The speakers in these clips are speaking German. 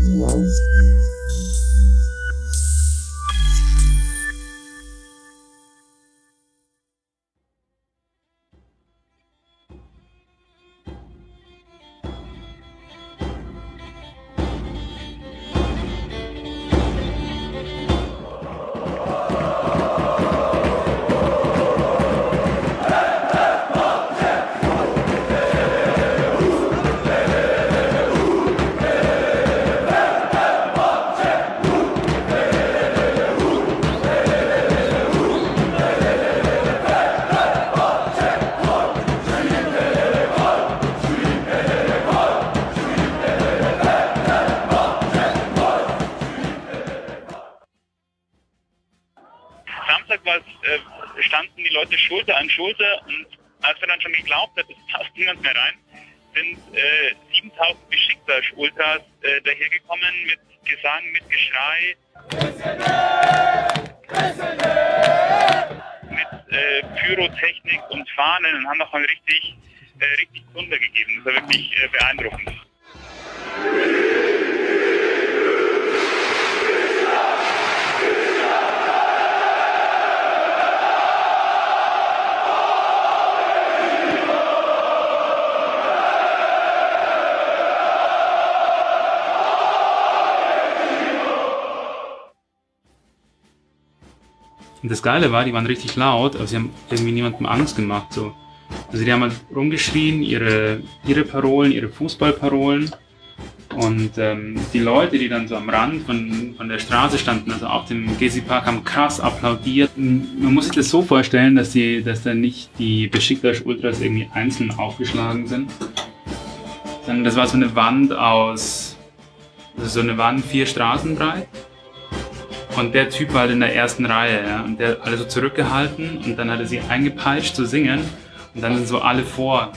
Wow. Geile war, die waren richtig laut, aber sie haben irgendwie niemandem Angst gemacht. So. Also die haben halt rumgeschrien, ihre, ihre Parolen, ihre Fußballparolen. Und ähm, die Leute, die dann so am Rand von, von der Straße standen, also auf dem Gezi Park, haben krass applaudiert. Man muss sich das so vorstellen, dass, die, dass da nicht die Besiktas Ultras irgendwie einzeln aufgeschlagen sind, sondern das war so eine Wand aus, also so eine Wand vier Straßen breit und der Typ war halt in der ersten Reihe, ja. Und der hat alle so zurückgehalten und dann hat er sie eingepeitscht zu singen. Und dann sind so alle vor.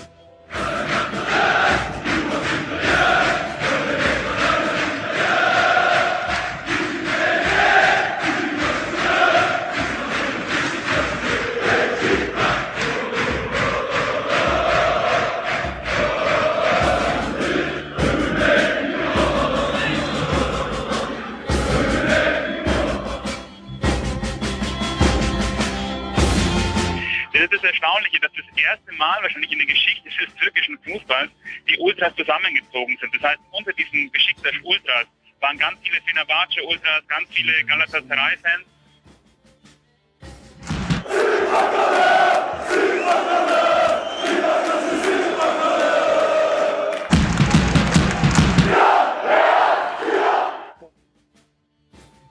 Wahrscheinlich in der Geschichte des türkischen Fußballs die Ultras zusammengezogen sind. Das heißt, unter diesen Besiktas Ultras waren ganz viele Fenerbahce Ultras, ganz viele Galatasaray-Fans.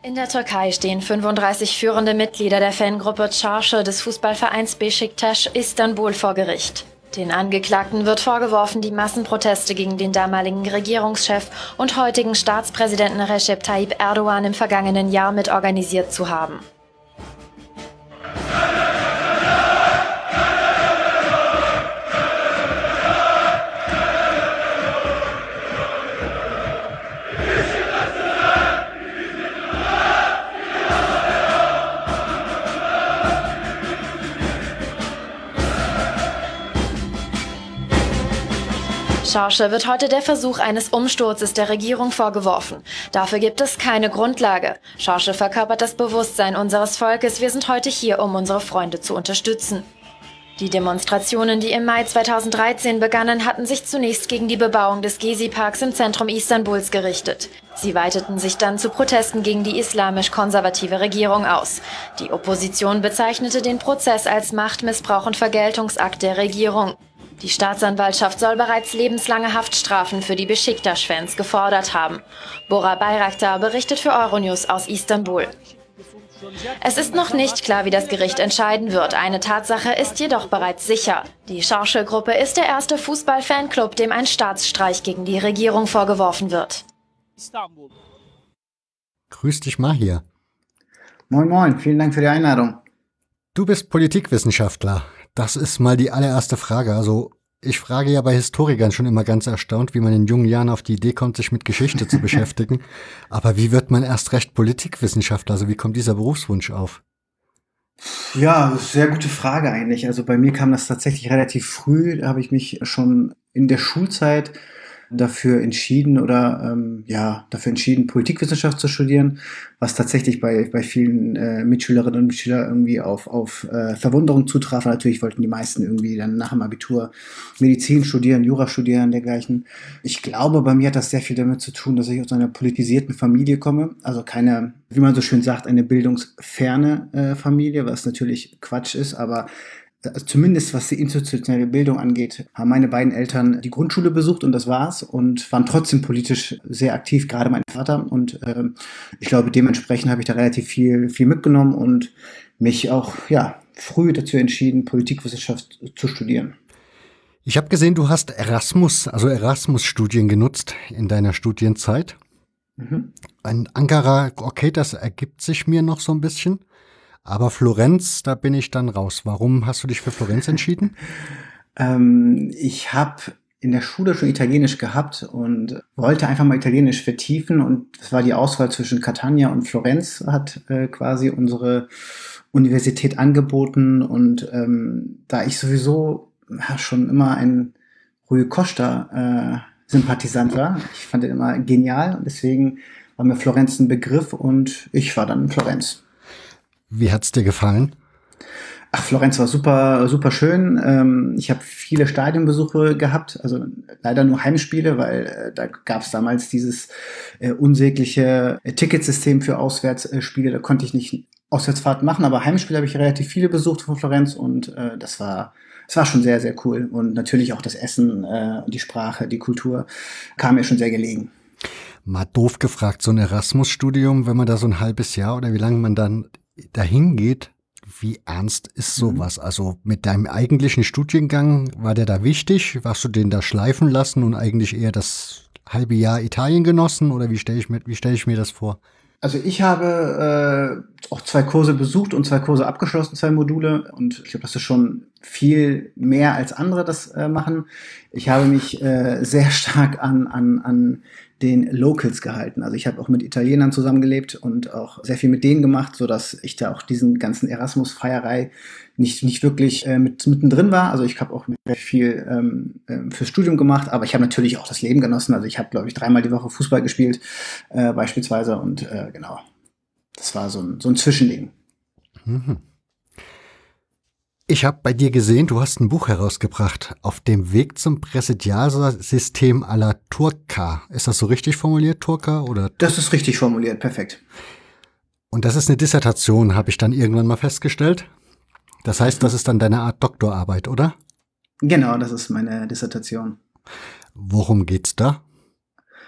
In der Türkei stehen 35 führende Mitglieder der Fangruppe Çarşı des Fußballvereins Beşiktaş Istanbul vor Gericht. Den Angeklagten wird vorgeworfen, die Massenproteste gegen den damaligen Regierungschef und heutigen Staatspräsidenten Recep Tayyip Erdogan im vergangenen Jahr mitorganisiert zu haben. Schorsch wird heute der Versuch eines Umsturzes der Regierung vorgeworfen. Dafür gibt es keine Grundlage. Schorsch verkörpert das Bewusstsein unseres Volkes. Wir sind heute hier, um unsere Freunde zu unterstützen. Die Demonstrationen, die im Mai 2013 begannen, hatten sich zunächst gegen die Bebauung des Gezi-Parks im Zentrum Istanbuls gerichtet. Sie weiteten sich dann zu Protesten gegen die islamisch-konservative Regierung aus. Die Opposition bezeichnete den Prozess als Machtmissbrauch und Vergeltungsakt der Regierung. Die Staatsanwaltschaft soll bereits lebenslange Haftstrafen für die Besiktas-Fans gefordert haben. Bora Bayraktar berichtet für Euronews aus Istanbul. Es ist noch nicht klar, wie das Gericht entscheiden wird. Eine Tatsache ist jedoch bereits sicher. Die Schorschel-Gruppe ist der erste Fußball-Fanclub, dem ein Staatsstreich gegen die Regierung vorgeworfen wird. Grüß dich mal hier. Moin Moin, vielen Dank für die Einladung. Du bist Politikwissenschaftler. Das ist mal die allererste Frage. Also ich frage ja bei Historikern schon immer ganz erstaunt, wie man in jungen Jahren auf die Idee kommt, sich mit Geschichte zu beschäftigen. Aber wie wird man erst recht Politikwissenschaftler? Also wie kommt dieser Berufswunsch auf? Ja, sehr gute Frage eigentlich. Also bei mir kam das tatsächlich relativ früh. Da habe ich mich schon in der Schulzeit dafür entschieden oder ähm, ja, dafür entschieden, Politikwissenschaft zu studieren, was tatsächlich bei, bei vielen äh, Mitschülerinnen und Mitschülern irgendwie auf, auf äh, Verwunderung zutraf. Natürlich wollten die meisten irgendwie dann nach dem Abitur Medizin studieren, Jura studieren, dergleichen. Ich glaube, bei mir hat das sehr viel damit zu tun, dass ich aus einer politisierten Familie komme. Also keine, wie man so schön sagt, eine bildungsferne äh, Familie, was natürlich Quatsch ist, aber zumindest was die institutionelle Bildung angeht, haben meine beiden Eltern die Grundschule besucht und das war's und waren trotzdem politisch sehr aktiv, gerade mein Vater. Und äh, ich glaube, dementsprechend habe ich da relativ viel, viel mitgenommen und mich auch ja, früh dazu entschieden, Politikwissenschaft zu studieren. Ich habe gesehen, du hast Erasmus, also Erasmus-Studien genutzt in deiner Studienzeit. Mhm. Ein Ankara, okay, das ergibt sich mir noch so ein bisschen. Aber Florenz, da bin ich dann raus. Warum hast du dich für Florenz entschieden? ähm, ich habe in der Schule schon Italienisch gehabt und wollte einfach mal Italienisch vertiefen und es war die Auswahl zwischen Catania und Florenz hat äh, quasi unsere Universität angeboten und ähm, da ich sowieso ja, schon immer ein Rui Costa äh, Sympathisant war, ich fand ihn immer genial und deswegen war mir Florenz ein Begriff und ich war dann in Florenz. Wie hat's dir gefallen? Ach, Florenz war super, super schön. Ähm, ich habe viele Stadionbesuche gehabt, also leider nur Heimspiele, weil äh, da gab es damals dieses äh, unsägliche äh, Ticketsystem für Auswärtsspiele. Da konnte ich nicht Auswärtsfahrten machen, aber Heimspiele habe ich relativ viele besucht von Florenz und das war das war schon sehr, sehr cool. Und natürlich auch das Essen, die Sprache, die Kultur kam mir schon sehr gelegen. Mal doof gefragt, so ein Erasmus-Studium, wenn man da so ein halbes Jahr oder wie lange man dann dahin geht, wie ernst ist mhm. sowas? Mhm. Also mit deinem eigentlichen Studiengang, war der da wichtig? Warst du den da schleifen lassen und eigentlich eher das halbe Jahr Italien genossen? Oder wie stelle ich, mir, wie stell ich mir das vor? Also ich habe äh, auch zwei Kurse besucht und zwei Kurse abgeschlossen, zwei Module. Und ich glaube, das ist schon viel mehr als andere das äh, machen. Ich habe mich äh, sehr stark an, an, an den Locals gehalten. Also ich habe auch mit Italienern zusammengelebt und auch sehr viel mit denen gemacht, so dass ich da auch diesen ganzen Erasmus-Feierei nicht, nicht wirklich äh, mit, mittendrin war. Also ich habe auch viel ähm, äh, fürs Studium gemacht, aber ich habe natürlich auch das Leben genossen. Also ich habe, glaube ich, dreimal die Woche Fußball gespielt, äh, beispielsweise. Und äh, genau, das war so ein, so ein Zwischending. Mhm. Ich habe bei dir gesehen, du hast ein Buch herausgebracht, auf dem Weg zum Präsidialsystem à la Turca. Ist das so richtig formuliert, Turca? Oder? Das ist richtig formuliert, perfekt. Und das ist eine Dissertation, habe ich dann irgendwann mal festgestellt. Das heißt, das ist dann deine Art Doktorarbeit, oder? Genau, das ist meine Dissertation. Worum geht's da?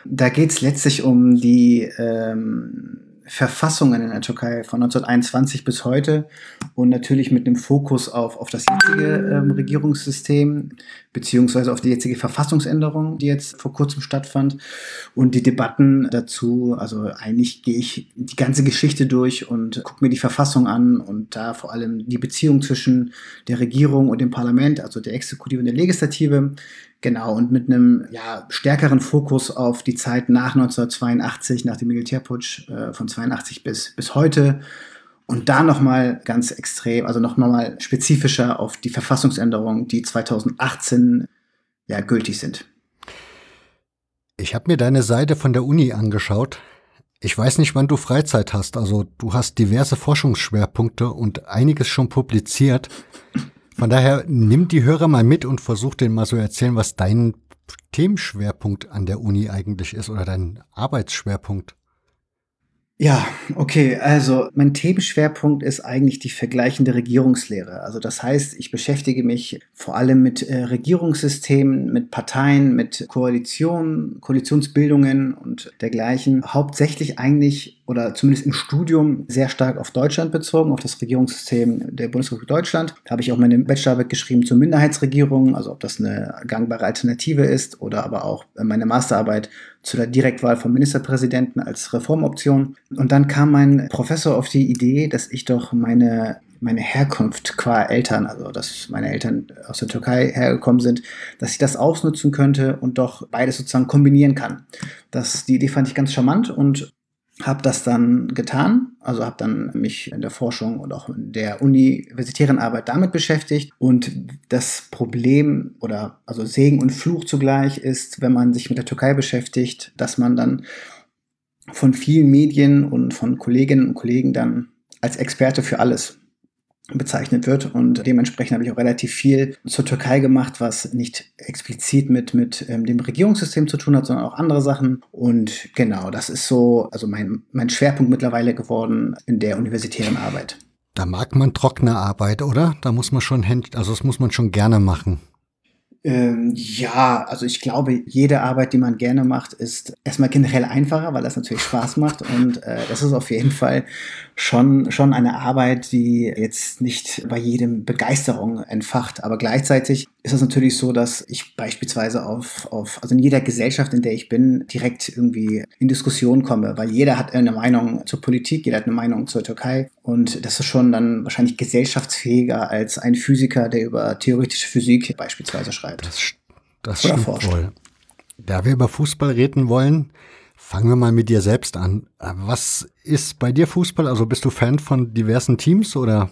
Da geht's letztlich um die ähm, Verfassungen in der Türkei von 1921 bis heute und natürlich mit einem Fokus auf, auf das jetzige ähm, Regierungssystem beziehungsweise auf die jetzige Verfassungsänderung, die jetzt vor kurzem stattfand und die Debatten dazu. Also eigentlich gehe ich die ganze Geschichte durch und gucke mir die Verfassung an und da vor allem die Beziehung zwischen der Regierung und dem Parlament, also der Exekutive und der Legislative, Genau, und mit einem ja, stärkeren Fokus auf die Zeit nach 1982, nach dem Militärputsch äh, von 82 bis, bis heute. Und da nochmal ganz extrem, also nochmal spezifischer auf die Verfassungsänderungen, die 2018 ja, gültig sind. Ich habe mir deine Seite von der Uni angeschaut. Ich weiß nicht, wann du Freizeit hast. Also du hast diverse Forschungsschwerpunkte und einiges schon publiziert. Von daher nimm die Hörer mal mit und versuch denen mal so erzählen, was dein Themenschwerpunkt an der Uni eigentlich ist oder dein Arbeitsschwerpunkt. Ja, okay. Also mein Themenschwerpunkt ist eigentlich die vergleichende Regierungslehre. Also das heißt, ich beschäftige mich vor allem mit äh, Regierungssystemen, mit Parteien, mit Koalitionen, Koalitionsbildungen und dergleichen. Hauptsächlich eigentlich oder zumindest im Studium sehr stark auf Deutschland bezogen, auf das Regierungssystem der Bundesrepublik Deutschland. Da habe ich auch meine Bachelorarbeit geschrieben zur Minderheitsregierung, also ob das eine gangbare Alternative ist oder aber auch meine Masterarbeit zu der Direktwahl vom Ministerpräsidenten als Reformoption. Und dann kam mein Professor auf die Idee, dass ich doch meine meine Herkunft qua Eltern, also dass meine Eltern aus der Türkei hergekommen sind, dass ich das ausnutzen könnte und doch beides sozusagen kombinieren kann. Das, die Idee fand ich ganz charmant und habe das dann getan, also habe dann mich in der Forschung und auch in der universitären Arbeit damit beschäftigt. Und das Problem oder also Segen und Fluch zugleich ist, wenn man sich mit der Türkei beschäftigt, dass man dann von vielen Medien und von Kolleginnen und Kollegen dann als Experte für alles bezeichnet wird. Und dementsprechend habe ich auch relativ viel zur Türkei gemacht, was nicht explizit mit, mit ähm, dem Regierungssystem zu tun hat, sondern auch andere Sachen. Und genau, das ist so, also mein, mein Schwerpunkt mittlerweile geworden in der universitären Arbeit. Da mag man trockene Arbeit, oder? Da muss man schon, also das muss man schon gerne machen. Ähm, ja, also ich glaube, jede Arbeit, die man gerne macht, ist erstmal generell einfacher, weil das natürlich Spaß macht. Und äh, das ist auf jeden Fall schon, schon eine Arbeit, die jetzt nicht bei jedem Begeisterung entfacht. Aber gleichzeitig ist es natürlich so, dass ich beispielsweise auf, auf, also in jeder Gesellschaft, in der ich bin, direkt irgendwie in Diskussion komme, weil jeder hat eine Meinung zur Politik, jeder hat eine Meinung zur Türkei. Und das ist schon dann wahrscheinlich gesellschaftsfähiger als ein Physiker, der über theoretische Physik beispielsweise schreibt. Das, das stimmt forscht. wohl. Da wir über Fußball reden wollen, fangen wir mal mit dir selbst an. Was ist bei dir Fußball? Also bist du Fan von diversen Teams oder?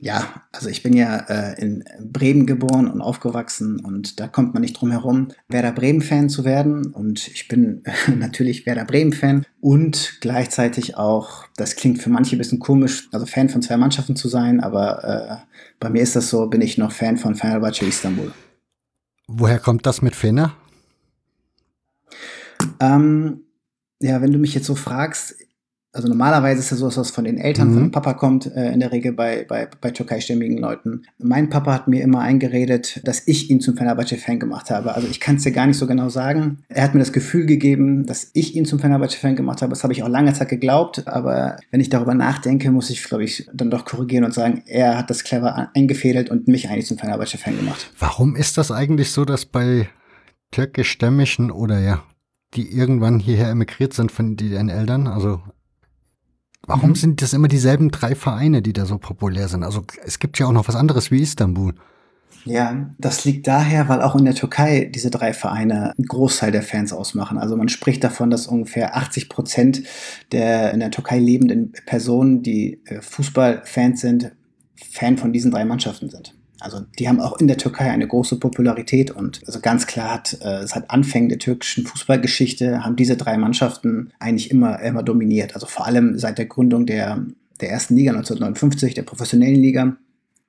Ja, also ich bin ja äh, in Bremen geboren und aufgewachsen und da kommt man nicht drum herum, Werder Bremen-Fan zu werden. Und ich bin äh, natürlich Werder Bremen-Fan und gleichzeitig auch, das klingt für manche ein bisschen komisch, also Fan von zwei Mannschaften zu sein, aber äh, bei mir ist das so, bin ich noch Fan von Fenerbahce Istanbul. Woher kommt das mit Fener? Ähm, ja, wenn du mich jetzt so fragst, also normalerweise ist ja so, dass das von den Eltern, mhm. von dem Papa kommt, äh, in der Regel bei, bei, bei türkeistämmigen Leuten. Mein Papa hat mir immer eingeredet, dass ich ihn zum Fenerbahce-Fan gemacht habe. Also ich kann es dir gar nicht so genau sagen. Er hat mir das Gefühl gegeben, dass ich ihn zum Fenerbahce-Fan gemacht habe. Das habe ich auch lange Zeit geglaubt. Aber wenn ich darüber nachdenke, muss ich, glaube ich, dann doch korrigieren und sagen, er hat das clever eingefädelt und mich eigentlich zum Fenerbahce-Fan gemacht. Warum ist das eigentlich so, dass bei türkischstämmigen oder ja, die irgendwann hierher emigriert sind von ihren Eltern, also Warum mhm. sind das immer dieselben drei Vereine, die da so populär sind? Also es gibt ja auch noch was anderes wie Istanbul. Ja, das liegt daher, weil auch in der Türkei diese drei Vereine einen Großteil der Fans ausmachen. Also man spricht davon, dass ungefähr 80 Prozent der in der Türkei lebenden Personen, die äh, Fußballfans sind, Fan von diesen drei Mannschaften sind. Also die haben auch in der Türkei eine große Popularität und also ganz klar hat äh, seit Anfängen der türkischen Fußballgeschichte haben diese drei Mannschaften eigentlich immer immer dominiert. Also vor allem seit der Gründung der der ersten Liga 1959, der professionellen Liga,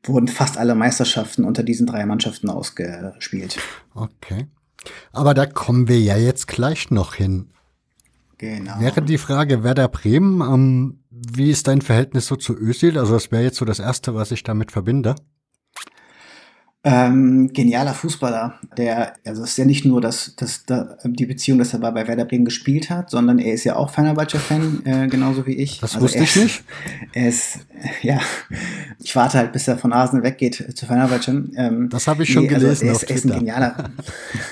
wurden fast alle Meisterschaften unter diesen drei Mannschaften ausgespielt. Okay. Aber da kommen wir ja jetzt gleich noch hin. Genau. Wäre die Frage Werder Bremen, ähm, wie ist dein Verhältnis so zu Özil? Also das wäre jetzt so das Erste, was ich damit verbinde. Ähm, genialer Fußballer, der, also es ist ja nicht nur das, das, da, die Beziehung, dass er bei Werder Bremen gespielt hat, sondern er ist ja auch Fenerbahce-Fan, äh, genauso wie ich. Das also wusste ich nicht. Er ist, ja, ich warte halt, bis er von Arsenal weggeht zu Fenerbahce. Ähm, das habe ich schon nee, also gelesen. Also er, ist, er ist ein genialer,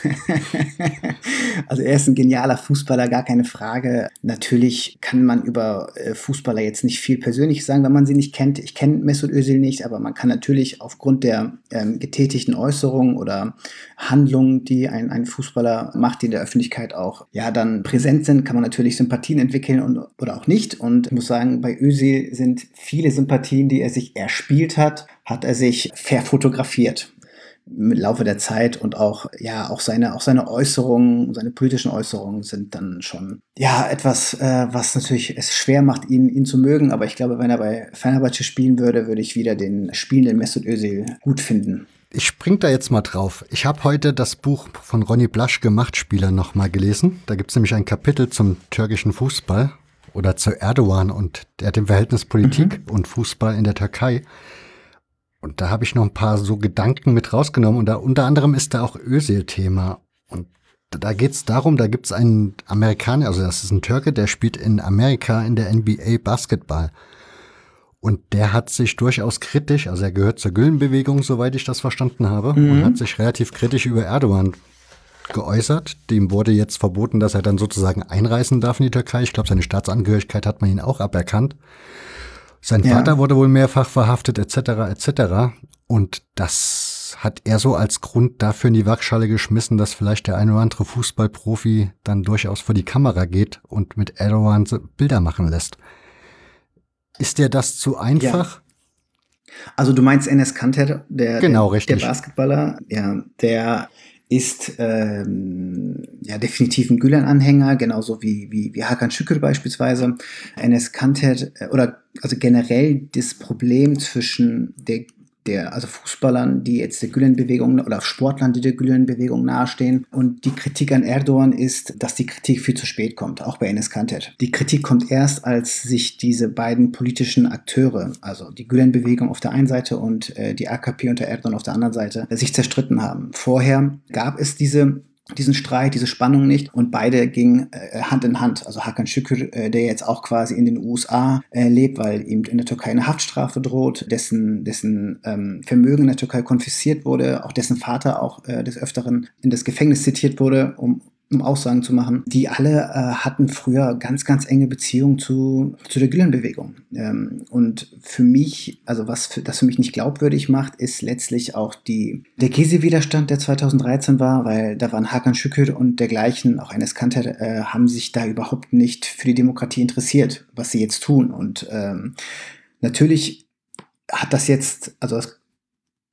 also er ist ein genialer Fußballer, gar keine Frage. Natürlich kann man über äh, Fußballer jetzt nicht viel persönlich sagen, wenn man sie nicht kennt. Ich kenne Mesut Özil nicht, aber man kann natürlich aufgrund der ähm, getätigten Äußerungen oder Handlungen, die ein, ein Fußballer macht, die in der Öffentlichkeit auch ja dann präsent sind, kann man natürlich Sympathien entwickeln und, oder auch nicht. Und ich muss sagen, bei Özil sind viele Sympathien, die er sich erspielt hat, hat er sich verfotografiert im Laufe der Zeit und auch ja auch seine auch seine Äußerungen, seine politischen Äußerungen sind dann schon ja etwas, äh, was natürlich es schwer macht, ihn ihn zu mögen. Aber ich glaube, wenn er bei Fenerbahce spielen würde, würde ich wieder den spielenden Mesut Özil gut finden. Ich spring da jetzt mal drauf. Ich habe heute das Buch von Ronny Blaschke Machtspieler nochmal gelesen. Da gibt es nämlich ein Kapitel zum türkischen Fußball oder zu Erdogan und der dem Verhältnis Politik mhm. und Fußball in der Türkei. Und da habe ich noch ein paar so Gedanken mit rausgenommen und da unter anderem ist da auch Özil-Thema. Und da geht es darum, da gibt es einen Amerikaner, also das ist ein Türke, der spielt in Amerika in der NBA Basketball. Und der hat sich durchaus kritisch, also er gehört zur Gülenbewegung, soweit ich das verstanden habe, mhm. und hat sich relativ kritisch über Erdogan geäußert. Dem wurde jetzt verboten, dass er dann sozusagen einreisen darf in die Türkei. Ich glaube, seine Staatsangehörigkeit hat man ihn auch aberkannt. Sein ja. Vater wurde wohl mehrfach verhaftet, etc., etc. Und das hat er so als Grund dafür in die Waagschale geschmissen, dass vielleicht der ein oder andere Fußballprofi dann durchaus vor die Kamera geht und mit Erdogan Bilder machen lässt? Ist dir das zu einfach? Ja. Also du meinst Enes Kanter, der, genau, der, der Basketballer, ja, der ist ähm, ja definitiv ein Gülen-Anhänger, genauso wie, wie, wie Hakan Şükür beispielsweise. Enes Kanter äh, oder also generell das Problem zwischen der der, also Fußballern, die jetzt der Gülen-Bewegung oder Sportlern, die der Gülen-Bewegung nahestehen. Und die Kritik an Erdogan ist, dass die Kritik viel zu spät kommt, auch bei Enes Kanter. Die Kritik kommt erst, als sich diese beiden politischen Akteure, also die Gülen-Bewegung auf der einen Seite und äh, die AKP unter Erdogan auf der anderen Seite, sich zerstritten haben. Vorher gab es diese diesen Streit, diese Spannung nicht und beide gingen äh, Hand in Hand. Also Hakan Şükür, äh, der jetzt auch quasi in den USA äh, lebt, weil ihm in der Türkei eine Haftstrafe droht, dessen, dessen ähm, Vermögen in der Türkei konfisziert wurde, auch dessen Vater auch äh, des Öfteren in das Gefängnis zitiert wurde, um um Aussagen zu machen, die alle äh, hatten früher ganz, ganz enge Beziehungen zu, zu der Gülen-Bewegung. Ähm, und für mich, also was für, das für mich nicht glaubwürdig macht, ist letztlich auch die, der Gezi-Widerstand, der 2013 war, weil da waren Hakan Şükür und dergleichen, auch Enes Kanter, äh, haben sich da überhaupt nicht für die Demokratie interessiert, was sie jetzt tun. Und ähm, natürlich hat das jetzt, also das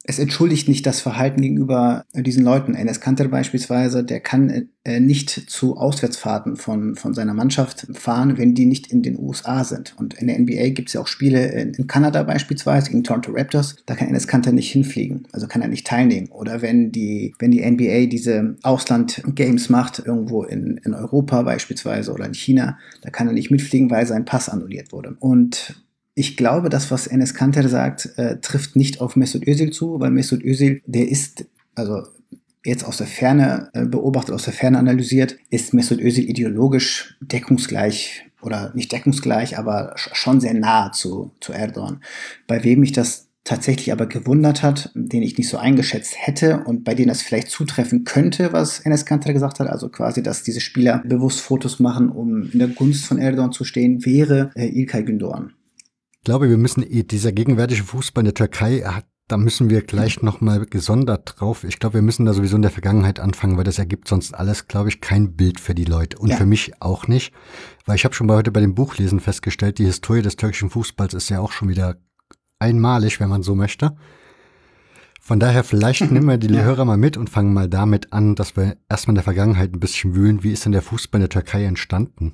es entschuldigt nicht das Verhalten gegenüber diesen Leuten. Enes Kanter beispielsweise, der kann äh, nicht zu Auswärtsfahrten von, von seiner Mannschaft fahren, wenn die nicht in den USA sind. Und in der NBA gibt es ja auch Spiele in, in, Kanada beispielsweise gegen Toronto Raptors. Da kann Enes Kanter nicht hinfliegen, also kann er nicht teilnehmen. Oder wenn die, wenn die NBA diese Ausland-Games macht, irgendwo in, in Europa beispielsweise oder in China, da kann er nicht mitfliegen, weil sein Pass annulliert wurde. Und ich glaube, das, was Enes Kanter sagt, äh, trifft nicht auf Mesut Özil zu, weil Mesut Özil, der ist, also jetzt aus der Ferne äh, beobachtet, aus der Ferne analysiert, ist Mesut Özil ideologisch deckungsgleich oder nicht deckungsgleich, aber schon sehr nah zu, zu Erdogan. Bei wem mich das tatsächlich aber gewundert hat, den ich nicht so eingeschätzt hätte und bei denen das vielleicht zutreffen könnte, was Enes Kanter gesagt hat, also quasi, dass diese Spieler bewusst Fotos machen, um in der Gunst von Erdogan zu stehen, wäre äh, Ilkay Gündoğan. Ich glaube, wir müssen, dieser gegenwärtige Fußball in der Türkei da müssen wir gleich nochmal gesondert drauf. Ich glaube, wir müssen da sowieso in der Vergangenheit anfangen, weil das ergibt sonst alles, glaube ich, kein Bild für die Leute. Und ja. für mich auch nicht. Weil ich habe schon bei heute bei dem Buchlesen festgestellt, die Historie des türkischen Fußballs ist ja auch schon wieder einmalig, wenn man so möchte. Von daher, vielleicht nehmen wir die ja. Hörer mal mit und fangen mal damit an, dass wir erstmal in der Vergangenheit ein bisschen wühlen. Wie ist denn der Fußball in der Türkei entstanden?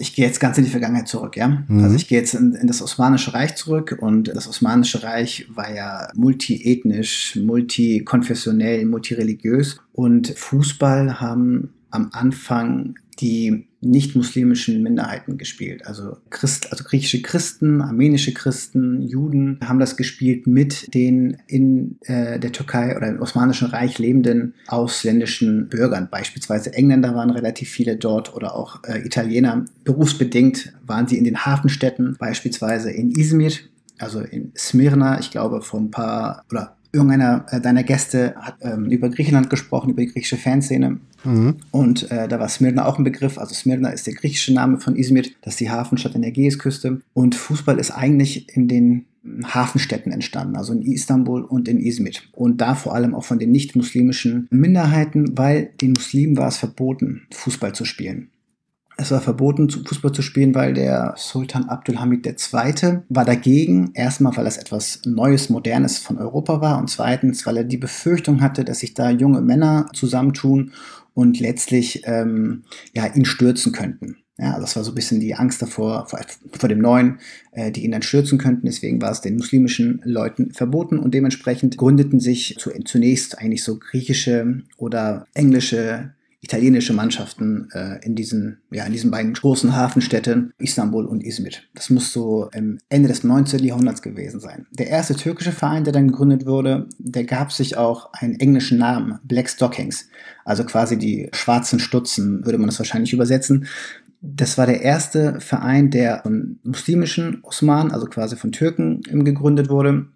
Ich gehe jetzt ganz in die Vergangenheit zurück, ja. Mhm. Also ich gehe jetzt in, in, das Osmanische Reich zurück und das Osmanische Reich war ja multiethnisch, multikonfessionell, multireligiös und Fußball haben am Anfang die nicht-muslimischen Minderheiten gespielt. Also, Christ, also griechische Christen, armenische Christen, Juden haben das gespielt mit den in äh, der Türkei oder im Osmanischen Reich lebenden ausländischen Bürgern. Beispielsweise Engländer waren relativ viele dort oder auch äh, Italiener. Berufsbedingt waren sie in den Hafenstädten, beispielsweise in Izmir, also in Smyrna, ich glaube vor ein paar oder irgendeiner äh, deiner Gäste hat ähm, über Griechenland gesprochen, über die griechische Fanszene. Mhm. Und äh, da war Smyrna auch ein Begriff. Also Smyrna ist der griechische Name von Izmir, das ist die Hafenstadt in der Ägäisküste. Und Fußball ist eigentlich in den Hafenstädten entstanden, also in Istanbul und in Izmir. Und da vor allem auch von den nicht-muslimischen Minderheiten, weil den Muslimen war es verboten, Fußball zu spielen. Es war verboten, Fußball zu spielen, weil der Sultan Abdulhamid II. war dagegen. Erstmal, weil das etwas Neues, Modernes von Europa war und zweitens, weil er die Befürchtung hatte, dass sich da junge Männer zusammentun und letztlich ähm, ja, ihn stürzen könnten. Ja, das war so ein bisschen die Angst davor, vor, vor dem Neuen, äh, die ihn dann stürzen könnten. Deswegen war es den muslimischen Leuten verboten und dementsprechend gründeten sich zu, zunächst eigentlich so griechische oder englische italienische Mannschaften äh, in diesen, ja, in diesen beiden großen Hafenstädten, Istanbul und Izmir. Das muss so ähm, Ende des 19. Jahrhunderts gewesen sein. Der erste türkische Verein, der dann gegründet wurde, der gab sich auch einen englischen Namen, Black Stockings. Also quasi die schwarzen Stutzen, würde man das wahrscheinlich übersetzen. Das war der erste Verein, der von muslimischen Osmanen, also quasi von Türken, gegründet wurde.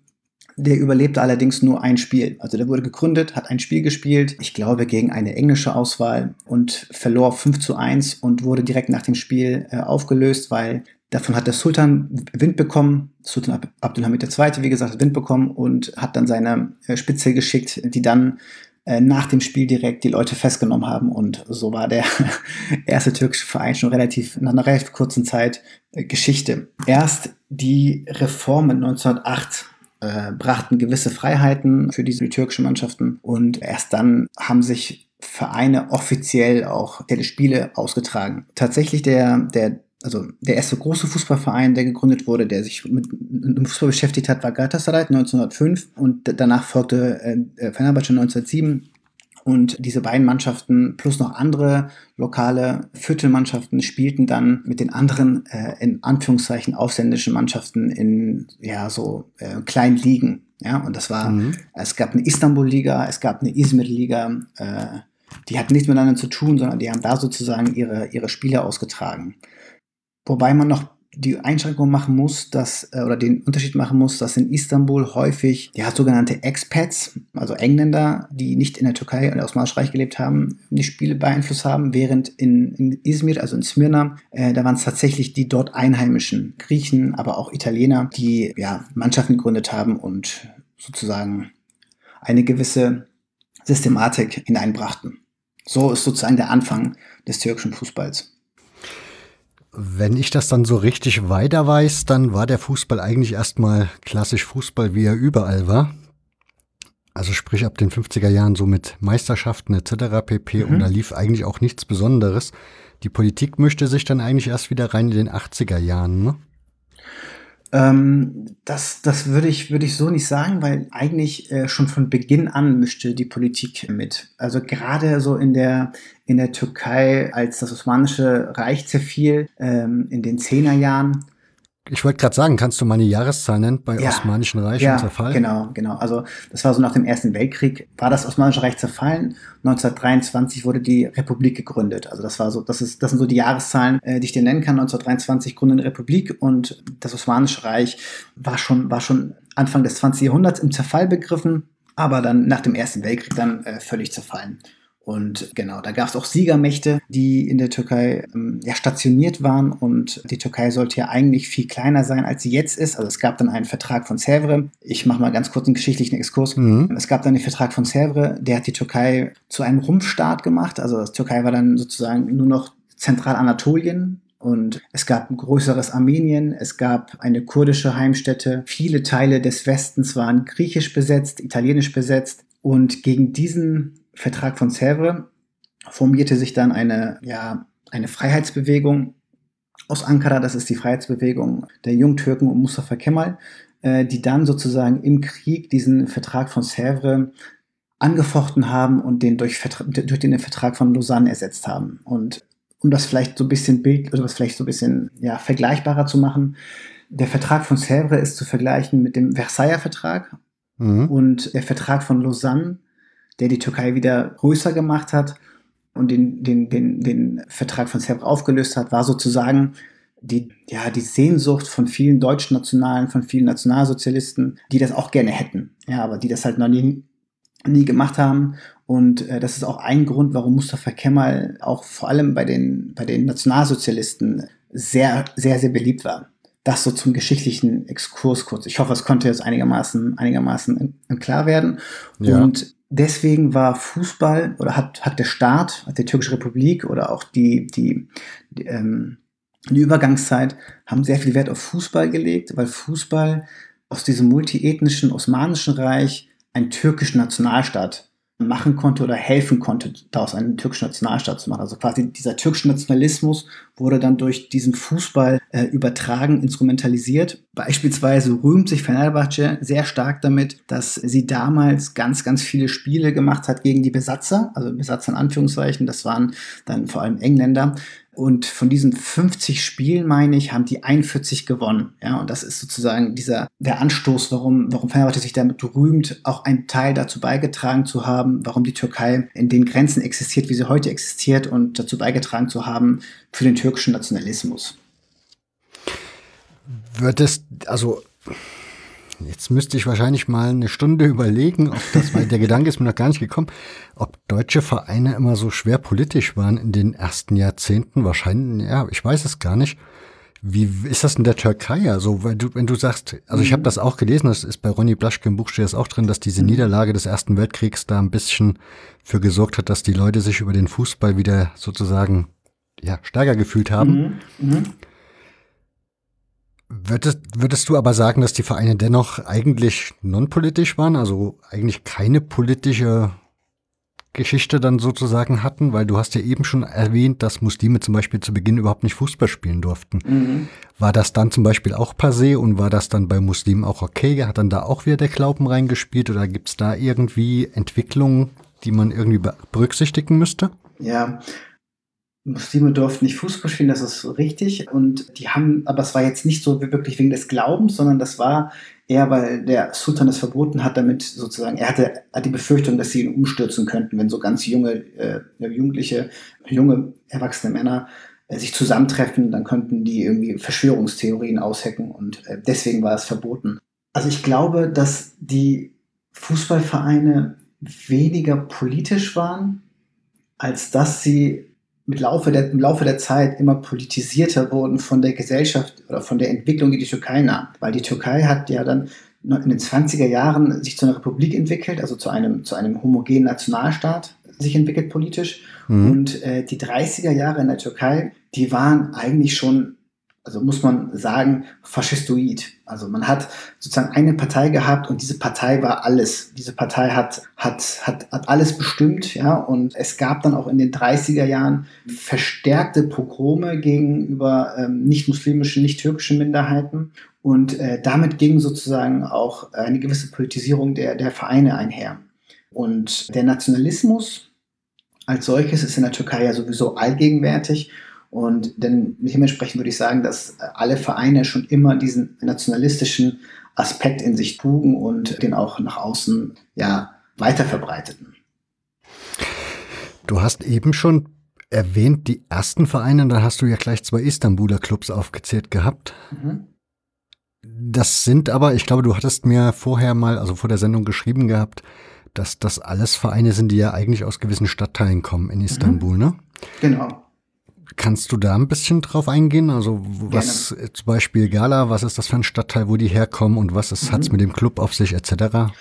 Der überlebte allerdings nur ein Spiel. Also der wurde gegründet, hat ein Spiel gespielt, ich glaube gegen eine englische Auswahl und verlor 5 zu 1 und wurde direkt nach dem Spiel äh, aufgelöst, weil Davon hat der Sultan Wind bekommen, Sultan Abdulhamid II., wie gesagt, Wind bekommen und hat dann seine äh, Spitze geschickt, die dann äh, nach dem Spiel direkt die Leute festgenommen haben. Und so war der erste türkische Verein schon relativ, nach einer relativ kurzen Zeit äh, Geschichte. Erst die Reformen 1908 äh, brachten gewisse Freiheiten für diese türkischen Mannschaften. Und erst dann haben sich Vereine offiziell auch Spiele ausgetragen. Tatsächlich der, der also der erste große Fußballverein, der gegründet wurde, der sich mit, mit Fußball beschäftigt hat, war Galatasaray 1905 und danach folgte äh, Fenerbahce 1907 und diese beiden Mannschaften plus noch andere lokale Viertelmannschaften spielten dann mit den anderen äh, in Anführungszeichen ausländischen Mannschaften in ja so äh, kleinen Ligen. Ja, und das war, mhm. es gab eine Istanbul-Liga, es gab eine Izmir-Liga, äh, die hatten nichts miteinander zu tun, sondern die haben da sozusagen ihre, ihre Spiele ausgetragen. Wobei man noch die Einschränkung machen muss, dass, äh, oder den Unterschied machen muss, dass in Istanbul häufig ja sogenannte Expats, also Engländer, die nicht in der Türkei oder aus Reich gelebt haben, die Spiele beeinflusst haben, während in, in Izmir, also in Smyrna, äh, da waren es tatsächlich die dort Einheimischen, Griechen, aber auch Italiener, die ja Mannschaften gegründet haben und sozusagen eine gewisse Systematik hineinbrachten. So ist sozusagen der Anfang des türkischen Fußballs. Wenn ich das dann so richtig weiter weiß, dann war der Fußball eigentlich erstmal klassisch Fußball, wie er überall war. Also sprich ab den 50er Jahren so mit Meisterschaften etc. pp. Mhm. Und da lief eigentlich auch nichts Besonderes. Die Politik mischte sich dann eigentlich erst wieder rein in den 80er Jahren, ne? Ähm, das das würde ich, würde ich so nicht sagen, weil eigentlich äh, schon von Beginn an mischte die Politik mit. Also gerade so in der, in der Türkei, als das Osmanische Reich zerfiel, ähm, in den Zehnerjahren, ich wollte gerade sagen, kannst du mal eine Jahreszahl nennen bei ja, Osmanischen Reich ja, zerfallen? Genau, genau. Also das war so nach dem Ersten Weltkrieg, war das Osmanische Reich zerfallen. 1923 wurde die Republik gegründet. Also das war so, das ist, das sind so die Jahreszahlen, äh, die ich dir nennen kann. 1923 gründet eine Republik und das Osmanische Reich war schon, war schon Anfang des 20. Jahrhunderts im Zerfall begriffen, aber dann nach dem Ersten Weltkrieg dann äh, völlig zerfallen. Und genau, da gab es auch Siegermächte, die in der Türkei ähm, ja, stationiert waren. Und die Türkei sollte ja eigentlich viel kleiner sein, als sie jetzt ist. Also es gab dann einen Vertrag von Sèvres. Ich mache mal ganz kurz einen geschichtlichen Exkurs. Mhm. Es gab dann den Vertrag von Sèvres, der hat die Türkei zu einem Rumpfstaat gemacht. Also die Türkei war dann sozusagen nur noch Zentralanatolien, und es gab ein größeres Armenien, es gab eine kurdische Heimstätte. Viele Teile des Westens waren griechisch besetzt, italienisch besetzt. Und gegen diesen Vertrag von Sèvres formierte sich dann eine, ja, eine Freiheitsbewegung aus Ankara, das ist die Freiheitsbewegung der Jungtürken um Mustafa Kemal, äh, die dann sozusagen im Krieg diesen Vertrag von Sèvres angefochten haben und den durch, durch den Vertrag von Lausanne ersetzt haben. Und um das vielleicht so ein bisschen Bild oder was vielleicht so ein bisschen ja, vergleichbarer zu machen, der Vertrag von Sèvres ist zu vergleichen mit dem Versailler Vertrag mhm. und der Vertrag von Lausanne der die Türkei wieder größer gemacht hat und den, den, den, den Vertrag von Serbien aufgelöst hat, war sozusagen die, ja, die Sehnsucht von vielen deutschen Nationalen, von vielen Nationalsozialisten, die das auch gerne hätten, ja, aber die das halt noch nie, nie gemacht haben. Und äh, das ist auch ein Grund, warum Mustafa Kemal auch vor allem bei den, bei den Nationalsozialisten sehr, sehr, sehr beliebt war. Das so zum geschichtlichen Exkurs kurz. Ich hoffe, es konnte jetzt einigermaßen, einigermaßen klar werden. Ja. Und deswegen war Fußball oder hat, hat der Staat, hat die Türkische Republik oder auch die, die, die, ähm, die Übergangszeit haben sehr viel Wert auf Fußball gelegt, weil Fußball aus diesem multiethnischen Osmanischen Reich einen türkischen Nationalstaat machen konnte oder helfen konnte, daraus einen türkischen Nationalstaat zu machen. Also quasi dieser türkische Nationalismus wurde dann durch diesen Fußball äh, übertragen, instrumentalisiert. Beispielsweise rühmt sich Fenerbahce sehr stark damit, dass sie damals ganz, ganz viele Spiele gemacht hat gegen die Besatzer, also Besatzer in Anführungszeichen, das waren dann vor allem Engländer, und von diesen 50 Spielen, meine ich, haben die 41 gewonnen. Ja, und das ist sozusagen dieser, der Anstoß, warum, warum Fenerbahce sich damit rühmt, auch einen Teil dazu beigetragen zu haben, warum die Türkei in den Grenzen existiert, wie sie heute existiert und dazu beigetragen zu haben für den türkischen Nationalismus. Wird es, also, Jetzt müsste ich wahrscheinlich mal eine Stunde überlegen, ob das, weil der Gedanke ist mir noch gar nicht gekommen, ob deutsche Vereine immer so schwer politisch waren in den ersten Jahrzehnten. Wahrscheinlich, ja, ich weiß es gar nicht. Wie ist das in der Türkei? Also, wenn du, wenn du sagst, also ich habe mhm. das auch gelesen, das ist bei Ronny Blaschke im Buch steht das auch drin, dass diese mhm. Niederlage des Ersten Weltkriegs da ein bisschen für gesorgt hat, dass die Leute sich über den Fußball wieder sozusagen ja, stärker gefühlt haben. Mhm. Mhm. Würdest, würdest du aber sagen, dass die Vereine dennoch eigentlich nonpolitisch waren, also eigentlich keine politische Geschichte dann sozusagen hatten, weil du hast ja eben schon erwähnt, dass Muslime zum Beispiel zu Beginn überhaupt nicht Fußball spielen durften. Mhm. War das dann zum Beispiel auch passé und war das dann bei Muslimen auch okay? Hat dann da auch wieder der Glauben reingespielt oder gibt es da irgendwie Entwicklungen, die man irgendwie berücksichtigen müsste? Ja, Muslime durften nicht Fußball spielen, das ist richtig. Und die haben, aber es war jetzt nicht so wirklich wegen des Glaubens, sondern das war eher, weil der Sultan es verboten hat, damit sozusagen, er hatte hat die Befürchtung, dass sie ihn umstürzen könnten, wenn so ganz junge, äh, Jugendliche, junge, erwachsene Männer äh, sich zusammentreffen, dann könnten die irgendwie Verschwörungstheorien aushecken und äh, deswegen war es verboten. Also ich glaube, dass die Fußballvereine weniger politisch waren, als dass sie mit Laufe der, im Laufe der Zeit immer politisierter wurden von der Gesellschaft oder von der Entwicklung, die die Türkei nahm. Weil die Türkei hat ja dann in den 20er Jahren sich zu einer Republik entwickelt, also zu einem, zu einem homogenen Nationalstaat sich entwickelt politisch. Mhm. Und äh, die 30er Jahre in der Türkei, die waren eigentlich schon also muss man sagen, faschistoid. Also man hat sozusagen eine Partei gehabt und diese Partei war alles. Diese Partei hat, hat, hat, hat alles bestimmt, ja, und es gab dann auch in den 30er Jahren verstärkte Pogrome gegenüber ähm, nicht-muslimischen, nicht-türkischen Minderheiten. Und äh, damit ging sozusagen auch eine gewisse Politisierung der, der Vereine einher. Und der Nationalismus als solches ist in der Türkei ja sowieso allgegenwärtig. Und denn dementsprechend würde ich sagen, dass alle Vereine schon immer diesen nationalistischen Aspekt in sich trugen und den auch nach außen ja weiter verbreiteten. Du hast eben schon erwähnt, die ersten Vereine, da hast du ja gleich zwei Istanbuler Clubs aufgezählt gehabt. Mhm. Das sind aber, ich glaube, du hattest mir vorher mal, also vor der Sendung geschrieben gehabt, dass das alles Vereine sind, die ja eigentlich aus gewissen Stadtteilen kommen in Istanbul, mhm. ne? Genau. Kannst du da ein bisschen drauf eingehen? Also was Gerne. zum Beispiel Gala, was ist das für ein Stadtteil, wo die herkommen und was mhm. hat es mit dem Club auf sich etc.?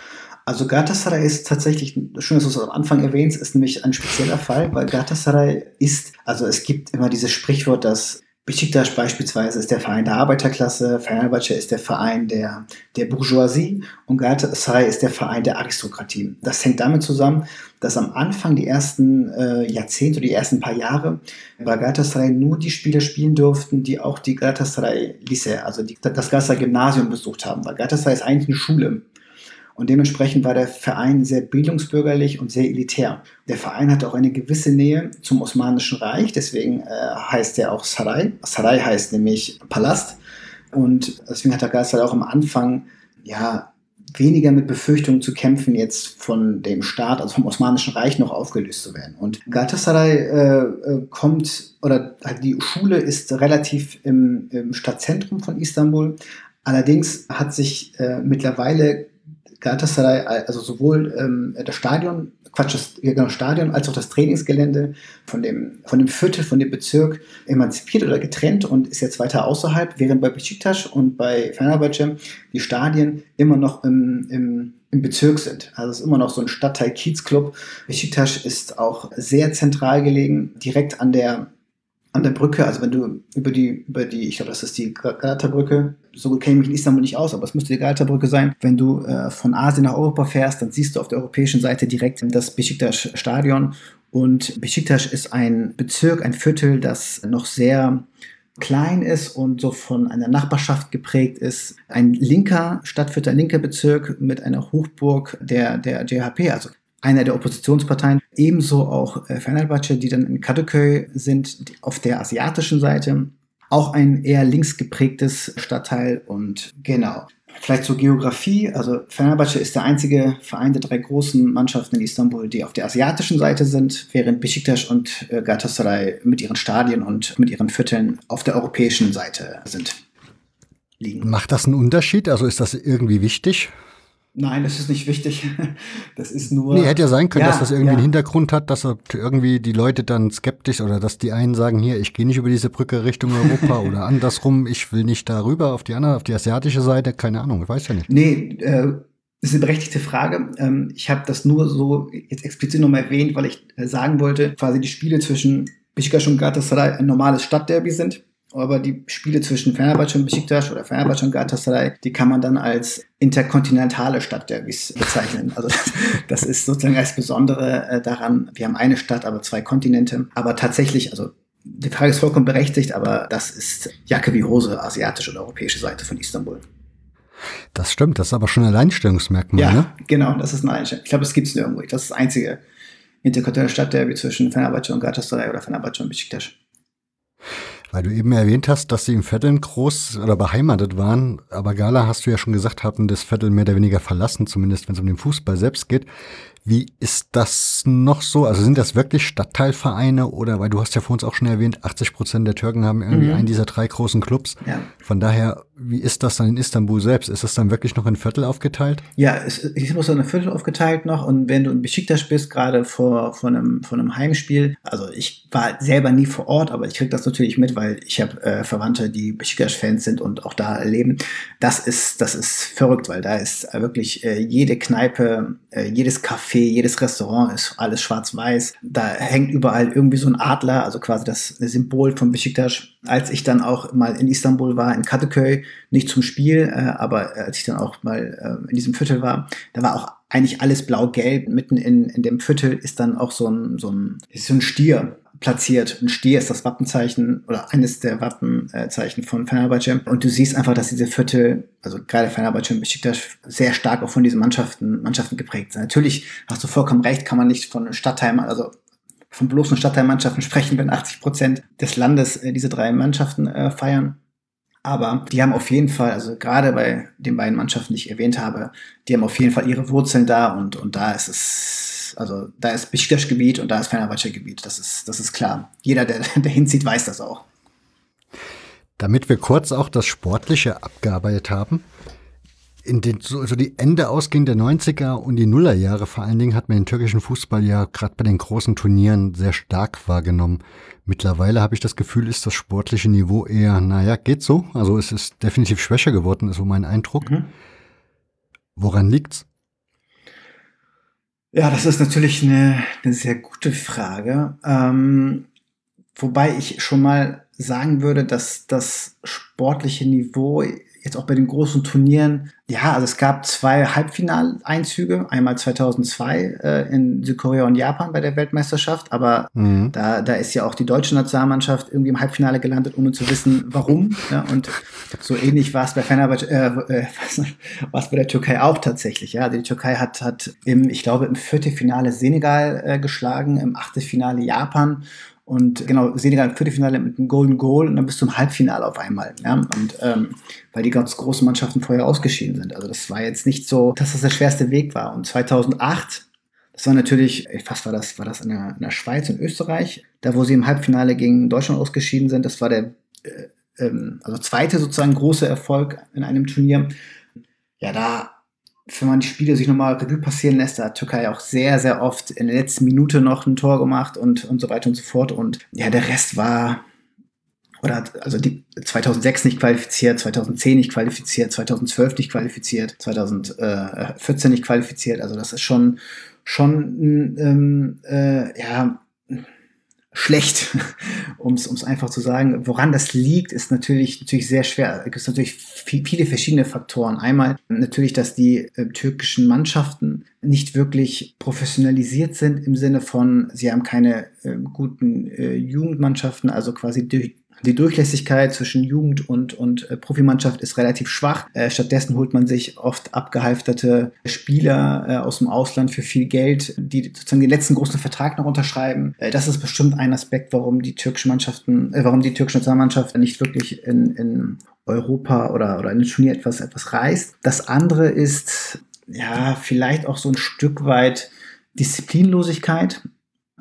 Also Galatasaray ist tatsächlich, schön, dass du es am Anfang erwähnst, ist nämlich ein spezieller Fall, weil Galatasaray ist, also es gibt immer dieses Sprichwort, dass Besiktas beispielsweise ist der Verein der Arbeiterklasse, Fenerbahce ist der Verein der, der Bourgeoisie und Galatasaray ist der Verein der Aristokratie. Das hängt damit zusammen, dass am Anfang die ersten äh, Jahrzehnte, die ersten paar Jahre bei Galatasaray nur die Spieler spielen durften, die auch die Galatasaray Lycée, also die, das Galatasaray Gymnasium besucht haben. Weil Galatasaray ist eigentlich eine Schule und dementsprechend war der Verein sehr bildungsbürgerlich und sehr elitär. Der Verein hatte auch eine gewisse Nähe zum Osmanischen Reich, deswegen äh, heißt er auch Saray. Saray heißt nämlich Palast. Und deswegen hat der Geist halt auch am Anfang ja weniger mit Befürchtungen zu kämpfen, jetzt von dem Staat, also vom Osmanischen Reich noch aufgelöst zu werden. Und Galatasaray äh, äh, kommt, oder halt die Schule ist relativ im, im Stadtzentrum von Istanbul. Allerdings hat sich äh, mittlerweile Galatasaray, also sowohl ähm, das Stadion, Quatsch, das genau, Stadion als auch das Trainingsgelände von dem, von dem Viertel, von dem Bezirk emanzipiert oder getrennt und ist jetzt weiter außerhalb, während bei Besiktas und bei Fenerbahce die Stadien immer noch im, im, im Bezirk sind. Also es ist immer noch so ein Stadtteil Kiezclub. Besiktas ist auch sehr zentral gelegen, direkt an der an der Brücke, also wenn du über die, über die, ich glaube, das ist die Galata-Brücke, so kenne ich mich in Istanbul nicht aus, aber es müsste die Galata-Brücke sein. Wenn du äh, von Asien nach Europa fährst, dann siehst du auf der europäischen Seite direkt das Besiktas-Stadion. Und Besiktas ist ein Bezirk, ein Viertel, das noch sehr klein ist und so von einer Nachbarschaft geprägt ist. Ein linker Stadtviertel, ein linker Bezirk mit einer Hochburg der, der JHP, also einer der Oppositionsparteien. Ebenso auch äh, Fenerbahce, die dann in Kadıköy sind, auf der asiatischen Seite. Auch ein eher links geprägtes Stadtteil und genau. Vielleicht zur Geografie. Also Fenerbahce ist der einzige Verein der drei großen Mannschaften in Istanbul, die auf der asiatischen Seite sind, während Besiktas und äh, Galatasaray mit ihren Stadien und mit ihren Vierteln auf der europäischen Seite sind. Liegen. Macht das einen Unterschied? Also ist das irgendwie wichtig? Nein, das ist nicht wichtig. Das ist nur. Nee, hätte ja sein können, Ja, dass das irgendwie ja. einen Hintergrund hat, dass irgendwie die Leute dann skeptisch oder dass die einen sagen, hier, ich gehe nicht über diese Brücke Richtung Europa oder andersrum, ich will nicht darüber auf die andere, auf die asiatische Seite, keine Ahnung, ich weiß ja nicht. Nee, äh, das ist eine berechtigte Frage. Ähm, ich habe das nur so jetzt explizit nochmal erwähnt, weil ich äh, sagen wollte, quasi die Spiele zwischen Besiktas und Galatasaray ein normales Stadtderby sind. Aber die Spiele zwischen Fenerbahce und Besiktas oder Fenerbahce und Galatasaray, die kann man dann als interkontinentale Stadtderbys bezeichnen. Also das, das ist sozusagen das Besondere äh, daran. Wir haben eine Stadt, aber zwei Kontinente. Aber tatsächlich, also die Frage ist vollkommen berechtigt, aber das ist Jacke wie Hose, asiatische und europäische Seite von Istanbul. Das stimmt, das ist aber schon ein Alleinstellungsmerkmal, Ja, ne? genau, das ist eine Einstellung. Ich glaube, das gibt es nirgendwo. Das ist das einzige interkontinentale Stadtderby zwischen Fenerbahce und Galatasaray oder Fenerbahce und Besiktas. Weil du eben erwähnt hast, dass sie im Viertel groß oder beheimatet waren, aber Gala, hast du ja schon gesagt, haben das Viertel mehr oder weniger verlassen, zumindest wenn es um den Fußball selbst geht. Wie ist das noch so? Also sind das wirklich Stadtteilvereine oder, weil du hast ja vor uns auch schon erwähnt, 80 Prozent der Türken haben irgendwie Mhm. einen dieser drei großen Clubs. Ja, Von daher, wie ist das dann in Istanbul selbst? Ist das dann wirklich noch in Viertel aufgeteilt? ja es ist immer so eine Viertel aufgeteilt noch und wenn du in Besiktas bist, gerade vor, vor, einem, vor einem Heimspiel, also ich war selber nie vor Ort, aber ich kriege das natürlich mit, weil ich habe äh, Verwandte, die Besiktas-Fans sind und auch da leben. Das ist, das ist verrückt, weil da ist wirklich äh, jede Kneipe, äh, jedes Café, jedes Restaurant ist alles schwarz-weiß. Da hängt überall irgendwie so ein Adler, also quasi das Symbol von Besiktas. Als ich dann auch mal in Istanbul war, in Kadıköy, nicht zum Spiel, äh, aber als ich dann auch mal äh, in diesem Viertel war, da war auch eigentlich alles blau-gelb. Mitten in, in dem Viertel ist dann auch so ein, so ein, so ein Stier platziert. Ein Stier ist das Wappenzeichen oder eines der Wappenzeichen von Fenerbahce. Und du siehst einfach, dass diese Viertel, also gerade Fenerbahce und Besiktas, sehr stark auch von diesen Mannschaften, Mannschaften geprägt sind. Natürlich hast du vollkommen recht, kann man nicht von Stadtteilen, also von bloßen Stadtteilmannschaften sprechen, wenn 80 Prozent des Landes äh, diese drei Mannschaften äh, feiern. Aber die haben auf jeden Fall, also gerade bei den beiden Mannschaften, die ich erwähnt habe, die haben auf jeden Fall ihre Wurzeln da und, und da ist es, also da ist Besiktas Gebiet und da ist Fenerbahce Gebiet. Das ist, das ist klar. Jeder, der, der hinzieht, weiß das auch. Damit wir kurz auch das Sportliche abgearbeitet haben, in den, so, also die Ende ausgehender 90er und die Nullerjahre vor allen Dingen hat man den türkischen Fußball ja gerade bei den großen Turnieren sehr stark wahrgenommen. Mittlerweile habe ich das Gefühl, ist das sportliche Niveau eher, naja, geht so. Also es ist definitiv schwächer geworden, ist so mein Eindruck. Mhm. Woran liegt's? Ja, das ist natürlich eine, eine sehr gute Frage. Ähm, wobei ich schon mal sagen würde, dass das sportliche Niveau jetzt auch bei den großen Turnieren, ja, also es gab zwei Halbfinaleinzüge, einmal 2002 äh, in Südkorea und Japan bei der Weltmeisterschaft, aber Mhm. da, da ist ja auch die deutsche Nationalmannschaft irgendwie im Halbfinale gelandet, ohne zu wissen, warum. Ja, und so ähnlich war es bei Fenerbahce, äh, äh, war es bei der Türkei auch tatsächlich. Ja, die Türkei hat, hat im, ich glaube, im Viertelfinale Senegal äh, geschlagen, im Achtelfinale Japan. Und genau, Senegal im Viertelfinale mit einem Golden Goal und dann bis zum Halbfinale auf einmal. Ja? Und ähm, weil die ganz großen Mannschaften vorher ausgeschieden sind. Also das war jetzt nicht so, dass das der schwerste Weg war. Und 2008 das war natürlich, was war das? War das in der, in der Schweiz und Österreich? Da, wo sie im Halbfinale gegen Deutschland ausgeschieden sind, das war der äh, ähm, also zweite sozusagen große Erfolg in einem Turnier. Ja, da, wenn man die Spiele sich nochmal Revue passieren lässt, da hat Türkei auch sehr, sehr oft in der letzten Minute noch ein Tor gemacht und, und so weiter und so fort. Und ja, der Rest war, oder also die 2006 nicht qualifiziert, 2010 nicht qualifiziert, 2012 nicht qualifiziert, 2014 nicht qualifiziert. Also das ist schon, schon ähm, äh, ja, schlecht, um es einfach zu sagen. Woran das liegt, ist natürlich, natürlich sehr schwer. Es gibt natürlich viel, viele verschiedene Faktoren. Einmal natürlich, dass die äh, türkischen Mannschaften nicht wirklich professionalisiert sind im Sinne von, sie haben keine äh, guten äh, Jugendmannschaften, also quasi durch, die Durchlässigkeit zwischen Jugend und, und äh, Profimannschaft ist relativ schwach. Äh, stattdessen holt man sich oft abgehalfterte Spieler äh, aus dem Ausland für viel Geld, die sozusagen den letzten großen Vertrag noch unterschreiben. Äh, das ist bestimmt ein Aspekt, warum die türkischen Mannschaften, äh, warum die türkische Nationalmannschaft nicht wirklich in, in Europa oder, oder in den Turnier etwas, etwas reißt. Das andere ist, ja, vielleicht auch so ein Stück weit Disziplinlosigkeit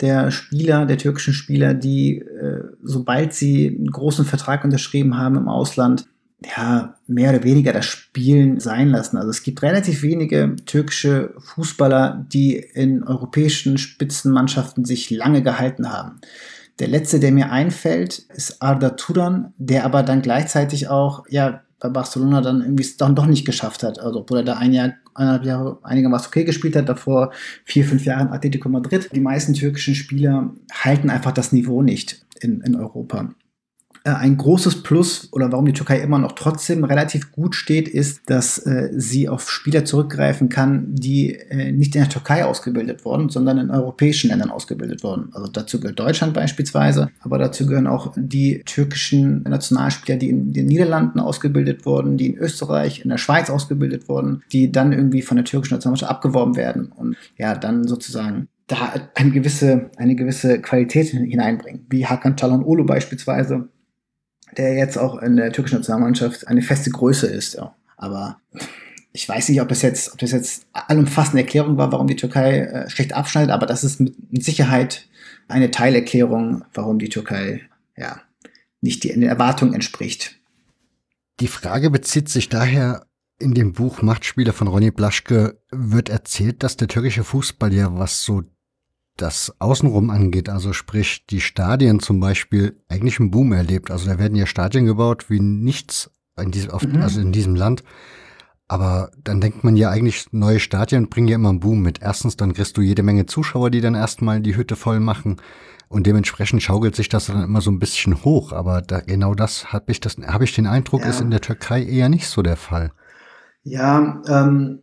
der Spieler, der türkischen Spieler, die, äh, sobald sie einen großen Vertrag unterschrieben haben im Ausland, ja, mehr oder weniger das Spielen sein lassen. Also es gibt relativ wenige türkische Fußballer, die in europäischen Spitzenmannschaften sich lange gehalten haben. Der letzte, der mir einfällt, ist Arda Turan, der aber dann gleichzeitig auch, ja, bei Barcelona dann irgendwie es dann doch nicht geschafft hat. Also, obwohl er da ein Jahr, eineinhalb Jahre einigermaßen okay gespielt hat, davor vier, fünf Jahre in Atletico Madrid. Die meisten türkischen Spieler halten einfach das Niveau nicht in, in Europa. Äh, ein großes Plus oder warum die Türkei immer noch trotzdem relativ gut steht, ist, dass äh, sie auf Spieler zurückgreifen kann, die äh, nicht in der Türkei ausgebildet wurden, sondern in europäischen Ländern ausgebildet wurden. Also dazu gehört Deutschland beispielsweise, aber dazu gehören auch die türkischen Nationalspieler, die in den Niederlanden ausgebildet wurden, die in Österreich, in der Schweiz ausgebildet wurden, die dann irgendwie von der türkischen Nationalmannschaft abgeworben werden und ja, dann sozusagen da eine gewisse, eine gewisse Qualität hineinbringen, wie Hakan Çalhanoğlu beispielsweise, der jetzt auch in der türkischen Nationalmannschaft eine feste Größe ist. Ja. Aber ich weiß nicht, ob das jetzt, ob das jetzt allumfassende Erklärung war, warum die Türkei äh, schlecht abschneidet, aber das ist mit, Sicherheit eine Teilerklärung, warum die Türkei ja nicht den Erwartungen entspricht. Die Frage bezieht sich daher in dem Buch Machtspieler von Ronny Blaschke wird erzählt, dass der türkische Fußball ja, was so das Außenrum angeht, also sprich die Stadien zum Beispiel, eigentlich einen Boom erlebt. Also da werden ja Stadien gebaut wie nichts in diesem, auf, mhm. also in diesem Land. Aber dann denkt man ja eigentlich, neue Stadien bringen ja immer einen Boom mit. Erstens, dann kriegst du jede Menge Zuschauer, die dann erstmal die Hütte voll machen. Und dementsprechend schaukelt sich das dann immer so ein bisschen hoch. Aber da, genau das habe ich das, habe ich den Eindruck, ja. ist in der Türkei eher nicht so der Fall. Ja, ähm,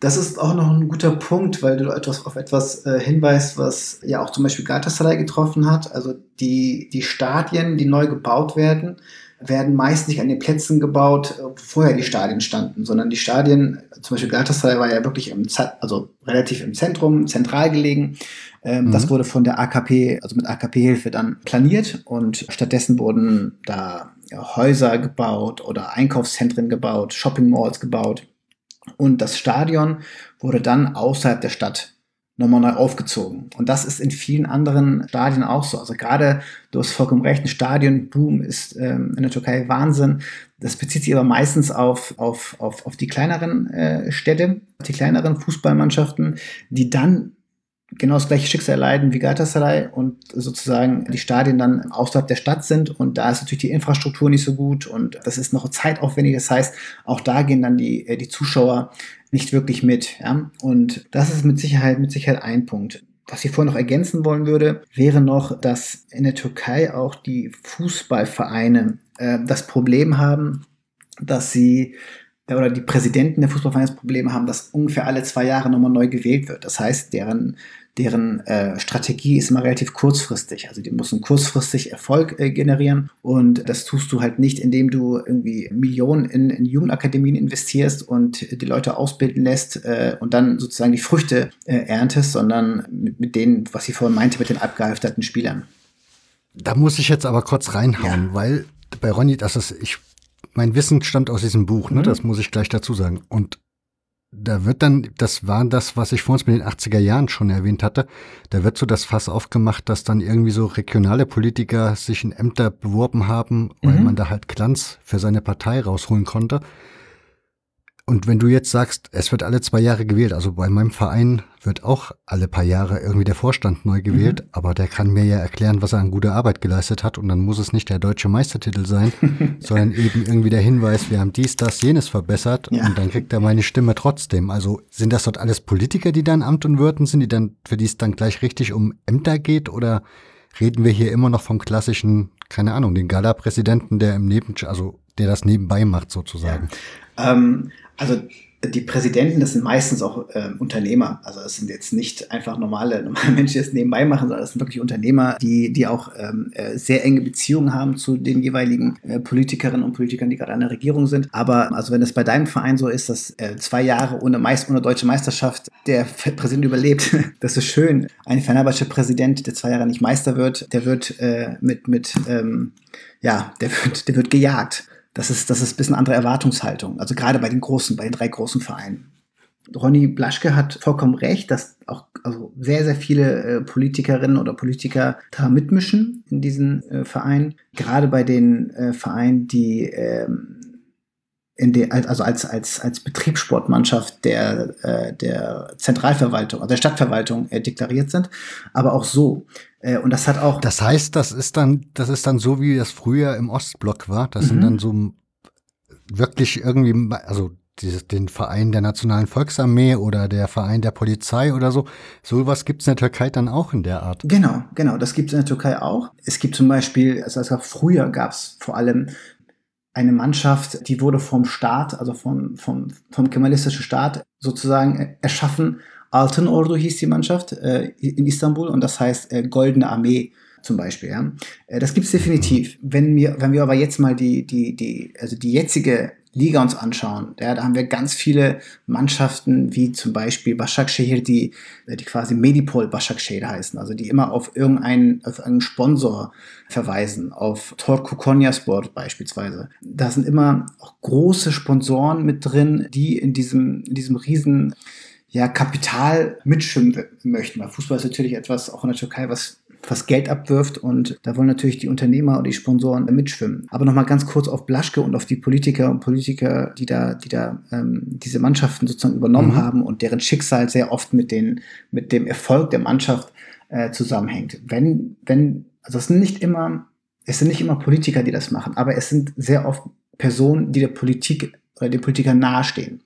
das ist auch noch ein guter Punkt, weil du etwas auf etwas äh, hinweist, was ja auch zum Beispiel Galatasaray getroffen hat. Also die, die Stadien, die neu gebaut werden, werden meist nicht an den Plätzen gebaut, wo vorher die Stadien standen, sondern die Stadien, zum Beispiel Galatasaray war ja wirklich im, also relativ im Zentrum, zentral gelegen. Ähm, mhm. Das wurde von der AKP, also mit AKP-Hilfe dann planiert und stattdessen wurden da Häuser gebaut oder Einkaufszentren gebaut, Shopping Malls gebaut. Und das Stadion wurde dann außerhalb der Stadt nochmal neu aufgezogen. Und das ist in vielen anderen Stadien auch so. Also gerade, du hast vollkommen recht, ein Stadionboom ist ähm, in der Türkei Wahnsinn. Das bezieht sich aber meistens auf, auf, auf, auf die kleineren äh, Städte, die kleineren Fußballmannschaften, die dann genau das gleiche Schicksal leiden wie Galatasaray und sozusagen die Stadien dann außerhalb der Stadt sind und da ist natürlich die Infrastruktur nicht so gut und das ist noch zeitaufwendig. Das heißt, auch da gehen dann die, äh, die Zuschauer nicht wirklich mit. Ja? Und das ist mit Sicherheit, mit Sicherheit ein Punkt. Was ich vorhin noch ergänzen wollen würde, wäre noch, dass in der Türkei auch die Fußballvereine äh, das Problem haben, dass sie oder die Präsidenten der Fußballvereine das Problem haben, dass ungefähr alle zwei Jahre nochmal neu gewählt wird. Das heißt, deren deren äh, Strategie ist immer relativ kurzfristig. Also die müssen kurzfristig Erfolg äh, generieren und das tust du halt nicht, indem du irgendwie Millionen in, in Jugendakademien investierst und die Leute ausbilden lässt äh, und dann sozusagen die Früchte äh, erntest, sondern mit, mit denen, was ich vorhin meinte, mit den abgehalfterten Spielern. Da muss ich jetzt aber kurz reinhauen, ja. weil bei Ronny, das ist, ich, mein Wissen stammt aus diesem Buch, ne? Mhm. Das muss ich gleich dazu sagen. Und da wird dann, das war das, was ich vor uns mit den 80er Jahren schon erwähnt hatte, da wird so das Fass aufgemacht, dass dann irgendwie so regionale Politiker sich in Ämter beworben haben, weil mhm. man da halt Glanz für seine Partei rausholen konnte. Und wenn du jetzt sagst, es wird alle zwei Jahre gewählt, also bei meinem Verein wird auch alle paar Jahre irgendwie der Vorstand neu gewählt, mhm. aber der kann mir ja erklären, was er an guter Arbeit geleistet hat und dann muss es nicht der deutsche Meistertitel sein, sondern eben irgendwie der Hinweis, wir haben dies, das, jenes verbessert ja. und dann kriegt er meine Stimme trotzdem. Also sind das dort alles Politiker, die dann Amt und Würden sind, die dann, für die es dann gleich richtig um Ämter geht oder reden wir hier immer noch vom klassischen, keine Ahnung, den Gala-Präsidenten, der im Neben, also der das nebenbei macht sozusagen? Ja. Ähm also die Präsidenten, das sind meistens auch äh, Unternehmer. Also das sind jetzt nicht einfach normale, normale Menschen, die das nebenbei machen, sondern das sind wirklich Unternehmer, die, die auch ähm, äh, sehr enge Beziehungen haben zu den jeweiligen äh, Politikerinnen und Politikern, die gerade an der Regierung sind. Aber also wenn es bei deinem Verein so ist, dass äh, zwei Jahre ohne, Meist ohne deutsche Meisterschaft der Präsident überlebt, das ist schön. Ein Fenerbahce Präsident, der zwei Jahre nicht Meister wird, der wird äh, mit, mit ähm, ja, der wird, der wird gejagt. Das ist, das ist ein bisschen andere Erwartungshaltung. Also gerade bei den großen, bei den drei großen Vereinen. Ronny Blaschke hat vollkommen recht, dass auch also sehr, sehr viele äh, Politikerinnen oder Politiker da mitmischen in diesen äh, Vereinen. Gerade bei den äh, Vereinen, die ähm, in der, also als, als, als Betriebssportmannschaft der, äh, der Zentralverwaltung, also der Stadtverwaltung äh, deklariert sind, aber auch so. Äh, und das hat auch. Das heißt, das ist dann, das ist dann so, wie das früher im Ostblock war. Das mhm. sind dann so wirklich irgendwie, also dieses, den Verein der Nationalen Volksarmee oder der Verein der Polizei oder so. Sowas gibt es in der Türkei dann auch in der Art. Genau, genau. Das gibt es in der Türkei auch. Es gibt zum Beispiel, also, also früher gab es vor allem eine Mannschaft, die wurde vom Staat, also vom, vom, vom kemalistischen Staat sozusagen erschaffen. Altın Ordu hieß die Mannschaft äh, in Istanbul und das heißt äh, Goldene Armee zum Beispiel. Ja. Äh, das gibt's definitiv. Wenn wir, wenn wir aber jetzt mal die, die, die, also die jetzige Liga uns anschauen, ja, da haben wir ganz viele Mannschaften, wie zum Beispiel Başakşehir, die, äh, die quasi Medipol Başakşehir heißen, also die immer auf irgendeinen, auf einen Sponsor verweisen, auf Torku Konyasport beispielsweise. Da sind immer auch große Sponsoren mit drin, die in diesem, in diesem riesen ja, Kapital mitschwimmen möchten. Weil Fußball ist natürlich etwas, auch in der Türkei, was was Geld abwirft und da wollen natürlich die Unternehmer und die Sponsoren mitschwimmen. Aber nochmal ganz kurz auf Blaschke und auf die Politiker und Politiker, die da, die da ähm, diese Mannschaften sozusagen übernommen mhm. haben und deren Schicksal sehr oft mit, den, mit dem Erfolg der Mannschaft äh, zusammenhängt. Wenn, wenn, also es sind nicht immer, es sind nicht immer Politiker, die das machen, aber es sind sehr oft Personen, die der Politik oder den Politikern nahestehen.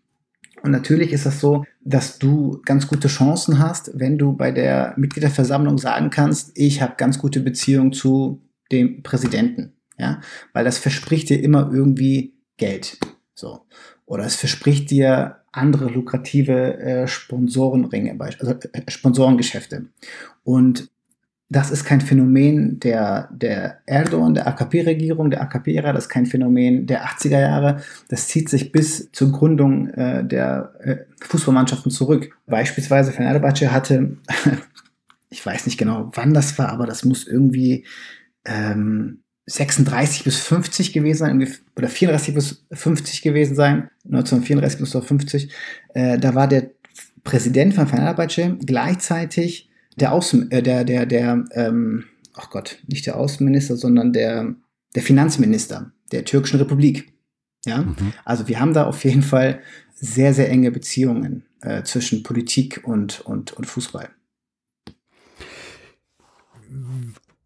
Und natürlich ist das so, dass du ganz gute Chancen hast, wenn du bei der Mitgliederversammlung sagen kannst, ich habe ganz gute Beziehung zu dem Präsidenten. Ja, weil das verspricht dir immer irgendwie Geld. So. Oder es verspricht dir andere lukrative äh, Sponsorenringe, also äh, Sponsorengeschäfte. Und das ist kein Phänomen der, der Erdogan, der AKP-Regierung, der AKP-Ära, das ist kein Phänomen der 80er Jahre. Das zieht sich bis zur Gründung äh, der äh, Fußballmannschaften zurück. Beispielsweise Fenerbahce hatte, ich weiß nicht genau, wann das war, aber das muss irgendwie ähm, 36 bis 50 gewesen sein, oder 34 bis 50 gewesen sein, 1934 bis 50. Äh, da war der Präsident von Fenerbahce gleichzeitig der Außen, äh, der, der, der, ähm, ach Gott, nicht der Außenminister, sondern der, der Finanzminister der türkischen Republik. Ja, mhm. also wir haben da auf jeden Fall sehr, sehr enge Beziehungen äh, zwischen Politik und, und, und Fußball.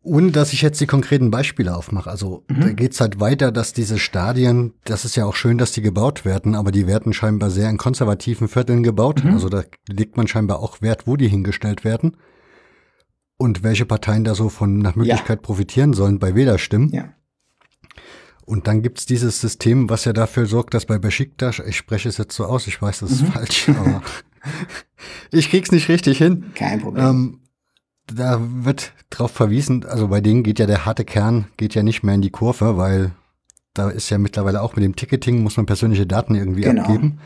Ohne dass ich jetzt die konkreten Beispiele aufmache. Also mhm. da geht's halt weiter, dass diese Stadien, das ist ja auch schön, dass die gebaut werden, aber die werden scheinbar sehr in konservativen Vierteln gebaut. Mhm. Also da legt man scheinbar auch Wert, wo die hingestellt werden und welche Parteien da so von nach Möglichkeit ja. profitieren sollen bei Wählerstimmen. Ja. Und dann gibt's dieses System, was ja dafür sorgt, dass bei Besiktas, ich spreche es jetzt so aus, ich weiß, das ist mhm. falsch, aber ich krieg's nicht richtig hin. Kein Problem. Ähm, da wird drauf verwiesen, also bei denen geht ja der harte Kern, geht ja nicht mehr in die Kurve, weil da ist ja mittlerweile auch mit dem Ticketing, muss man persönliche Daten irgendwie genau. abgeben.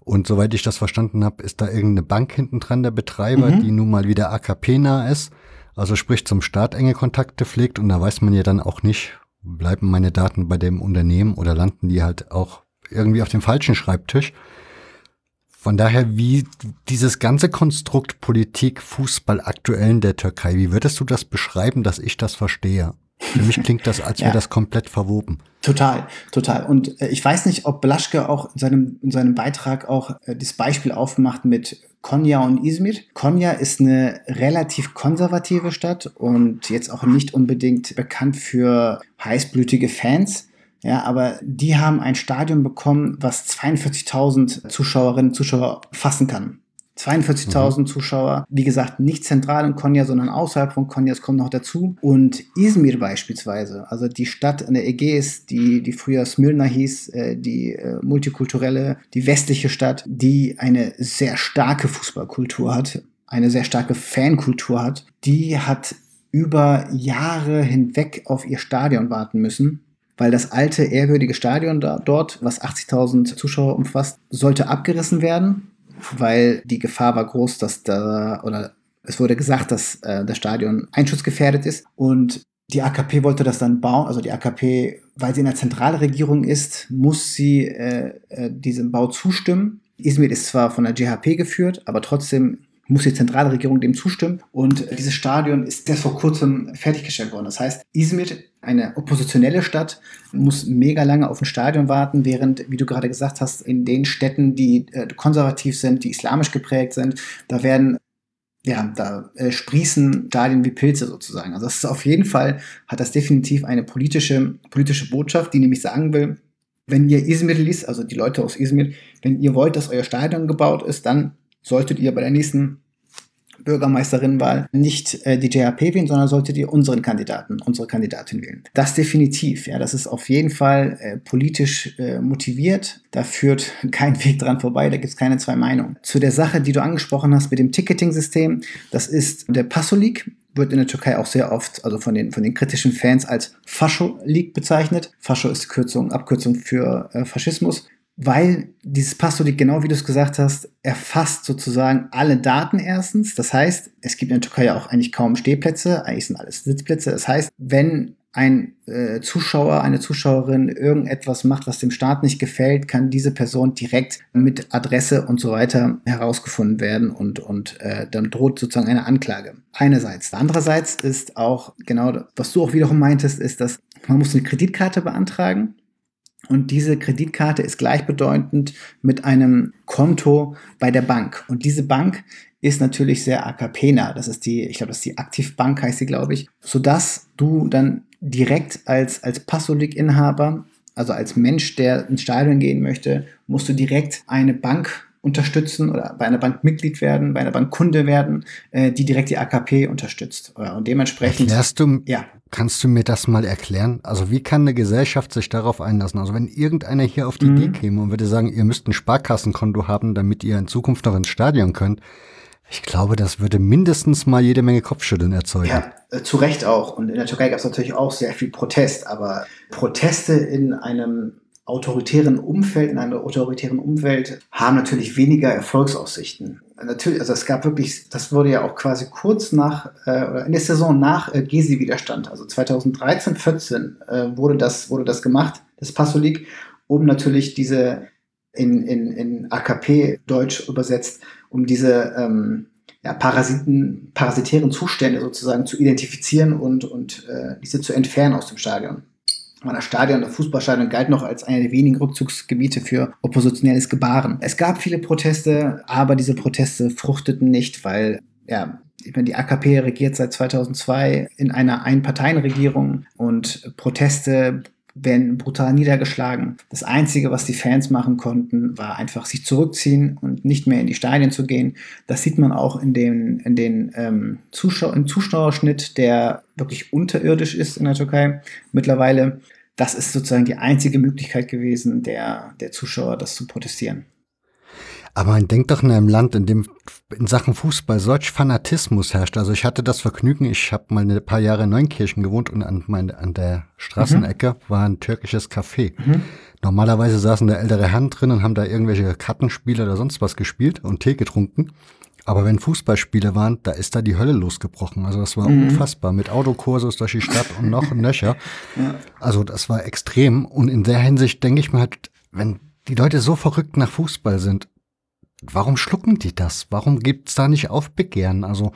Und soweit ich das verstanden habe, ist da irgendeine Bank hinten dran, der Betreiber, mhm. die nun mal wieder AKP-nah ist. Also sprich zum Staat enge Kontakte pflegt und da weiß man ja dann auch nicht, bleiben meine Daten bei dem Unternehmen oder landen die halt auch irgendwie auf dem falschen Schreibtisch. Von daher, wie dieses ganze Konstrukt Politik, Fußball aktuell in der Türkei, wie würdest du das beschreiben, dass ich das verstehe? Für mich klingt das, als wäre ja. das komplett verwoben. Total, total. Und äh, ich weiß nicht, ob Blaschke auch in seinem, in seinem Beitrag auch äh, das Beispiel aufmacht mit Konya und Izmir. Konya ist eine relativ konservative Stadt und jetzt auch nicht unbedingt bekannt für heißblütige Fans. Ja, aber die haben ein Stadion bekommen, was 42.000 Zuschauerinnen und Zuschauer fassen kann. 42.000 mhm. Zuschauer. Wie gesagt, nicht zentral in Konya, sondern außerhalb von Konya. Es kommt noch dazu. Und Izmir beispielsweise, also die Stadt an der Ägäis, die, die früher Smyrna hieß, äh, die äh, multikulturelle, die westliche Stadt, die eine sehr starke Fußballkultur hat, eine sehr starke Fankultur hat, die hat über Jahre hinweg auf ihr Stadion warten müssen weil das alte, ehrwürdige Stadion da, dort, was 80.000 Zuschauer umfasst, sollte abgerissen werden weil die Gefahr war groß, dass da, oder es wurde gesagt, dass äh, das Stadion einschutzgefährdet ist und die AKP wollte das dann bauen, also die AKP, weil sie in der Zentralregierung ist, muss sie äh, äh, diesem Bau zustimmen. Izmir ist zwar von der GHP geführt, aber trotzdem muss die zentrale Regierung dem zustimmen. Und dieses Stadion ist erst vor kurzem fertiggestellt worden. Das heißt, Izmir, eine oppositionelle Stadt, muss mega lange auf ein Stadion warten, während, wie du gerade gesagt hast, in den Städten, die äh, konservativ sind, die islamisch geprägt sind, da werden ja, da äh, sprießen Stadien wie Pilze sozusagen. Also das ist auf jeden Fall, hat das definitiv eine politische, politische Botschaft, die nämlich sagen will, wenn ihr Izmir liest, also die Leute aus Izmir, wenn ihr wollt, dass euer Stadion gebaut ist, dann solltet ihr bei der nächsten Bürgermeisterinnenwahl nicht äh, die JHP wählen, sondern solltet ihr unseren Kandidaten, unsere Kandidatin wählen. Das definitiv, ja, das ist auf jeden Fall äh, politisch äh, motiviert. Da führt kein Weg dran vorbei, da gibt es keine zwei Meinungen. Zu der Sache, die du angesprochen hast mit dem Ticketing-System, das ist der Passolik, wird in der Türkei auch sehr oft, also von den, von den kritischen Fans als Fascho League bezeichnet. Fascho ist Kürzung, Abkürzung für äh, Faschismus weil dieses Passolik, genau wie du es gesagt hast, erfasst sozusagen alle Daten erstens. Das heißt, es gibt in der Türkei ja auch eigentlich kaum Stehplätze, eigentlich sind alles Sitzplätze. Das heißt, wenn ein äh, Zuschauer, eine Zuschauerin irgendetwas macht, was dem Staat nicht gefällt, kann diese Person direkt mit Adresse und so weiter herausgefunden werden und, und äh, dann droht sozusagen eine Anklage. Einerseits. Andererseits ist auch genau, was du auch wiederum meintest, ist, dass man muss eine Kreditkarte beantragen und diese Kreditkarte ist gleichbedeutend mit einem Konto bei der Bank. Und diese Bank ist natürlich sehr AKP-nah. Das ist die, ich glaube, das ist die Aktivbank, heißt sie, glaube ich. Sodass du dann direkt als, als Passolik-Inhaber, also als Mensch, der ins Stadion gehen möchte, musst du direkt eine Bank unterstützen oder bei einer Bank Mitglied werden, bei einer Bank Kunde werden, äh, die direkt die AKP unterstützt. Und dementsprechend. Erklärst du, ja. Kannst du mir das mal erklären? Also wie kann eine Gesellschaft sich darauf einlassen? Also wenn irgendeiner hier auf die mhm. Idee käme und würde sagen, ihr müsst ein Sparkassenkonto haben, damit ihr in Zukunft noch ins Stadion könnt, ich glaube, das würde mindestens mal jede Menge Kopfschütteln erzeugen. Ja, äh, zu Recht auch. Und in der Türkei gab es natürlich auch sehr viel Protest, aber Proteste in einem autoritären Umfeld, in einer autoritären Umwelt, haben natürlich weniger Erfolgsaussichten. Natürlich, also es gab wirklich, das wurde ja auch quasi kurz nach, äh, oder in der Saison nach äh, Gezi-Widerstand, also 2013, 14 äh, wurde, das, wurde das gemacht, das Passolik, um natürlich diese in, in, in AKP Deutsch übersetzt, um diese ähm, ja, Parasiten, parasitären Zustände sozusagen zu identifizieren und, und äh, diese zu entfernen aus dem Stadion. Das Stadion, das Fußballstadion galt noch als einer der wenigen Rückzugsgebiete für oppositionelles Gebaren. Es gab viele Proteste, aber diese Proteste fruchteten nicht, weil ja, ich meine, die AKP regiert seit 2002 in einer Einparteienregierung und Proteste werden brutal niedergeschlagen. Das Einzige, was die Fans machen konnten, war einfach sich zurückziehen und nicht mehr in die Stadien zu gehen. Das sieht man auch in den, in den ähm, Zuschau im Zuschauerschnitt, der wirklich unterirdisch ist in der Türkei mittlerweile. Das ist sozusagen die einzige Möglichkeit gewesen, der, der Zuschauer das zu protestieren. Aber man denkt doch in einem Land, in dem in Sachen Fußball solch Fanatismus herrscht. Also ich hatte das Vergnügen, ich habe mal ein paar Jahre in Neunkirchen gewohnt und an, mein, an der Straßenecke mhm. war ein türkisches Café. Mhm. Normalerweise saßen da ältere Herren drin und haben da irgendwelche Kartenspiele oder sonst was gespielt und Tee getrunken. Aber wenn Fußballspiele waren, da ist da die Hölle losgebrochen. Also das war mhm. unfassbar. Mit Autokursus durch die Stadt und noch ein Nöcher. Ja. Also das war extrem. Und in der Hinsicht denke ich mir halt, wenn die Leute so verrückt nach Fußball sind warum schlucken die das? Warum gibt's da nicht Aufbegehren? Also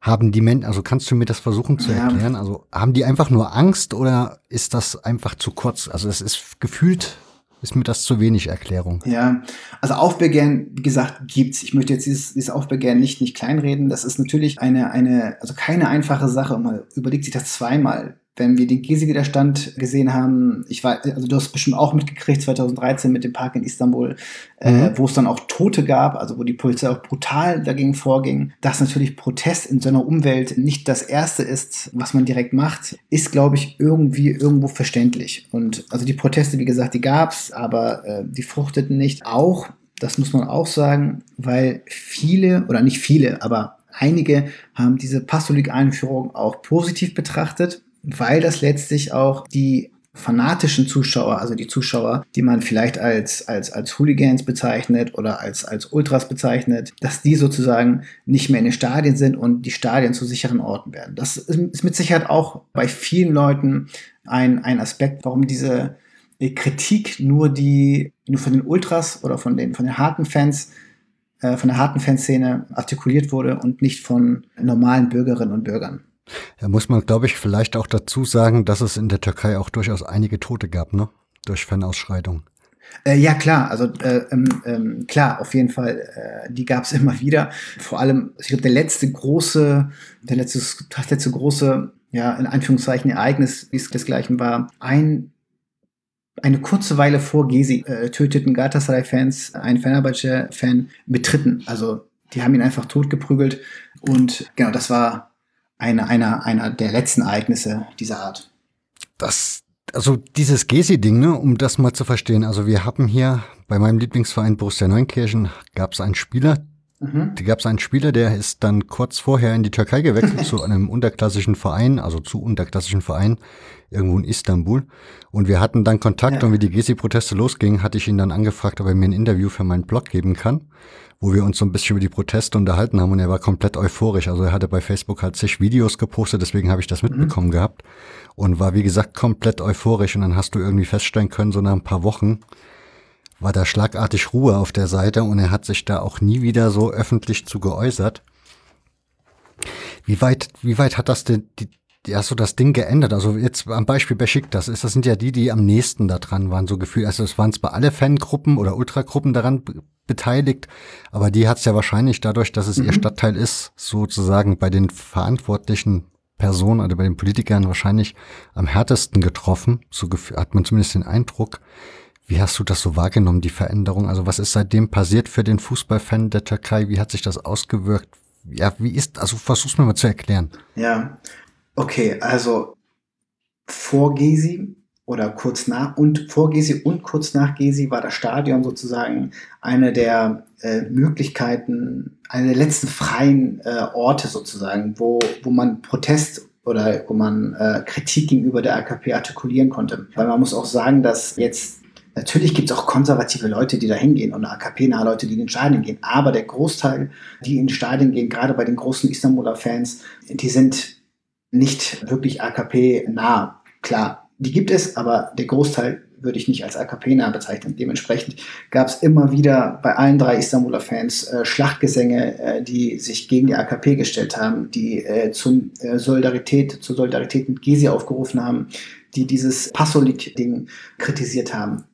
haben die Menschen, also kannst du mir das versuchen zu erklären? Ja. Also haben die einfach nur Angst oder ist das einfach zu kurz? Also es ist gefühlt ist mir das zu wenig Erklärung. Ja, also Aufbegehren, wie gesagt, gibt's. Ich möchte jetzt dieses, dieses Aufbegehren nicht, nicht kleinreden. Das ist natürlich eine, eine, also keine einfache Sache. Man überlegt sich das zweimal wenn wir den Gezi-Widerstand gesehen haben, ich war, also du hast bestimmt auch mitgekriegt, 2013 mit dem Park in Istanbul, äh, mhm. äh, wo es dann auch Tote gab, also wo die Polizei auch brutal dagegen vorging, dass natürlich Protest in so einer Umwelt nicht das Erste ist, was man direkt macht, ist, glaube ich, irgendwie irgendwo verständlich. Und also die Proteste, wie gesagt, die gab's, aber äh, die fruchteten nicht. Auch, das muss man auch sagen, weil viele, oder nicht viele, aber einige haben diese Passolik-Einführung auch positiv betrachtet weil das letztlich auch die fanatischen Zuschauer, also die Zuschauer, die man vielleicht als, als, als Hooligans bezeichnet oder als, als Ultras bezeichnet, dass die sozusagen nicht mehr in den Stadien sind und die Stadien zu sicheren Orten werden. Das ist mit Sicherheit auch bei vielen Leuten ein, ein Aspekt, warum diese Kritik nur die, nur von den Ultras oder von den, von den harten Fans äh, von der harten Fanszene artikuliert wurde und nicht von normalen Bürgerinnen und Bürgern. Ja, muss man, glaube ich, vielleicht auch dazu sagen, dass es in der Türkei auch durchaus einige Tote gab, ne? Durch Fanausschreitungen. Äh, ja, klar, also äh, ähm, ähm, klar, auf jeden Fall, äh, die gab es immer wieder. Vor allem, ich glaube, der letzte große, der letzte, das letzte große, ja, in Anführungszeichen Ereignis, wie es desgleichen war, ein eine kurze Weile vor Gezi äh, töteten Galatasaray-Fans einen Fenerbahce-Fan mit Tritten. Also die haben ihn einfach totgeprügelt und genau, das war eine, einer, einer der letzten Ereignisse dieser Art. Das, also dieses Gesi-Ding, ne, um das mal zu verstehen. Also wir haben hier bei meinem Lieblingsverein Borussia Neunkirchen gab es einen Spieler, Mhm. Da gab es einen Spieler, der ist dann kurz vorher in die Türkei gewechselt zu einem unterklassischen Verein, also zu unterklassischen Verein irgendwo in Istanbul. Und wir hatten dann Kontakt ja. und wie die Gezi-Proteste losgingen, hatte ich ihn dann angefragt, ob er mir ein Interview für meinen Blog geben kann wo wir uns so ein bisschen über die Proteste unterhalten haben und er war komplett euphorisch. Also er hatte bei Facebook halt zig Videos gepostet, deswegen habe ich das mitbekommen mhm. gehabt und war wie gesagt komplett euphorisch und dann hast du irgendwie feststellen können, so nach ein paar Wochen war da schlagartig Ruhe auf der Seite und er hat sich da auch nie wieder so öffentlich zu geäußert. Wie weit, wie weit hat das denn die, ja, so das Ding geändert. Also jetzt am Beispiel Besiktas ist, das sind ja die, die am nächsten da dran waren, so gefühlt. Also es waren zwar alle Fangruppen oder Ultragruppen daran beteiligt, aber die hat es ja wahrscheinlich dadurch, dass es mhm. ihr Stadtteil ist, sozusagen bei den verantwortlichen Personen oder bei den Politikern wahrscheinlich am härtesten getroffen. So hat man zumindest den Eindruck. Wie hast du das so wahrgenommen, die Veränderung? Also was ist seitdem passiert für den Fußballfan der Türkei? Wie hat sich das ausgewirkt? Ja, wie ist, also versuch's mir mal zu erklären. Ja, Okay, also vor Gesi oder kurz nach und vor Gesi und kurz nach Gesi war das Stadion sozusagen eine der äh, Möglichkeiten, eine der letzten freien äh, Orte sozusagen, wo, wo man Protest oder wo man äh, Kritik gegenüber der AKP artikulieren konnte. Weil man muss auch sagen, dass jetzt Natürlich gibt es auch konservative Leute, die da hingehen und AKP-nahe Leute, die in den Stadien gehen. Aber der Großteil, die in die Stadien gehen, gerade bei den großen Istanbuler Fans, die sind nicht wirklich AKP-nah. Klar, die gibt es, aber der Großteil würde ich nicht als AKP-nah bezeichnen. Dementsprechend gab es immer wieder bei allen drei Istanbuler Fans äh, Schlachtgesänge, äh, die sich gegen die AKP gestellt haben, die äh, zum äh, Solidarität, zur Solidarität mit Gezi aufgerufen haben, die dieses Passolik-Ding kritisiert haben.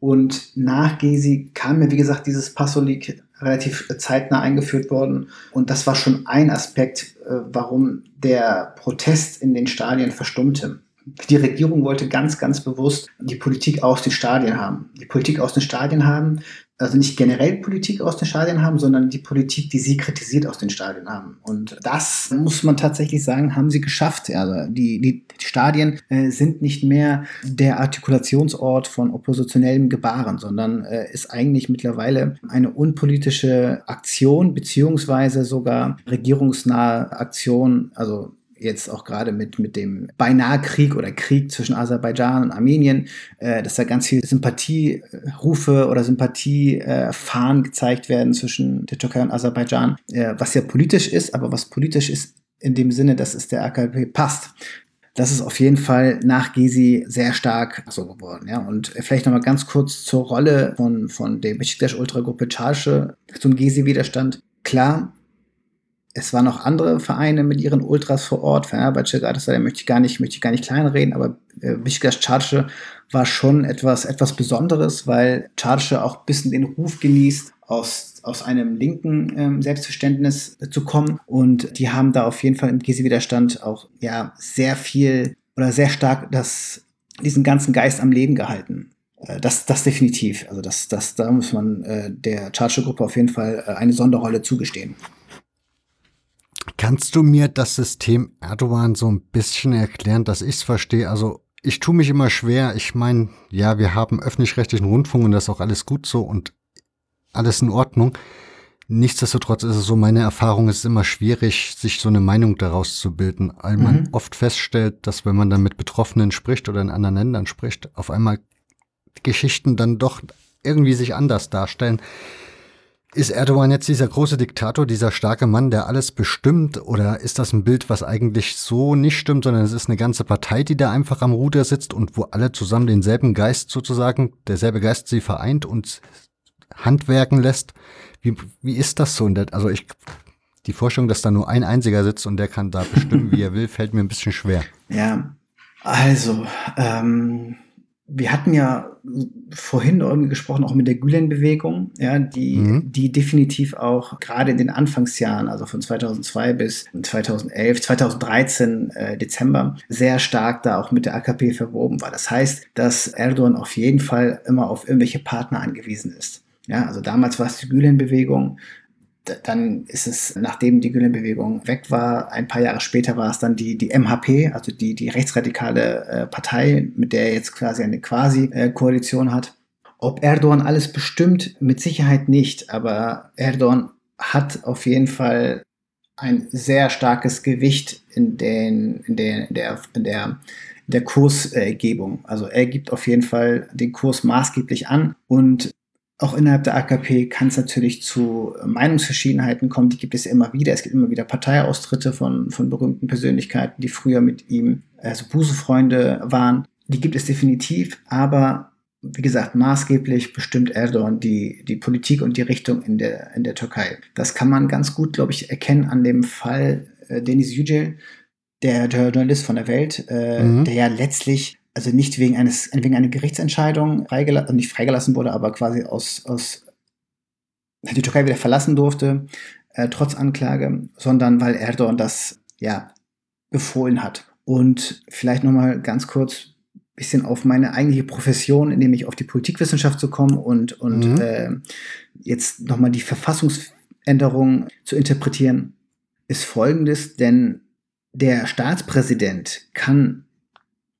Und nach Gezi kam mir, wie gesagt, dieses Passolik relativ zeitnah eingeführt worden. Und das war schon ein Aspekt, äh, warum der Protest in den Stadien verstummte. Die Regierung wollte ganz, ganz bewusst die Politik aus den Stadien haben. Die Politik aus den Stadien haben, also nicht generell Politik aus den Stadien haben, sondern die Politik, die sie kritisiert aus den Stadien haben. Und das muss man tatsächlich sagen, haben sie geschafft. Also die, die, die Stadien äh, sind nicht mehr der Artikulationsort von oppositionellem Gebaren, sondern äh, ist eigentlich mittlerweile eine unpolitische Aktion beziehungsweise sogar regierungsnahe Aktion, also jetzt auch gerade mit, mit dem beinahe Krieg oder Krieg zwischen Aserbaidschan und Armenien, äh, dass da ganz viel Sympathierufe oder Sympathiefahnen äh, gezeigt werden zwischen der Türkei und Aserbaidschan, äh, was ja politisch ist, aber was politisch ist in dem Sinne, dass es der AKP passt. Das ist auf jeden Fall nach Gezi sehr stark so geworden. Ja. Und vielleicht nochmal ganz kurz zur Rolle von, von der Besiktas-Ultragruppe Charge zum Gezi-Widerstand. Klar, es waren noch andere Vereine mit ihren Ultras vor Ort. Fenerbahce, Galatasaray möchte ich gar nicht, möchte ich gar nicht kleinreden, aber äh, Besiktas Charge war schon etwas, etwas Besonderes, weil Charge auch ein bisschen den Ruf genießt, aus, aus einem linken ähm, Selbstverständnis zu kommen. Und die haben da auf jeden Fall im Gezi-Widerstand auch ja sehr viel oder sehr stark das, diesen ganzen Geist am Leben gehalten. Äh, das, das definitiv. Also das, das, da muss man äh, der Charge-Gruppe auf jeden Fall äh, eine Sonderrolle zugestehen. Kannst du mir das System Erdogan so ein bisschen erklären, dass ich es verstehe? Also ich tue mich immer schwer. Ich meine, ja, wir haben öffentlich-rechtlichen Rundfunk und das ist auch alles gut so und alles in Ordnung. Nichtsdestotrotz ist es so, meine Erfahrung ist immer schwierig, sich so eine Meinung daraus zu bilden, weil man mhm. oft feststellt, dass wenn man dann mit Betroffenen spricht oder in anderen Ländern spricht, auf einmal Geschichten dann doch irgendwie sich anders darstellen. Ist Erdogan jetzt dieser große Diktator, dieser starke Mann, der alles bestimmt? Oder ist das ein Bild, was eigentlich so nicht stimmt, sondern es ist eine ganze Partei, die da einfach am Ruder sitzt und wo alle zusammen denselben Geist sozusagen, derselbe Geist sie vereint und handwerken lässt. Wie, wie ist das so? Also ich, die Vorstellung, dass da nur ein einziger sitzt und der kann da bestimmen, wie er will, fällt mir ein bisschen schwer. Ja, also, ähm, wir hatten ja vorhin irgendwie gesprochen, auch mit der Gülen-Bewegung, ja, die, mhm. die definitiv auch gerade in den Anfangsjahren, also von 2002 bis 2011, 2013 äh, Dezember, sehr stark da auch mit der AKP verwoben war. Das heißt, dass Erdogan auf jeden Fall immer auf irgendwelche Partner angewiesen ist. Ja, also damals war es die Gülen-Bewegung, dann ist es, nachdem die Gülen-Bewegung weg war, ein paar Jahre später war es dann die, die MHP, also die, die rechtsradikale äh, Partei, mit der er jetzt quasi eine Quasi-Koalition hat. Ob Erdogan alles bestimmt, mit Sicherheit nicht, aber Erdogan hat auf jeden Fall ein sehr starkes Gewicht in, den, in, den, in der, in der, in der Kursgebung. Also er gibt auf jeden Fall den Kurs maßgeblich an und auch innerhalb der AKP kann es natürlich zu Meinungsverschiedenheiten kommen, die gibt es immer wieder. Es gibt immer wieder Parteiaustritte von, von berühmten Persönlichkeiten, die früher mit ihm also Busefreunde waren. Die gibt es definitiv, aber wie gesagt, maßgeblich bestimmt Erdogan die, die Politik und die Richtung in der, in der Türkei. Das kann man ganz gut, glaube ich, erkennen an dem Fall äh, Deniz Yücel, der, der Journalist von der Welt, äh, mhm. der ja letztlich also nicht wegen eines, wegen einer Gerichtsentscheidung freigelassen, also nicht freigelassen wurde, aber quasi aus, aus die Türkei wieder verlassen durfte, äh, trotz Anklage, sondern weil Erdogan das ja befohlen hat. Und vielleicht nochmal ganz kurz bisschen auf meine eigentliche Profession, nämlich auf die Politikwissenschaft zu kommen und, und mhm. äh, jetzt nochmal die Verfassungsänderung zu interpretieren, ist folgendes, denn der Staatspräsident kann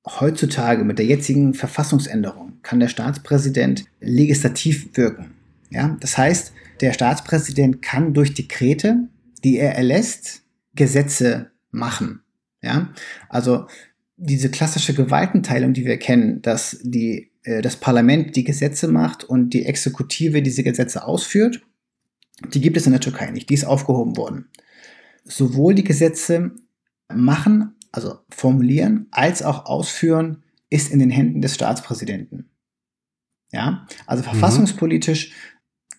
heutzutage mit der jetzigen Verfassungsänderung kann der Staatspräsident legislativ wirken. Ja, das heißt, der Staatspräsident kann durch Dekrete, die er erlässt, Gesetze machen. Ja, also diese klassische Gewaltenteilung, die wir kennen, dass die, äh, das Parlament die Gesetze macht und die Exekutive diese Gesetze ausführt, die gibt es in der Türkei nicht. Die ist aufgehoben worden. Sowohl die Gesetze machen also formulieren als auch ausführen, ist in den Händen des Staatspräsidenten. Ja, also mhm. verfassungspolitisch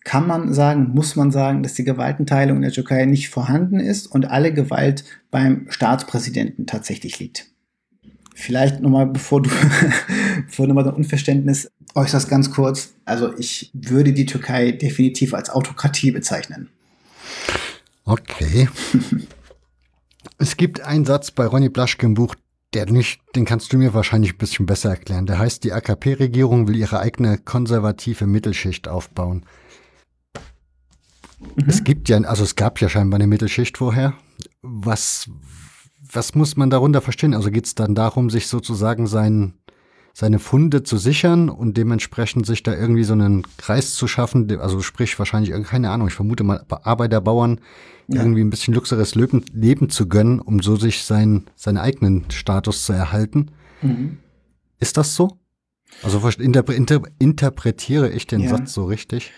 kann man sagen, muss man sagen, dass die Gewaltenteilung in der Türkei nicht vorhanden ist und alle Gewalt beim Staatspräsidenten tatsächlich liegt. Vielleicht nochmal, bevor du, bevor du mal so ein Unverständnis äußerst, ganz kurz. Also ich würde die Türkei definitiv als Autokratie bezeichnen. Okay. Es gibt einen Satz bei Ronny Blaschke im Buch, der nicht, den kannst du mir wahrscheinlich ein bisschen besser erklären. Der heißt, die AKP-Regierung will ihre eigene konservative Mittelschicht aufbauen. Mhm. Es gibt ja, also es gab ja scheinbar eine Mittelschicht vorher. Was, was muss man darunter verstehen? Also geht es dann darum, sich sozusagen sein, seine Funde zu sichern und dementsprechend sich da irgendwie so einen Kreis zu schaffen, also sprich wahrscheinlich, keine Ahnung, ich vermute mal Arbeiter, Bauern, ja. irgendwie ein bisschen luxuriös Leben, Leben, zu gönnen, um so sich sein, seinen eigenen Status zu erhalten. Mhm. Ist das so? Also interpre inter interpretiere ich den ja. Satz so richtig?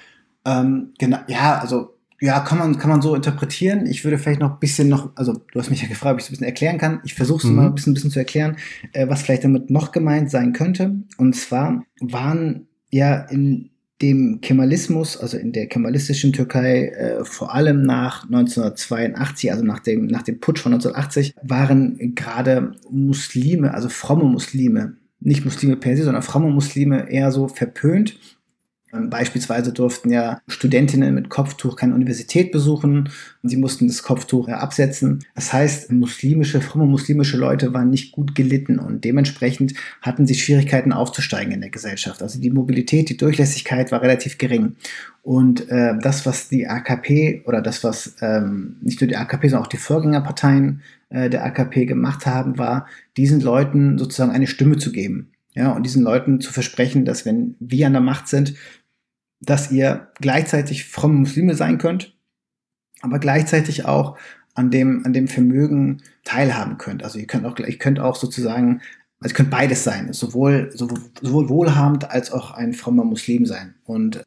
Ähm, genau, ja, also ja, kann man, kann man so interpretieren. Ich würde vielleicht noch ein bisschen noch, also du hast mich ja gefragt, ob ich es ein bisschen erklären kann. Ich versuche es mhm. mal ein bisschen, ein bisschen zu erklären, äh, was vielleicht damit noch gemeint sein könnte. Und zwar waren ja in dem Kemalismus, also in der kemalistischen Türkei, äh, vor allem nach 1982, also nach dem, nach dem Putsch von 1980, waren gerade Muslime, also fromme Muslime, nicht Muslime per se, sondern fromme Muslime eher so verpönt beispielsweise durften ja Studentinnen mit Kopftuch keine Universität besuchen und sie mussten das Kopftuch absetzen. Das heißt, muslimische, fromme muslimische Leute waren nicht gut gelitten und dementsprechend hatten sie Schwierigkeiten aufzusteigen in der Gesellschaft. Also die Mobilität, die Durchlässigkeit war relativ gering. Und äh, das, was die AKP oder das, was ähm, nicht nur die AKP, sondern auch die Vorgängerparteien äh, der AKP gemacht haben, war, diesen Leuten sozusagen eine Stimme zu geben. Ja, und diesen Leuten zu versprechen, dass wenn wir an der Macht sind, dass ihr gleichzeitig fromme Muslime sein könnt, aber gleichzeitig auch an dem, an dem Vermögen teilhaben könnt. Also ihr könnt auch, ihr könnt auch sozusagen, also ihr könnt beides sein, sowohl, sowohl, sowohl wohlhabend als auch ein frommer Muslim sein. Und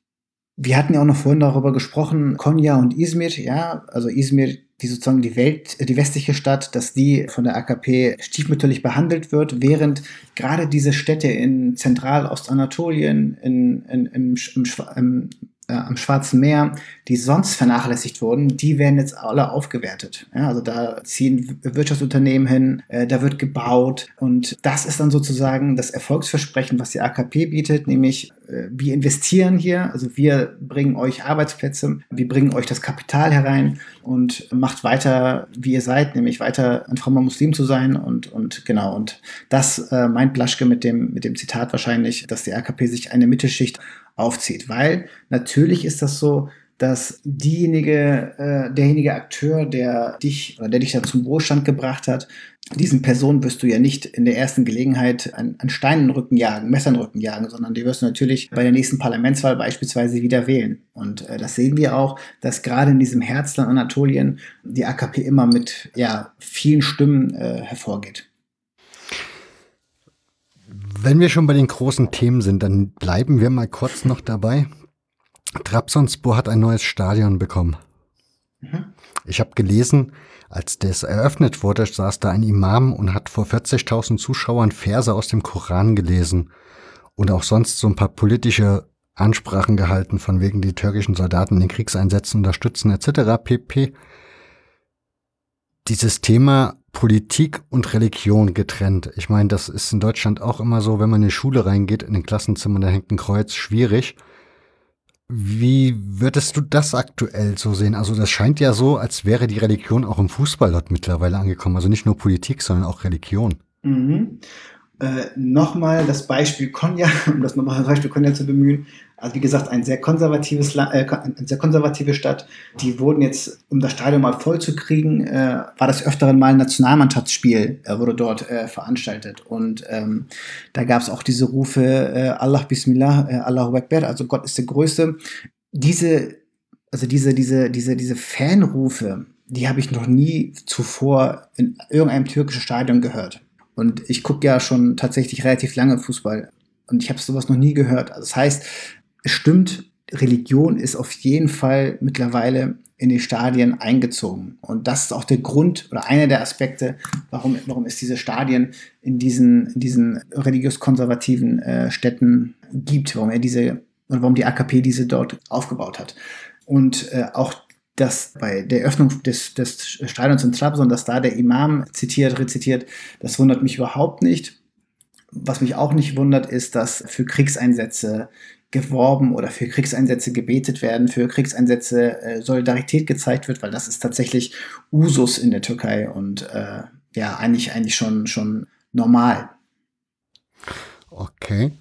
wir hatten ja auch noch vorhin darüber gesprochen, Konya und Izmir, ja, also Izmir die sozusagen die Welt, die westliche Stadt, dass die von der AKP stiefmütterlich behandelt wird, während gerade diese Städte in Zentralostanatolien, in, in, im, im, im äh, am Schwarzen Meer, die sonst vernachlässigt wurden, die werden jetzt alle aufgewertet. Ja, also da ziehen Wirtschaftsunternehmen hin, äh, da wird gebaut und das ist dann sozusagen das Erfolgsversprechen, was die AKP bietet, nämlich äh, wir investieren hier, also wir bringen euch Arbeitsplätze, wir bringen euch das Kapital herein und macht weiter, wie ihr seid, nämlich weiter ein frommer Muslim zu sein und, und genau. Und das äh, meint Blaschke mit dem, mit dem Zitat wahrscheinlich, dass die AKP sich eine Mittelschicht aufzieht, weil natürlich ist das so, dass diejenige, äh, derjenige Akteur, der dich oder der dich da zum Wohlstand gebracht hat, diesen Personen wirst du ja nicht in der ersten Gelegenheit an, an Steinen Rücken jagen, Messer in den Rücken jagen, sondern die wirst du natürlich bei der nächsten Parlamentswahl beispielsweise wieder wählen. Und äh, das sehen wir auch, dass gerade in diesem Herzland Anatolien die AKP immer mit ja, vielen Stimmen äh, hervorgeht. Wenn wir schon bei den großen Themen sind, dann bleiben wir mal kurz noch dabei. Trabzonspor hat ein neues Stadion bekommen. Mhm. Ich habe gelesen, als das eröffnet wurde, saß da ein Imam und hat vor 40.000 Zuschauern Verse aus dem Koran gelesen und auch sonst so ein paar politische Ansprachen gehalten, von wegen die türkischen Soldaten den Kriegseinsätzen unterstützen etc. pp. Dieses Thema Politik und Religion getrennt. Ich meine, das ist in Deutschland auch immer so, wenn man in die Schule reingeht, in den Klassenzimmer, da hängt ein Kreuz, schwierig. Wie würdest du das aktuell so sehen? Also das scheint ja so, als wäre die Religion auch im Fußball dort mittlerweile angekommen. Also nicht nur Politik, sondern auch Religion. Mhm. Äh, nochmal das Beispiel Konya, um das nochmal das Beispiel Konya zu bemühen. Also wie gesagt, ein sehr konservatives, äh, eine sehr konservative Stadt. Die wurden jetzt, um das Stadion mal voll zu kriegen, äh, war das öfteren mal ein Nationalmannschaftsspiel, wurde dort äh, veranstaltet. Und ähm, da gab es auch diese Rufe, äh, Allah Bismillah, äh, Allahu Akbar, also Gott ist der Größte. Diese, also diese, diese, diese, diese Fanrufe, die habe ich noch nie zuvor in irgendeinem türkischen Stadion gehört. Und ich gucke ja schon tatsächlich relativ lange Fußball. Und ich habe sowas noch nie gehört. Also das heißt, es stimmt, Religion ist auf jeden Fall mittlerweile in die Stadien eingezogen. Und das ist auch der Grund oder einer der Aspekte, warum, warum es diese Stadien in diesen, in diesen religiös-konservativen äh, Städten gibt, warum er diese und warum die AKP diese dort aufgebaut hat. Und äh, auch dass bei der Öffnung des, des Stadions in Trabzon, dass da der Imam zitiert, rezitiert, das wundert mich überhaupt nicht. Was mich auch nicht wundert, ist, dass für Kriegseinsätze geworben oder für Kriegseinsätze gebetet werden, für Kriegseinsätze äh, Solidarität gezeigt wird, weil das ist tatsächlich Usus in der Türkei und äh, ja, eigentlich, eigentlich schon, schon normal. Okay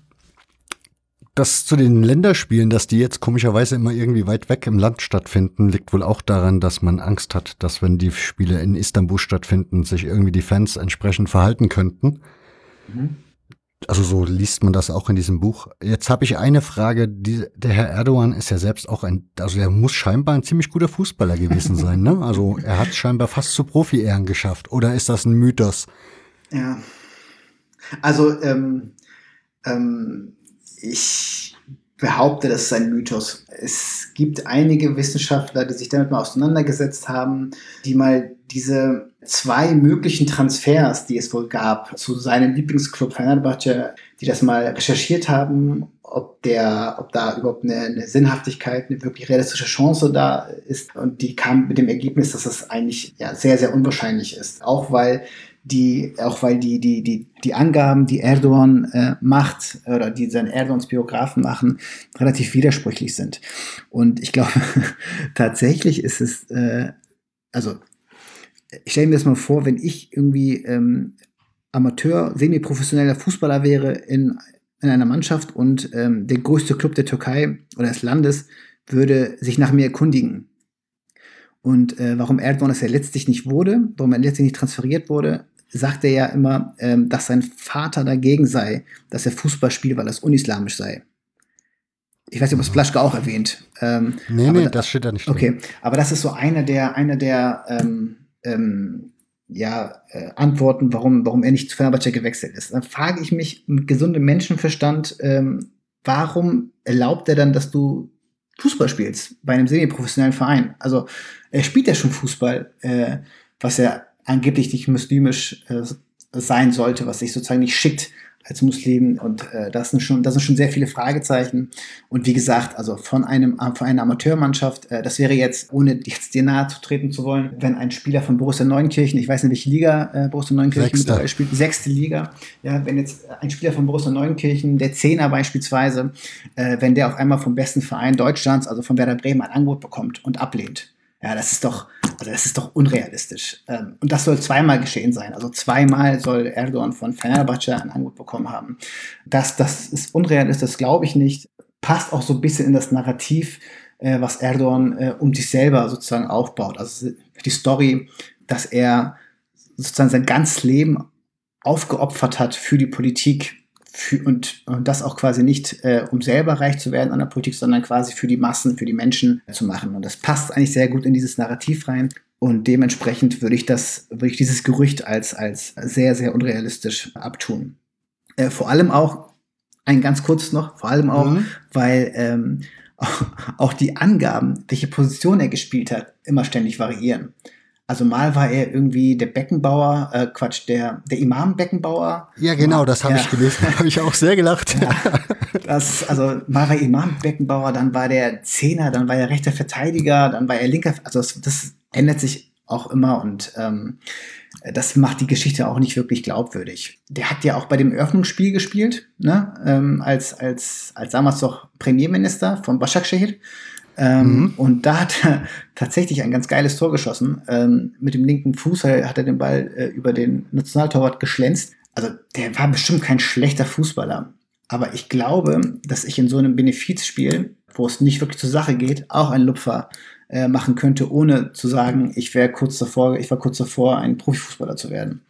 das zu den Länderspielen, dass die jetzt komischerweise immer irgendwie weit weg im Land stattfinden, liegt wohl auch daran, dass man Angst hat, dass wenn die Spiele in Istanbul stattfinden, sich irgendwie die Fans entsprechend verhalten könnten. Mhm. Also so liest man das auch in diesem Buch. Jetzt habe ich eine Frage. Die, der Herr Erdogan ist ja selbst auch ein, also er muss scheinbar ein ziemlich guter Fußballer gewesen sein. Ne? Also er hat scheinbar fast zu Profi-Ehren geschafft. Oder ist das ein Mythos? Ja. Also ähm, ähm, ich behaupte, das ist ein Mythos. Es gibt einige Wissenschaftler, die sich damit mal auseinandergesetzt haben, die mal diese zwei möglichen Transfers, die es wohl gab, zu seinem Lieblingsclub Fenerbahce, die das mal recherchiert haben, ob der, ob da überhaupt eine, eine Sinnhaftigkeit, eine wirklich realistische Chance da ist. Und die kam mit dem Ergebnis, dass das eigentlich ja, sehr, sehr unwahrscheinlich ist. Auch weil die, auch weil die, die, die, die Angaben, die Erdogan äh, macht oder die seine Erdogans Biografen machen, relativ widersprüchlich sind. Und ich glaube, tatsächlich ist es, äh, also ich stelle mir das mal vor, wenn ich irgendwie ähm, Amateur, semi-professioneller Fußballer wäre in, in einer Mannschaft und ähm, der größte Club der Türkei oder des Landes würde sich nach mir erkundigen. Und äh, warum Erdogan es ja letztlich nicht wurde, warum er letztlich nicht transferiert wurde, sagt er ja immer, ähm, dass sein Vater dagegen sei, dass er Fußball spielt, weil das unislamisch sei. Ich weiß nicht, ob es Plaschke auch erwähnt. Ähm, nee, nee, das steht da nicht drin. Okay, aber das ist so einer der, einer der ähm, ähm, ja, äh, Antworten, warum, warum er nicht zu Fenerbahce gewechselt ist. Dann frage ich mich mit gesundem Menschenverstand, ähm, warum erlaubt er dann, dass du Fußball spielst bei einem semi-professionellen Verein? Also er spielt ja schon Fußball, äh, was er angeblich nicht muslimisch äh, sein sollte, was sich sozusagen nicht schickt als Muslim. Und äh, das, sind schon, das sind schon sehr viele Fragezeichen. Und wie gesagt, also von, einem, von einer Amateurmannschaft, äh, das wäre jetzt, ohne jetzt dir nahe zu treten zu wollen, wenn ein Spieler von Borussia Neunkirchen, ich weiß nicht, welche Liga äh, Borussia Neunkirchen Sechste. mittlerweile spielt, sechste Liga, ja, wenn jetzt ein Spieler von Borussia Neunkirchen, der Zehner beispielsweise, äh, wenn der auf einmal vom besten Verein Deutschlands, also von Werder Bremen, ein Angebot bekommt und ablehnt. Ja, das ist doch, also das ist doch unrealistisch. Ähm, und das soll zweimal geschehen sein. Also zweimal soll Erdogan von Fenerbahce ein Angebot bekommen haben. Das, das ist unrealistisch, das glaube ich nicht. Passt auch so ein bisschen in das Narrativ, äh, was Erdogan äh, um sich selber sozusagen aufbaut. Also die Story, dass er sozusagen sein ganzes Leben aufgeopfert hat für die Politik für, und, und das auch quasi nicht, äh, um selber reich zu werden an der Politik, sondern quasi für die Massen, für die Menschen zu machen. Und das passt eigentlich sehr gut in dieses Narrativ rein. Und dementsprechend würde ich das, würde ich dieses Gerücht als, als sehr, sehr unrealistisch abtun. Äh, vor allem auch, ein ganz kurz noch, vor allem auch, Mhm. weil ähm, auch die Angaben, welche Position er gespielt hat, immer ständig variieren. Also mal war er irgendwie der Beckenbauer, äh, Quatsch, der, der Imam-Beckenbauer. Ja, genau, das habe Ja. ich gelesen. Da habe ich auch sehr gelacht. Das, also mal war Imam Beckenbauer, dann war der Zehner, dann war er rechter Verteidiger, dann war er linker. Also das, das ändert sich auch immer und ähm, das macht die Geschichte auch nicht wirklich glaubwürdig. Der hat ja auch bei dem Eröffnungsspiel gespielt, ne? ähm, als, als, als damals noch Premierminister von Başakşehir. Ähm, Mhm. Und da hat er tatsächlich ein ganz geiles Tor geschossen. Ähm, mit dem linken Fuß hat er den Ball äh, über den Nationaltorwart geschlänzt. Also der war bestimmt kein schlechter Fußballer. Aber ich glaube, dass ich in so einem Benefizspiel, wo es nicht wirklich zur Sache geht, auch einen Lupfer äh, machen könnte, ohne zu sagen, ich wäre kurz davor, ich war kurz davor, ein Profifußballer zu werden.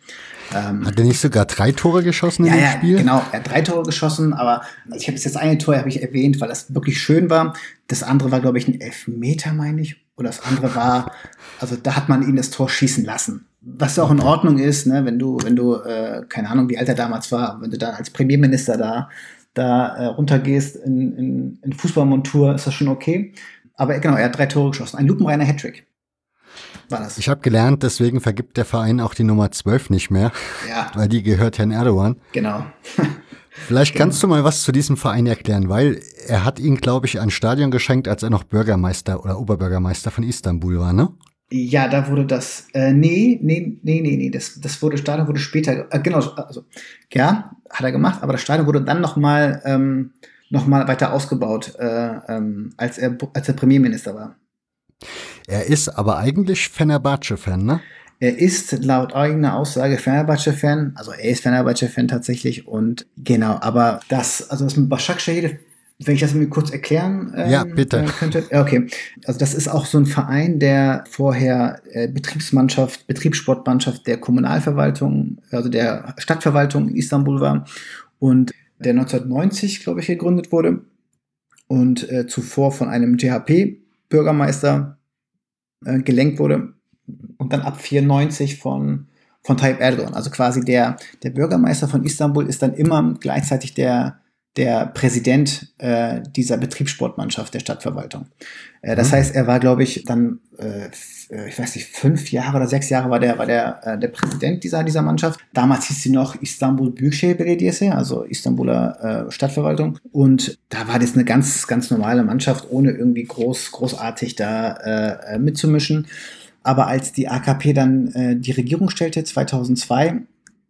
Ähm, Hat er nicht sogar drei Tore geschossen ja, in dem ja, Spiel? genau. Er hat drei Tore geschossen, aber ich habe jetzt das eine Tor habe ich erwähnt, weil das wirklich schön war. Das andere war, glaube ich, ein Elfmeter, meine ich. Oder das andere war, also da hat man ihn das Tor schießen lassen. Was ja auch in Ordnung ist, ne, wenn du, wenn du, äh, keine Ahnung, wie alt er damals war, wenn du dann als Premierminister da, da äh, runtergehst in, in, in Fußballmontur, ist das schon okay. Aber genau, er hat drei Tore geschossen. Ein lupenreiner Hattrick. War das. Ich habe gelernt, deswegen vergibt der Verein auch die Nummer 12 nicht mehr, ja, weil die gehört Herrn Erdogan. genau. Vielleicht kannst du mal was zu diesem Verein erklären, weil er hat ihn, glaube ich, ein Stadion geschenkt, als er noch Bürgermeister oder Oberbürgermeister von Istanbul war, ne? Ja, da wurde das, äh, nee, nee, nee, nee, nee, das, das wurde, Stadion wurde später, äh, genau, also, ja, hat er gemacht, aber das Stadion wurde dann nochmal, ähm, noch mal weiter ausgebaut, äh, ähm, als er, als er Premierminister war. Er ist aber eigentlich Fenerbahce-Fan, ne? Er ist laut eigener Aussage Fenerbahce-Fan, also er ist Fenerbahce-Fan tatsächlich und genau, aber das, also das mit Başakşehir, wenn ich das mir kurz erklären ähm, Ja, bitte. äh, könnte. Okay, also das ist auch so ein Verein, der vorher äh, Betriebsmannschaft, Betriebssportmannschaft der Kommunalverwaltung, also der Stadtverwaltung in Istanbul war und der 1990, glaube ich, gegründet wurde und äh, zuvor von einem JHP-Bürgermeister äh, gelenkt wurde und dann ab 94 von, von Tayyip Erdogan. Also quasi der, der Bürgermeister von Istanbul ist dann immer gleichzeitig der, der Präsident äh, dieser Betriebssportmannschaft der Stadtverwaltung. Äh, das Mhm. heißt, er war, glaube ich, dann, äh, ich weiß nicht, fünf Jahre oder sechs Jahre war der, war der, äh, der Präsident dieser, dieser Mannschaft. Damals hieß sie noch Istanbul Büyükşehir Belediyesi, also Istanbuler äh, Stadtverwaltung. Und da war das eine ganz, ganz normale Mannschaft, ohne irgendwie groß, großartig da äh, äh, mitzumischen. Aber als die AKP dann äh, die Regierung stellte, 2002,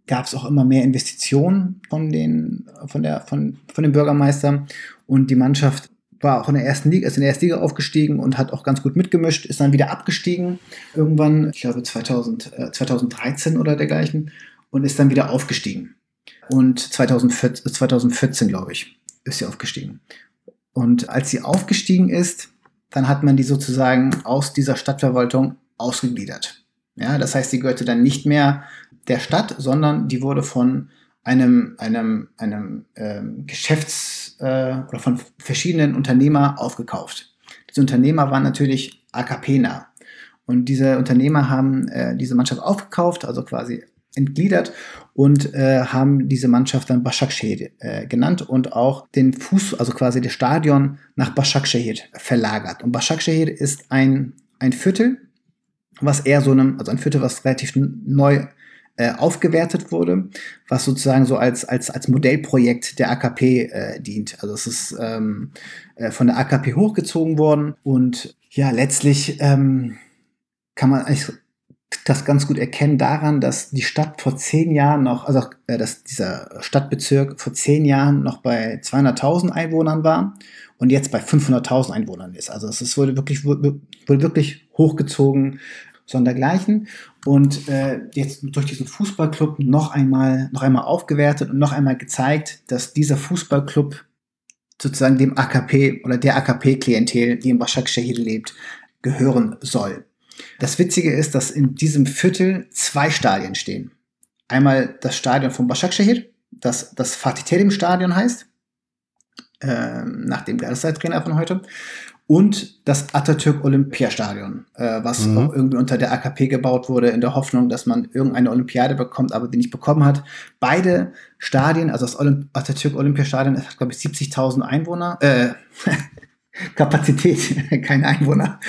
gab es auch immer mehr Investitionen von, den, von, der, von, von dem Bürgermeister. Und die Mannschaft war auch in der ersten Liga, ist in der ersten Liga aufgestiegen und hat auch ganz gut mitgemischt, ist dann wieder abgestiegen. Irgendwann, ich glaube 2000, äh, 2013 oder dergleichen, und ist dann wieder aufgestiegen. Und 2014, 2014 glaube ich, ist sie aufgestiegen. Und als sie aufgestiegen ist, dann hat man die sozusagen aus dieser Stadtverwaltung ausgegliedert. Ja, das heißt, die gehörte dann nicht mehr der Stadt, sondern die wurde von einem, einem, einem ähm, Geschäfts- äh, oder von verschiedenen Unternehmer aufgekauft. Diese Unternehmer waren natürlich AKP-nah. Und diese Unternehmer haben äh, diese Mannschaft aufgekauft, also quasi entgliedert und äh, haben diese Mannschaft dann Başakşehir äh, genannt und auch den Fuß, also quasi das Stadion nach Başakşehir verlagert. Und Başakşehir ist ein, ein Viertel, was eher so einem, also ein Viertel, was relativ neu äh, aufgewertet wurde, was sozusagen so als, als, als Modellprojekt der AKP äh, dient. Also es ist ähm, äh, von der AKP hochgezogen worden und ja, letztlich ähm, kann man eigentlich das ganz gut erkennen daran, dass die Stadt vor zehn Jahren noch, also äh, dass dieser Stadtbezirk vor zehn Jahren noch bei 200.000 Einwohnern war und jetzt bei 500.000 Einwohnern ist. Also es wurde wirklich, wurde wirklich hochgezogen, sondergleichen. Und äh, jetzt durch diesen Fußballclub noch einmal, noch einmal aufgewertet und noch einmal gezeigt, dass dieser Fußballclub sozusagen dem AKP oder der AKP-Klientel, die in Bashak Shahid lebt, gehören soll. Das Witzige ist, dass in diesem Viertel zwei Stadien stehen. Einmal das Stadion von Başakşehir, das das Fatih Terim Stadion heißt, äh, nach dem Galatasaray-Trainer von heute, und das Atatürk Olympiastadion, äh, was mhm. auch irgendwie unter der AKP gebaut wurde, in der Hoffnung, dass man irgendeine Olympiade bekommt, aber die nicht bekommen hat. Beide Stadien, also das Olymp Atatürk Olympiastadion, hat, glaube ich, 70.000 Einwohner, äh, Kapazität, keine Einwohner,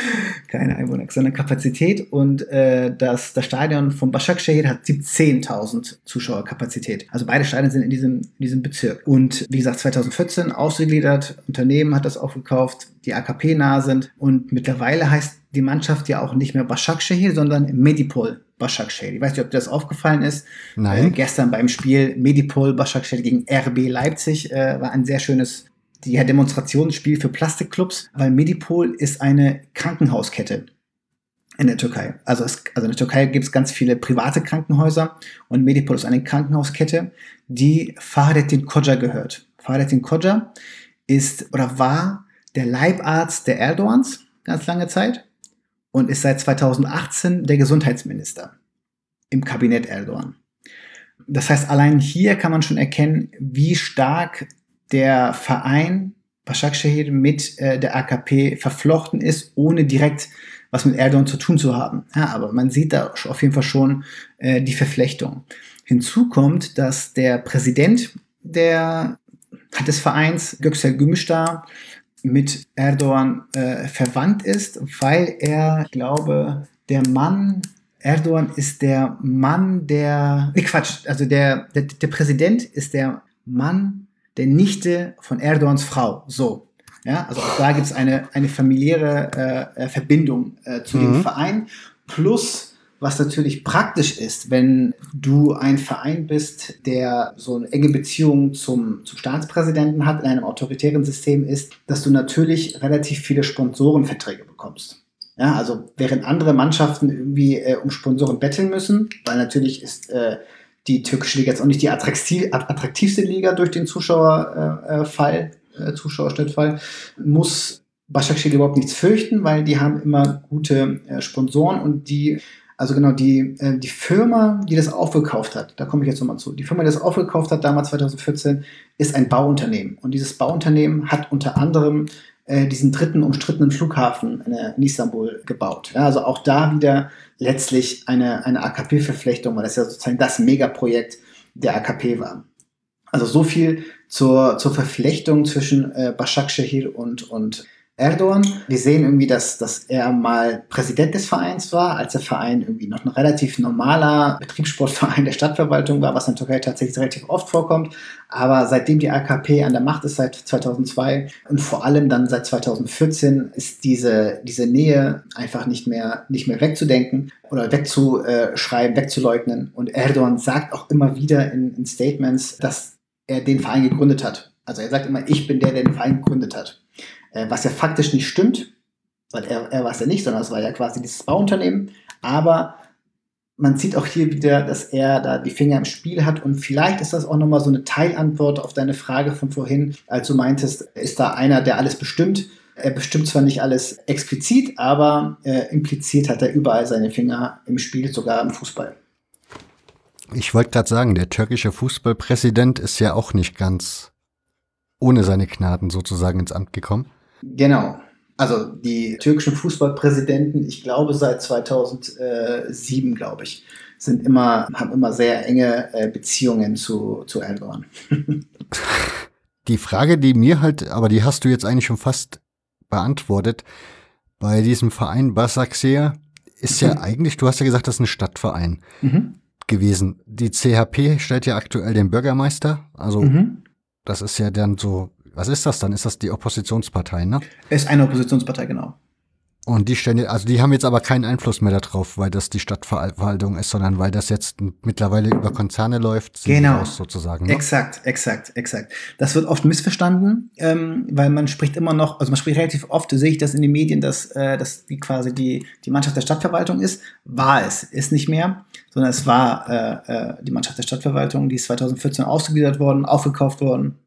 keine Einwohner, sondern Kapazität. Und äh, das, das Stadion von Başakşehir hat 17.000 Zuschauerkapazität. Also beide Stadien sind in diesem, in diesem Bezirk. Und wie gesagt, 2014 ausgegliedert, Unternehmen hat das aufgekauft, die AKP nah sind. Und mittlerweile heißt die Mannschaft ja auch nicht mehr Başakşehir, sondern Medipol Başakşehir. Ich weiß nicht, ob dir das aufgefallen ist. Nein. Äh, gestern beim Spiel Medipol Başakşehir gegen RB Leipzig äh, war ein sehr schönes ja, Demonstrationsspiel für Plastikclubs, weil Medipol ist eine Krankenhauskette in der Türkei. Also, es, also in der Türkei gibt es ganz viele private Krankenhäuser und Medipol ist eine Krankenhauskette, die Fahrettin Koja gehört. Fahrettin Koja ist oder war der Leibarzt der Erdogans ganz lange Zeit und ist seit 2018 der Gesundheitsminister im Kabinett Erdogan. Das heißt, allein hier kann man schon erkennen, wie stark der Verein Başakşehir mit äh, der AKP verflochten ist, ohne direkt was mit Erdogan zu tun zu haben. Ja, aber man sieht da auf jeden Fall schon äh, die Verflechtung. Hinzu kommt, dass der Präsident der, des Vereins, Göksel Gümüşdağ, mit Erdogan äh, verwandt ist, weil er, ich glaube, der Mann, Erdogan ist der Mann der, nee, Quatsch, also der, der, der Präsident ist der Mann der Nichte von Erdogans Frau. So. Ja, also auch da gibt es eine, eine familiäre äh, äh, Verbindung äh, zu mhm. dem Verein. Plus, was natürlich praktisch ist, wenn du ein Verein bist, der so eine enge Beziehung zum, zum Staatspräsidenten hat, in einem autoritären System ist, dass du natürlich relativ viele Sponsorenverträge bekommst. Ja, also während andere Mannschaften irgendwie äh, um Sponsoren betteln müssen, weil natürlich ist äh, die türkische Liga jetzt auch nicht die attraktivste Liga durch den Zuschauerfall, äh, äh, Zuschauerschnittfall, muss Başakşehir überhaupt nichts fürchten, weil die haben immer gute äh, Sponsoren und die, also genau, die, äh, die Firma, die das aufgekauft hat, da komme ich jetzt nochmal zu, die Firma, die das aufgekauft hat, damals 2014, ist ein Bauunternehmen. Und dieses Bauunternehmen hat unter anderem äh, diesen dritten umstrittenen Flughafen in Istanbul gebaut. Ja, also auch da wieder letztlich eine, eine AKP-Verflechtung, weil das ja sozusagen das Megaprojekt der AKP war. Also so viel zur, zur Verflechtung zwischen äh, Başakşehir und, und Erdogan. Wir sehen irgendwie, dass, dass er mal Präsident des Vereins war, als der Verein irgendwie noch ein relativ normaler Betriebssportverein der Stadtverwaltung war, was in der Türkei tatsächlich relativ oft vorkommt. Aber seitdem die AKP an der Macht ist, seit 2002 und vor allem dann seit 2014, ist diese, diese Nähe einfach nicht mehr, nicht mehr wegzudenken oder wegzuschreiben, wegzuleugnen. Und Erdogan sagt auch immer wieder in, in Statements, dass er den Verein gegründet hat. Also er sagt immer, ich bin der, der den Verein gegründet hat äh, was ja faktisch nicht stimmt, weil er, er war es ja nicht, sondern es war ja quasi dieses Bauunternehmen. Aber man sieht auch hier wieder, dass er da die Finger im Spiel hat und vielleicht ist das auch nochmal so eine Teilantwort auf deine Frage von vorhin, als du meintest, ist da einer, der alles bestimmt. Er bestimmt zwar nicht alles explizit, aber äh, implizit hat er überall seine Finger im Spiel, sogar im Fußball. Ich wollte gerade sagen, der türkische Fußballpräsident ist ja auch nicht ganz ohne seine Gnaden sozusagen ins Amt gekommen. Genau. Also die türkischen Fußballpräsidenten, ich glaube seit 2007, glaube ich, sind immer, haben immer sehr enge äh, Beziehungen zu, zu Erdogan. die Frage, die mir halt, aber die hast du jetzt eigentlich schon fast beantwortet. Bei diesem Verein Basaksehir ist ja eigentlich, du hast ja gesagt, das ist ein Stadtverein. Mhm. gewesen. Die CHP stellt ja aktuell den Bürgermeister. Also Mhm. das ist ja dann so, was ist das dann? Ist das die Oppositionspartei, ne? Ist eine Oppositionspartei, genau. Und die stellen, also die haben jetzt aber keinen Einfluss mehr darauf, weil das die Stadtverwaltung ist, sondern weil das jetzt mittlerweile über Konzerne läuft, Genau. raus sozusagen. Ne? Exakt, exakt, exakt. Das wird oft missverstanden, ähm, weil man spricht immer noch, also man spricht relativ oft, sehe ich das in den Medien, dass, äh, dass die quasi die, die Mannschaft der Stadtverwaltung ist. War es, ist nicht mehr, sondern es war äh, äh, die Mannschaft der Stadtverwaltung, die ist 2014 ausgegliedert worden, aufgekauft worden.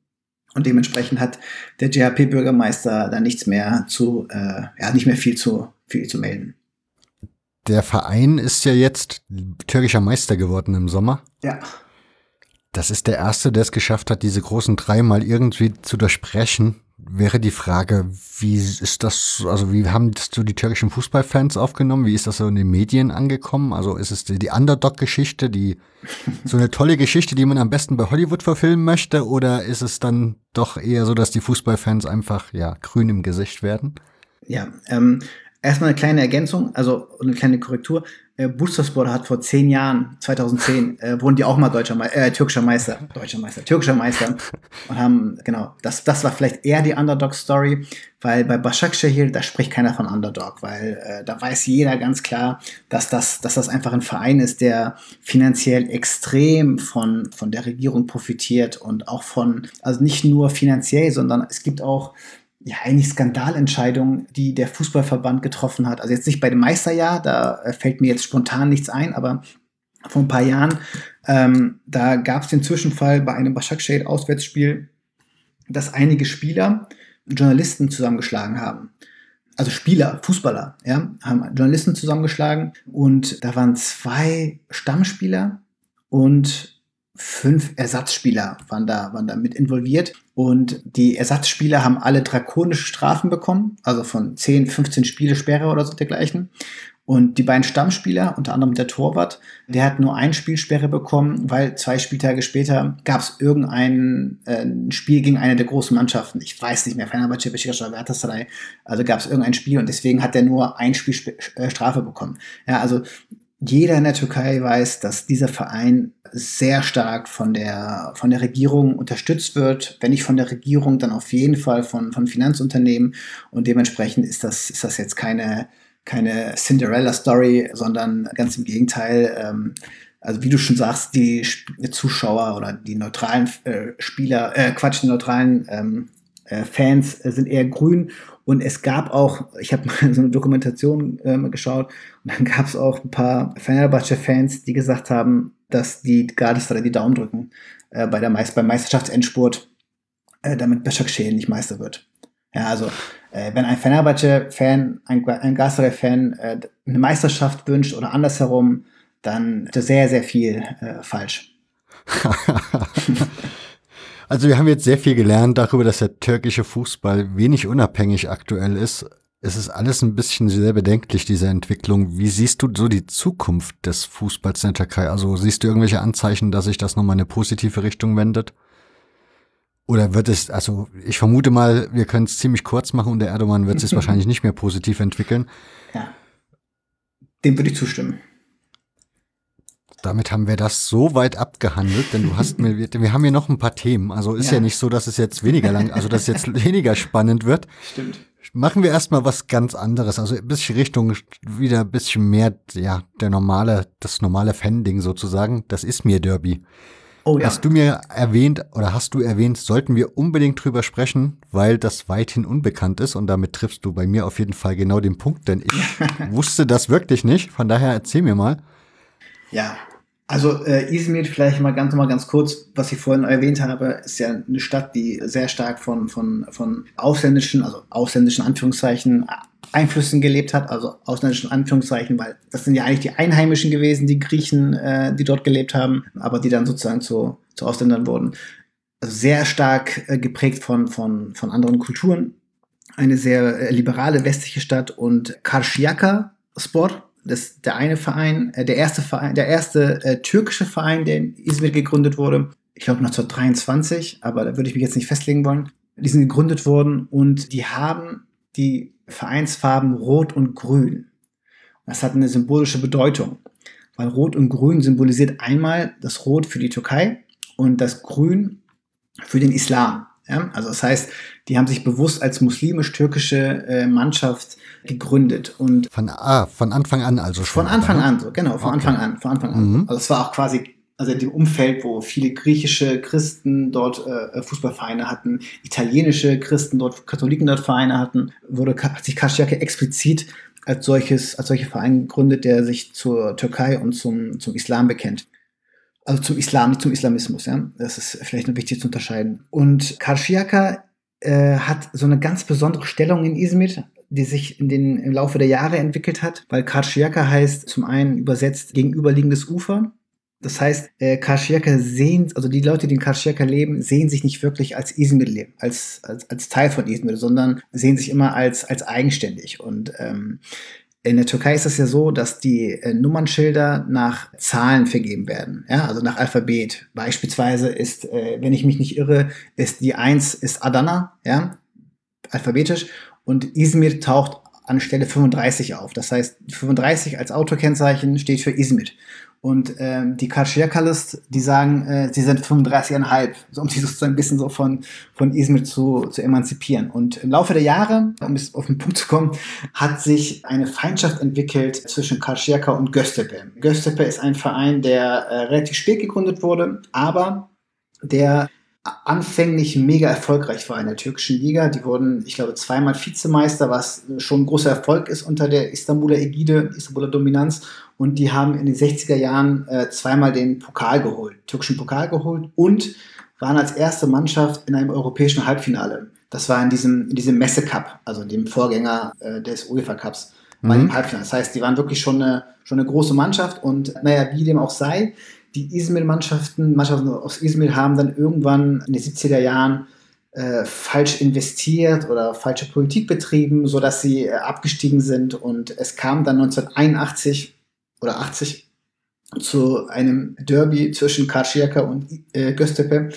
Und dementsprechend hat der JHP-Bürgermeister da nichts mehr zu, äh, ja, nicht mehr viel zu, viel zu melden. Der Verein ist ja jetzt türkischer Meister geworden im Sommer. Ja. Das ist der erste, der es geschafft hat, diese großen drei mal irgendwie zu durchbrechen. Wäre die Frage, wie ist das, also wie haben das so die türkischen Fußballfans aufgenommen? Wie ist das so in den Medien angekommen? Also ist es die, die Underdog-Geschichte, die so eine tolle Geschichte, die man am besten bei Hollywood verfilmen möchte? Oder ist es dann doch eher so, dass die Fußballfans einfach ja grün im Gesicht werden? Ja, ähm, erstmal eine kleine Ergänzung, also eine kleine Korrektur. Äh, Bursaspor hat vor zehn Jahren, 2010, äh, wurden die auch mal deutscher Me äh, türkischer Meister, deutscher Meister, türkischer Meister und haben, genau, das, das war vielleicht eher die Underdog-Story, weil bei Başakşehir, da spricht keiner von Underdog, weil äh, da weiß jeder ganz klar, dass das, dass das einfach ein Verein ist, der finanziell extrem von, von der Regierung profitiert und auch von, also nicht nur finanziell, sondern es gibt auch ja, eigentlich Skandalentscheidungen, die der Fußballverband getroffen hat. Also jetzt nicht bei dem Meisterjahr, da äh, fällt mir jetzt spontan nichts ein, aber vor ein paar Jahren, ähm, da gab es den Zwischenfall bei einem Başakşehir-Auswärtsspiel, dass einige Spieler Journalisten zusammengeschlagen haben. Also Spieler, Fußballer, ja, haben Journalisten zusammengeschlagen und da waren zwei Stammspieler und fünf Ersatzspieler waren da, waren da mit involviert. Und die Ersatzspieler haben alle drakonische Strafen bekommen, also von 10, 15 Spiele Sperre oder so dergleichen. Und die beiden Stammspieler, unter anderem der Torwart, der hat nur ein Spielsperre bekommen, weil zwei Spieltage später gab es irgendein äh, Spiel gegen eine der großen Mannschaften. Ich weiß nicht mehr, Fenerbahce, Besiktas oder Galatasaray. Also gab es irgendein Spiel und deswegen hat er nur ein Spiel Sp äh, Strafe bekommen. Ja, also jeder in der Türkei weiß, dass dieser Verein sehr stark von der, von der Regierung unterstützt wird. Wenn nicht von der Regierung, dann auf jeden Fall von, von Finanzunternehmen. Und dementsprechend ist das, ist das jetzt keine, keine Cinderella-Story, sondern ganz im Gegenteil. Ähm, also wie du schon sagst, die Zuschauer oder die neutralen äh, Spieler, äh, Quatsch, die neutralen ähm, äh, Fans äh, sind eher grün. Und es gab auch, ich habe mal so eine Dokumentation ähm, geschaut, und dann gab es auch ein paar Fenerbahce-Fans, die gesagt haben, dass die Galatasaray die Daumen drücken äh, bei der Meist beim Meisterschaftsendspurt, äh, damit Başakşehir nicht Meister wird. Ja, also äh, wenn ein Fenerbahce-Fan, ein, ein Galatasaray-Fan äh, eine Meisterschaft wünscht oder andersherum, dann ist sehr, sehr viel äh, falsch. Also wir haben jetzt sehr viel gelernt darüber, dass der türkische Fußball wenig unabhängig aktuell ist. Es ist alles ein bisschen sehr bedenklich, diese Entwicklung. Wie siehst du so die Zukunft des Fußballs in der Türkei? Also siehst du irgendwelche Anzeichen, dass sich das nochmal in eine positive Richtung wendet? Oder wird es, also ich vermute mal, wir können es ziemlich kurz machen und der Erdogan wird sich wahrscheinlich nicht mehr positiv entwickeln. Ja. Dem würde ich zustimmen. Damit haben wir das so weit abgehandelt, denn du hast mir, wir, haben hier noch ein paar Themen. Also ist ja. Ja. nicht so, dass es jetzt weniger lang, also dass es jetzt weniger spannend wird. Stimmt. Machen wir erstmal was ganz anderes. Also ein bisschen Richtung, wieder ein bisschen mehr, ja, der normale, das normale Fan-Ding sozusagen. Das ist mir Derby. Oh ja. Hast du mir erwähnt oder hast du erwähnt, sollten wir unbedingt drüber sprechen, weil das weithin unbekannt ist und damit triffst du bei mir auf jeden Fall genau den Punkt, denn ich wusste das wirklich nicht. Von daher erzähl mir mal. Ja, also äh, Izmir vielleicht mal ganz mal ganz kurz, was ich vorhin erwähnt habe, ist ja eine Stadt, die sehr stark von von von ausländischen, also ausländischen Anführungszeichen Einflüssen gelebt hat, also ausländischen Anführungszeichen, weil das sind ja eigentlich die Einheimischen gewesen, die Griechen, äh, die dort gelebt haben, aber die dann sozusagen zu, zu Ausländern wurden. Also sehr stark äh, geprägt von von von anderen Kulturen. Eine sehr äh, liberale westliche Stadt und Karşıyaka Sport das der eine Verein, äh, der erste Verein, der erste äh, türkische Verein, der in Izmir gegründet wurde. Ich glaube 1923, aber da würde ich mich jetzt nicht festlegen wollen. Die sind gegründet worden und die haben die Vereinsfarben Rot und Grün. Das hat eine symbolische Bedeutung, weil Rot und Grün symbolisiert einmal das Rot für die Türkei und das Grün für den Islam. Ja? Also das heißt, die haben sich bewusst als muslimisch-türkische äh, Mannschaft gegründet und von, ah, von Anfang an also schon. Von Anfang an, so genau, von okay. Anfang an, von Anfang an. Mhm. Also es war auch quasi also dem Umfeld, wo viele griechische Christen dort äh, Fußballvereine hatten, italienische Christen dort, Katholiken dort Vereine hatten, wurde hat sich Karşıyaka explizit als solches, als solche Verein gegründet, der sich zur Türkei und zum, zum Islam bekennt. Also zum Islam, nicht zum Islamismus, ja. Das ist vielleicht noch wichtig zu unterscheiden. Und Karşıyaka äh, hat so eine ganz besondere Stellung in Izmir, die sich in den, im Laufe der Jahre entwickelt hat, weil Karşıyaka heißt zum einen übersetzt gegenüberliegendes Ufer das heißt, äh, Karşıyaka sehen, also die Leute, die in Karşıyaka leben, sehen sich nicht wirklich als Izmir, als, als, als Teil von Izmir, sondern sehen sich immer als, als eigenständig. Und ähm, in der Türkei ist es ja so, dass die äh, Nummernschilder nach Zahlen vergeben werden, ja, also nach Alphabet. Beispielsweise ist, äh, wenn ich mich nicht irre, ist die 1 ist Adana, ja, alphabetisch, und Izmir taucht an Stelle 35 auf. Das heißt, 35 als Autokennzeichen steht für Izmir. Und ähm, die Karşıyakalis, die sagen, äh, sie sind 35,5, so, um sich sozusagen ein bisschen so von, von Izmir zu, zu emanzipieren. Und im Laufe der Jahre, um es auf den Punkt zu kommen, hat sich eine Feindschaft entwickelt zwischen Karşıyaka und Göztepe. Göztepe ist ein Verein, der äh, relativ spät gegründet wurde, aber der anfänglich mega erfolgreich war in der türkischen Liga. Die wurden, ich glaube, zweimal Vizemeister, was schon ein großer Erfolg ist unter der Istanbuler Ägide, Istanbuler Dominanz. Und die haben in den 60er Jahren äh, zweimal den Pokal geholt, türkischen Pokal geholt und waren als erste Mannschaft in einem europäischen Halbfinale. Das war in diesem, in diesem Messe Cup, also dem Vorgänger äh, des UEFA Cups, mhm. im Halbfinale. Das heißt, die waren wirklich schon eine, schon eine große Mannschaft und naja, wie dem auch sei, die Izmir-Mannschaften, Mannschaften aus Izmir haben dann irgendwann in den 70er Jahren äh, falsch investiert oder falsche Politik betrieben, sodass sie äh, abgestiegen sind. Und es kam dann 1981 oder 80 zu einem Derby zwischen Karşıyaka und äh, Göztepe,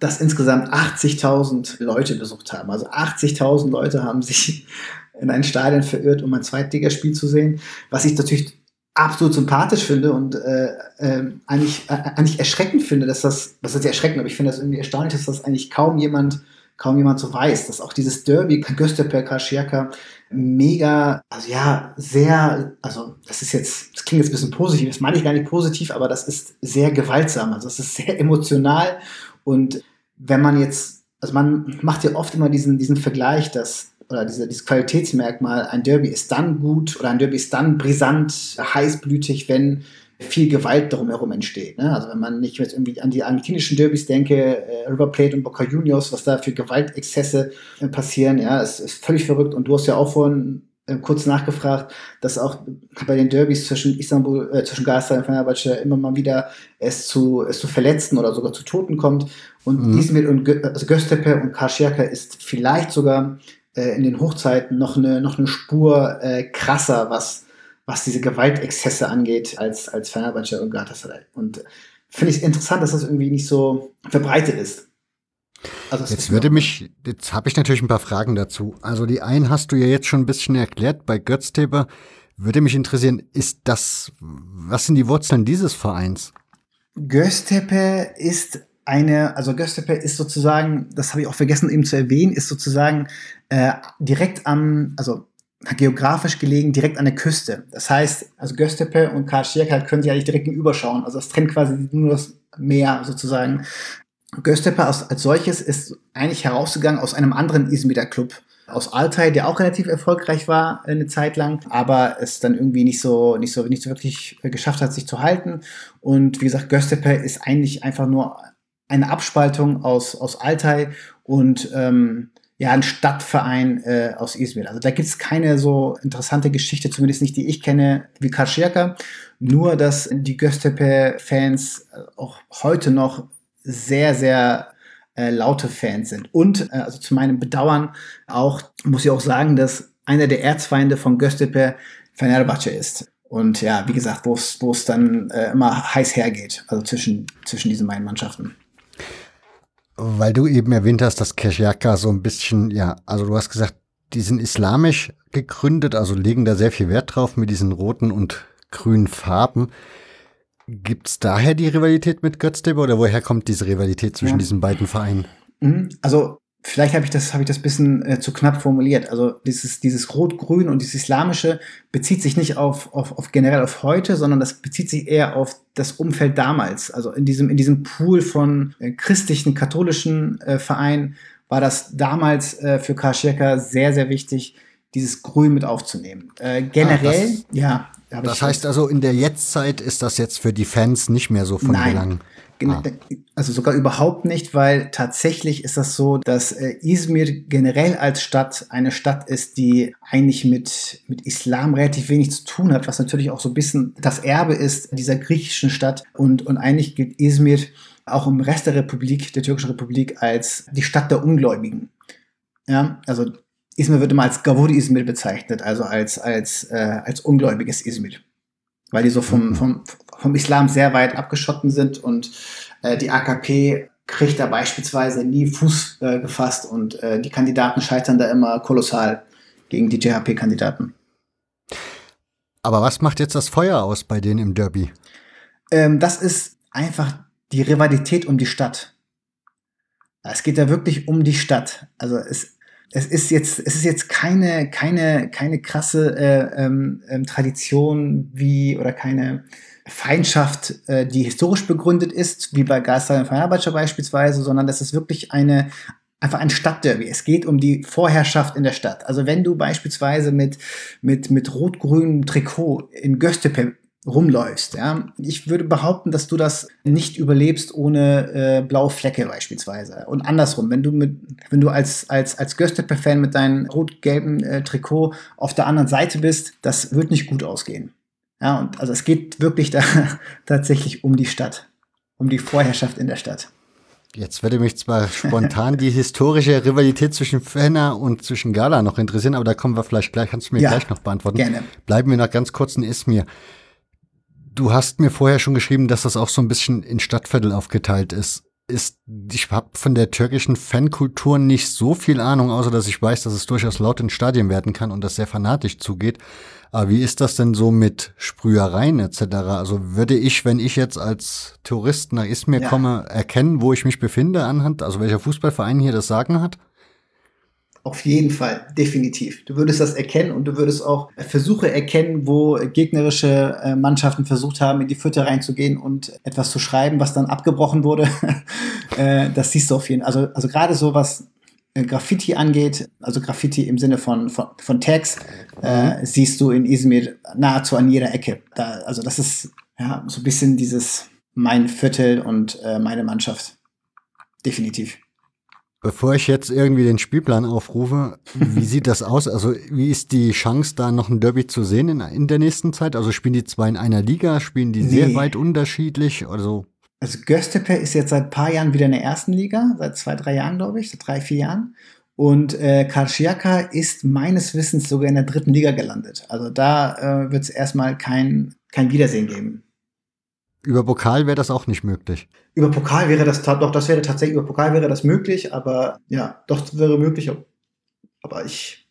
das insgesamt 80.000 Leute besucht haben. Also 80.000 Leute haben sich in ein Stadion verirrt, um ein Zweitligaspiel zu sehen, was ich natürlich absolut sympathisch finde und äh, äh, eigentlich, äh, eigentlich erschreckend finde, dass das, was ist erschreckend, aber ich finde das irgendwie erstaunlich, dass das eigentlich kaum jemand, kaum jemand so weiß, dass auch dieses Derby Göztepe Karşıyaka mega, also ja, sehr, also das ist jetzt, das klingt jetzt ein bisschen positiv, das meine ich gar nicht positiv, aber das ist sehr gewaltsam, also es ist sehr emotional und wenn man jetzt, also man macht ja oft immer diesen, diesen Vergleich, dass oder diese, dieses Qualitätsmerkmal, ein Derby ist dann gut oder ein Derby ist dann brisant, heißblütig, wenn viel Gewalt drumherum entsteht. Ne? Also wenn man nicht jetzt irgendwie an die argentinischen Derbys denke, äh, River Plate und Boca Juniors, was da für Gewaltexzesse äh, passieren, ja, es ist völlig verrückt. Und du hast ja auch vorhin äh, kurz nachgefragt, dass auch bei den Derbys zwischen Istanbul, äh, zwischen Gaza und Fenerbahce immer mal wieder es zu, es zu Verletzten oder sogar zu Toten kommt. Und mhm. Izmir und Gö also Göztepe und Karşıyaka ist vielleicht sogar äh, in den Hochzeiten noch eine, noch eine Spur äh, krasser, was, was diese Gewaltexzesse angeht, als, als Fenerbahce und Galatasaray. Und finde ich interessant, dass das irgendwie nicht so verbreitet ist. Also jetzt würde mich, jetzt habe ich natürlich ein paar Fragen dazu. Also die einen hast du ja jetzt schon ein bisschen erklärt bei Götzteber. Würde mich interessieren, ist das, was sind die Wurzeln dieses Vereins? Göztepe ist eine, also Göztepe ist sozusagen, das habe ich auch vergessen eben zu erwähnen, ist sozusagen äh, direkt am, also geografisch gelegen, direkt an der Küste. Das heißt, also Göztepe und Karşıyaka können sich eigentlich direkt gegenüberschauen. Also es trennt quasi nur das Meer sozusagen. Göztepe als, als solches ist eigentlich herausgegangen aus einem anderen Izmir'er Club, aus Altay, der auch relativ erfolgreich war eine Zeit lang, aber es dann irgendwie nicht so, nicht so, nicht so wirklich geschafft hat, sich zu halten. Und wie gesagt, Göztepe ist eigentlich einfach nur eine Abspaltung aus, aus Altay und ähm, ja, ein Stadtverein äh, aus Izmir. Also da gibt es keine so interessante Geschichte, zumindest nicht, die ich kenne, wie Karşıyaka. Nur, dass die Göztepe-Fans äh, auch heute noch sehr, sehr äh, laute Fans sind. Und, äh, also zu meinem Bedauern auch, muss ich auch sagen, dass einer der Erzfeinde von Göztepe Fenerbahce ist. Und ja, wie gesagt, wo es dann äh, immer heiß hergeht, also zwischen, zwischen diesen beiden Mannschaften. Weil du eben erwähnt hast, dass Keshyaka so ein bisschen, ja, also du hast gesagt, die sind islamisch gegründet, also legen da sehr viel Wert drauf mit diesen roten und grünen Farben. Gibt es daher die Rivalität mit Göztepe oder woher kommt diese Rivalität zwischen ja. diesen beiden Vereinen? Mhm. Also vielleicht habe ich das habe ich das bisschen äh, zu knapp formuliert. Also dieses dieses Rot-Grün und dieses Islamische bezieht sich nicht auf, auf, auf generell auf heute, sondern das bezieht sich eher auf das Umfeld damals. Also in diesem in diesem Pool von äh, christlichen katholischen äh, Vereinen war das damals äh, für Karl sehr sehr wichtig, dieses Grün mit aufzunehmen. Äh, generell, ah, das, ja. Das heißt also, in der Jetztzeit ist das jetzt für die Fans nicht mehr so von. Belang. Ah. Also sogar überhaupt nicht, weil tatsächlich ist das so, dass äh, Izmir generell als Stadt eine Stadt ist, die eigentlich mit, mit Islam relativ wenig zu tun hat, was natürlich auch so ein bisschen das Erbe ist dieser griechischen Stadt. Und, und eigentlich gilt Izmir auch im Rest der Republik, der türkischen Republik, als die Stadt der Ungläubigen. Ja, also Izmir wird immer als Gavur Izmir bezeichnet, also als, als, äh, als ungläubiges Izmir. Weil die so vom, vom, vom Islam sehr weit abgeschotten sind und äh, die AKP kriegt da beispielsweise nie Fuß äh, gefasst und äh, die Kandidaten scheitern da immer kolossal gegen die JHP-Kandidaten. Aber was macht jetzt das Feuer aus bei denen im Derby? Ähm, das ist einfach die Rivalität um die Stadt. Es geht da wirklich um die Stadt. Also es, es ist jetzt, es ist jetzt keine, keine, keine krasse äh, ähm, ähm, Tradition wie oder keine Feindschaft, äh, die historisch begründet ist, wie bei Geistal und Fenerbahce beispielsweise, sondern das ist wirklich eine einfach ein Stadtderby. Es geht um die Vorherrschaft in der Stadt. Also wenn du beispielsweise mit, mit, mit rot-grünem Trikot in Göztepe rumläufst. Ja? Ich würde behaupten, dass du das nicht überlebst ohne äh, blaue Flecke beispielsweise. Und andersrum, wenn du mit, wenn du als als als Göztepe-Fan mit deinem rot-gelben äh, Trikot auf der anderen Seite bist, das wird nicht gut ausgehen. Ja, und also es geht wirklich da tatsächlich um die Stadt, um die Vorherrschaft in der Stadt. Jetzt würde mich zwar spontan die historische Rivalität zwischen Fenner und zwischen Gala noch interessieren, aber da kommen wir vielleicht gleich, kannst du mir ja, gleich noch beantworten. Gerne. Bleiben wir noch ganz kurz in Ismir. Du hast mir vorher schon geschrieben, dass das auch so ein bisschen in Stadtviertel aufgeteilt ist. Ist, ich habe von der türkischen Fankultur nicht so viel Ahnung, außer dass ich weiß, dass es durchaus laut in Stadien werden kann und das sehr fanatisch zugeht. Aber wie ist das denn so mit Sprühereien etc.? Also würde ich, wenn ich jetzt als Tourist nach Izmir ja. komme, erkennen, wo ich mich befinde anhand, also welcher Fußballverein hier das Sagen hat? Auf jeden Fall, definitiv. Du würdest das erkennen und du würdest auch Versuche erkennen, wo gegnerische äh, Mannschaften versucht haben, in die Fütte reinzugehen und etwas zu schreiben, was dann abgebrochen wurde. Äh, das siehst du auf jeden Fall. Also, also gerade so was äh, Graffiti angeht, also Graffiti im Sinne von, von, von Tags, äh, siehst du in Izmir nahezu an jeder Ecke. Da, also das ist ja so ein bisschen dieses mein Viertel und äh, meine Mannschaft. Definitiv. Bevor ich jetzt irgendwie den Spielplan aufrufe, wie sieht das aus? Also, wie ist die Chance, da noch ein Derby zu sehen in, in der nächsten Zeit? Also, spielen die zwei in einer Liga? Spielen die nee. sehr weit unterschiedlich? Also, also Göztepe ist jetzt seit ein paar Jahren wieder in der ersten Liga, seit zwei, drei Jahren, glaube ich, seit drei, vier Jahren. Und äh, Karšiaka ist meines Wissens sogar in der dritten Liga gelandet. Also da äh, wird es erstmal kein, kein Wiedersehen geben. Über Pokal wäre das auch nicht möglich. Über Pokal wäre das doch, das wäre tatsächlich, über Pokal wäre das möglich, aber ja, doch das wäre möglich. Aber ich,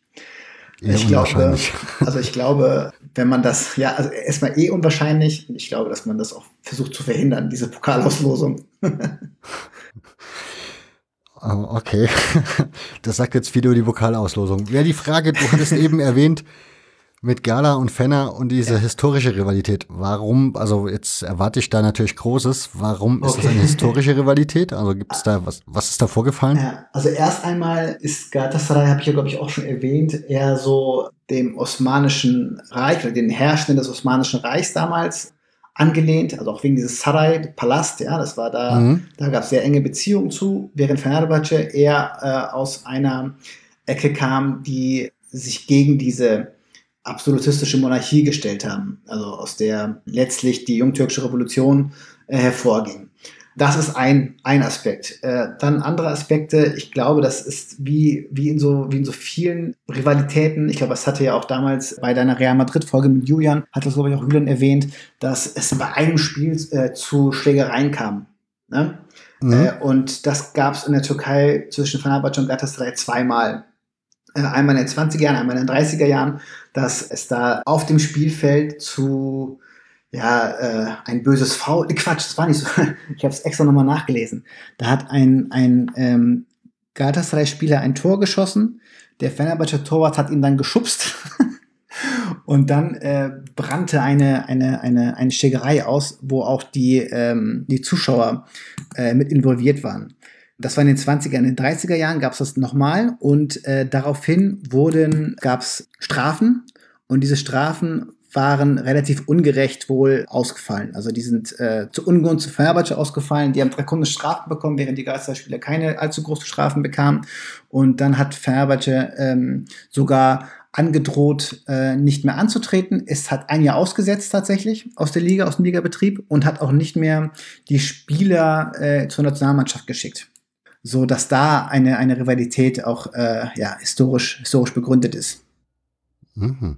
Eher ich glaube, also ich glaube, wenn man das, ja, also erstmal eh unwahrscheinlich und ich glaube, dass man das auch versucht zu verhindern, diese Pokalauslosung. Okay, das sagt jetzt viel über die Pokalauslosung. Wäre die Frage, du hattest eben erwähnt, mit Gala und Fenner und diese ja. historische Rivalität. Warum, also jetzt erwarte ich da natürlich Großes, warum okay. ist das eine historische Rivalität? Also gibt es da, was, was ist da vorgefallen? Ja, also erst einmal ist Galatasaray, habe ich ja glaube ich auch schon erwähnt, eher so dem Osmanischen Reich oder den Herrschenden des Osmanischen Reichs damals angelehnt, also auch wegen dieses Saray, Palast, ja, das war da, mhm. da gab es sehr enge Beziehungen zu, während Fenerbahce eher äh, aus einer Ecke kam, die sich gegen diese absolutistische Monarchie gestellt haben, also aus der letztlich die jungtürkische Revolution äh, hervorging. Das ist ein, ein Aspekt. Äh, dann andere Aspekte, ich glaube, das ist wie, wie, in so, wie in so vielen Rivalitäten. Ich glaube, das hatte ja auch damals bei deiner Real Madrid-Folge mit Julian, hat das, glaube ich, auch Julian erwähnt, dass es bei einem Spiel äh, zu Schlägereien kam. Ne? Mhm. Äh, und das gab es in der Türkei zwischen Fenerbahce und Galatasaray zweimal. Äh, einmal in den 20er Jahren, einmal in den 30er Jahren, dass es da auf dem Spielfeld zu ja, äh, ein böses Foul. Quatsch, das war nicht so. Ich habe es extra nochmal nachgelesen. Da hat ein, ein ähm, Galatasaray-Spieler ein Tor geschossen. Der Fenerbahce Torwart hat ihn dann geschubst. Und dann äh, brannte eine, eine, eine, eine Schlägerei aus, wo auch die, ähm, die Zuschauer äh, mit involviert waren. Das war in den 20er, in den 30er Jahren gab es das nochmal und äh, daraufhin wurden, gab es Strafen und diese Strafen waren relativ ungerecht wohl ausgefallen. Also die sind äh, zu Ungunst zu Fenerbahce ausgefallen. Die haben drakonische Strafen bekommen, während die Geisterspieler keine allzu großen Strafen bekamen. Und dann hat Fenerbahce ähm, sogar angedroht, äh, nicht mehr anzutreten. Es hat ein Jahr ausgesetzt tatsächlich aus der Liga, aus dem Ligabetrieb und hat auch nicht mehr die Spieler äh, zur Nationalmannschaft geschickt. So dass da eine, eine Rivalität auch äh, ja, historisch, historisch begründet ist. Mhm.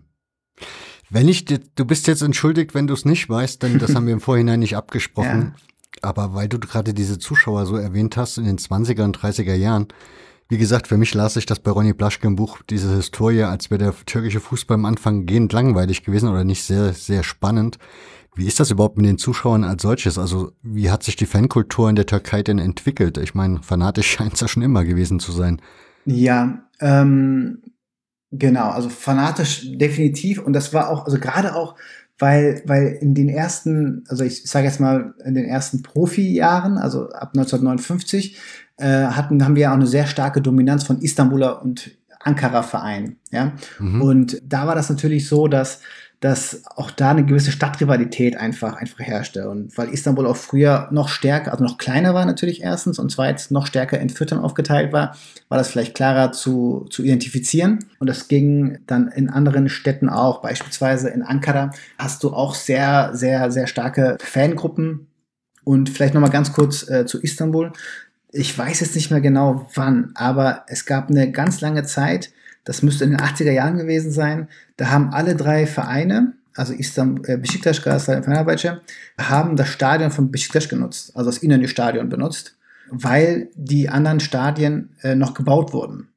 Wenn ich dir, du bist jetzt entschuldigt, wenn du es nicht weißt, denn das haben wir im Vorhinein nicht abgesprochen. Ja. Aber weil du gerade diese Zuschauer so erwähnt hast in den 20er und 30er Jahren, wie gesagt, für mich las ich das bei Ronny Blaschke im Buch, diese Historie, als wäre der türkische Fußball am Anfang gehend langweilig gewesen oder nicht sehr, sehr spannend. Wie ist das überhaupt mit den Zuschauern als solches? Also wie hat sich die Fankultur in der Türkei denn entwickelt? Ich meine, fanatisch scheint es ja schon immer gewesen zu sein. Ja, ähm, Genau, also fanatisch definitiv. Und das war auch, also gerade auch, weil, weil in den ersten, also ich sage jetzt mal, in den ersten Profi-Jahren, also ab 1959, äh, hatten, haben wir ja auch eine sehr starke Dominanz von Istanbuler und Ankara-Vereinen. Ja? Mhm. Und da war das natürlich so, dass dass auch da eine gewisse Stadtrivalität einfach, einfach herrschte. Und weil Istanbul auch früher noch stärker, also noch kleiner war natürlich erstens und zweitens noch stärker in Vierteln aufgeteilt war, war das vielleicht klarer zu, zu identifizieren. Und das ging dann in anderen Städten auch. Beispielsweise in Ankara hast du auch sehr, sehr, sehr starke Fangruppen. Und vielleicht nochmal ganz kurz äh, zu Istanbul. Ich weiß jetzt nicht mehr genau wann, aber es gab eine ganz lange Zeit, das müsste in den 80er Jahren gewesen sein. Da haben alle drei Vereine, also Istanbul, äh, Besiktas, Galatasaray und Fenerbahce, haben das Stadion von Besiktas genutzt, also das Inönü-Stadion benutzt, weil die anderen Stadien äh, noch gebaut wurden.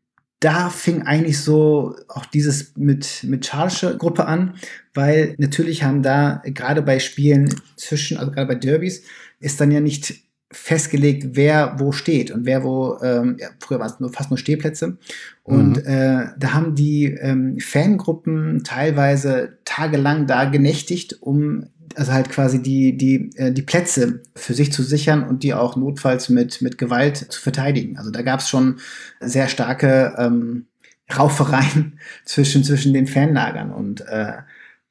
Da fing eigentlich so auch dieses mit, mit Charlesche Gruppe an, weil natürlich haben da gerade bei Spielen zwischen, also gerade bei Derbys, ist dann ja nicht festgelegt, wer wo steht und wer wo, ähm, ja, früher war es nur fast nur Stehplätze. Und mhm. äh, da haben die ähm, Fangruppen teilweise tagelang da genächtigt, um also halt quasi die, die, äh, die Plätze für sich zu sichern und die auch notfalls mit, mit Gewalt zu verteidigen. Also da gab es schon sehr starke ähm, Raufereien zwischen, zwischen den Fanlagern und äh,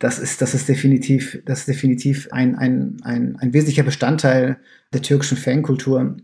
das ist, das ist definitiv, das ist definitiv ein, ein, ein, ein wesentlicher Bestandteil der türkischen Fankultur.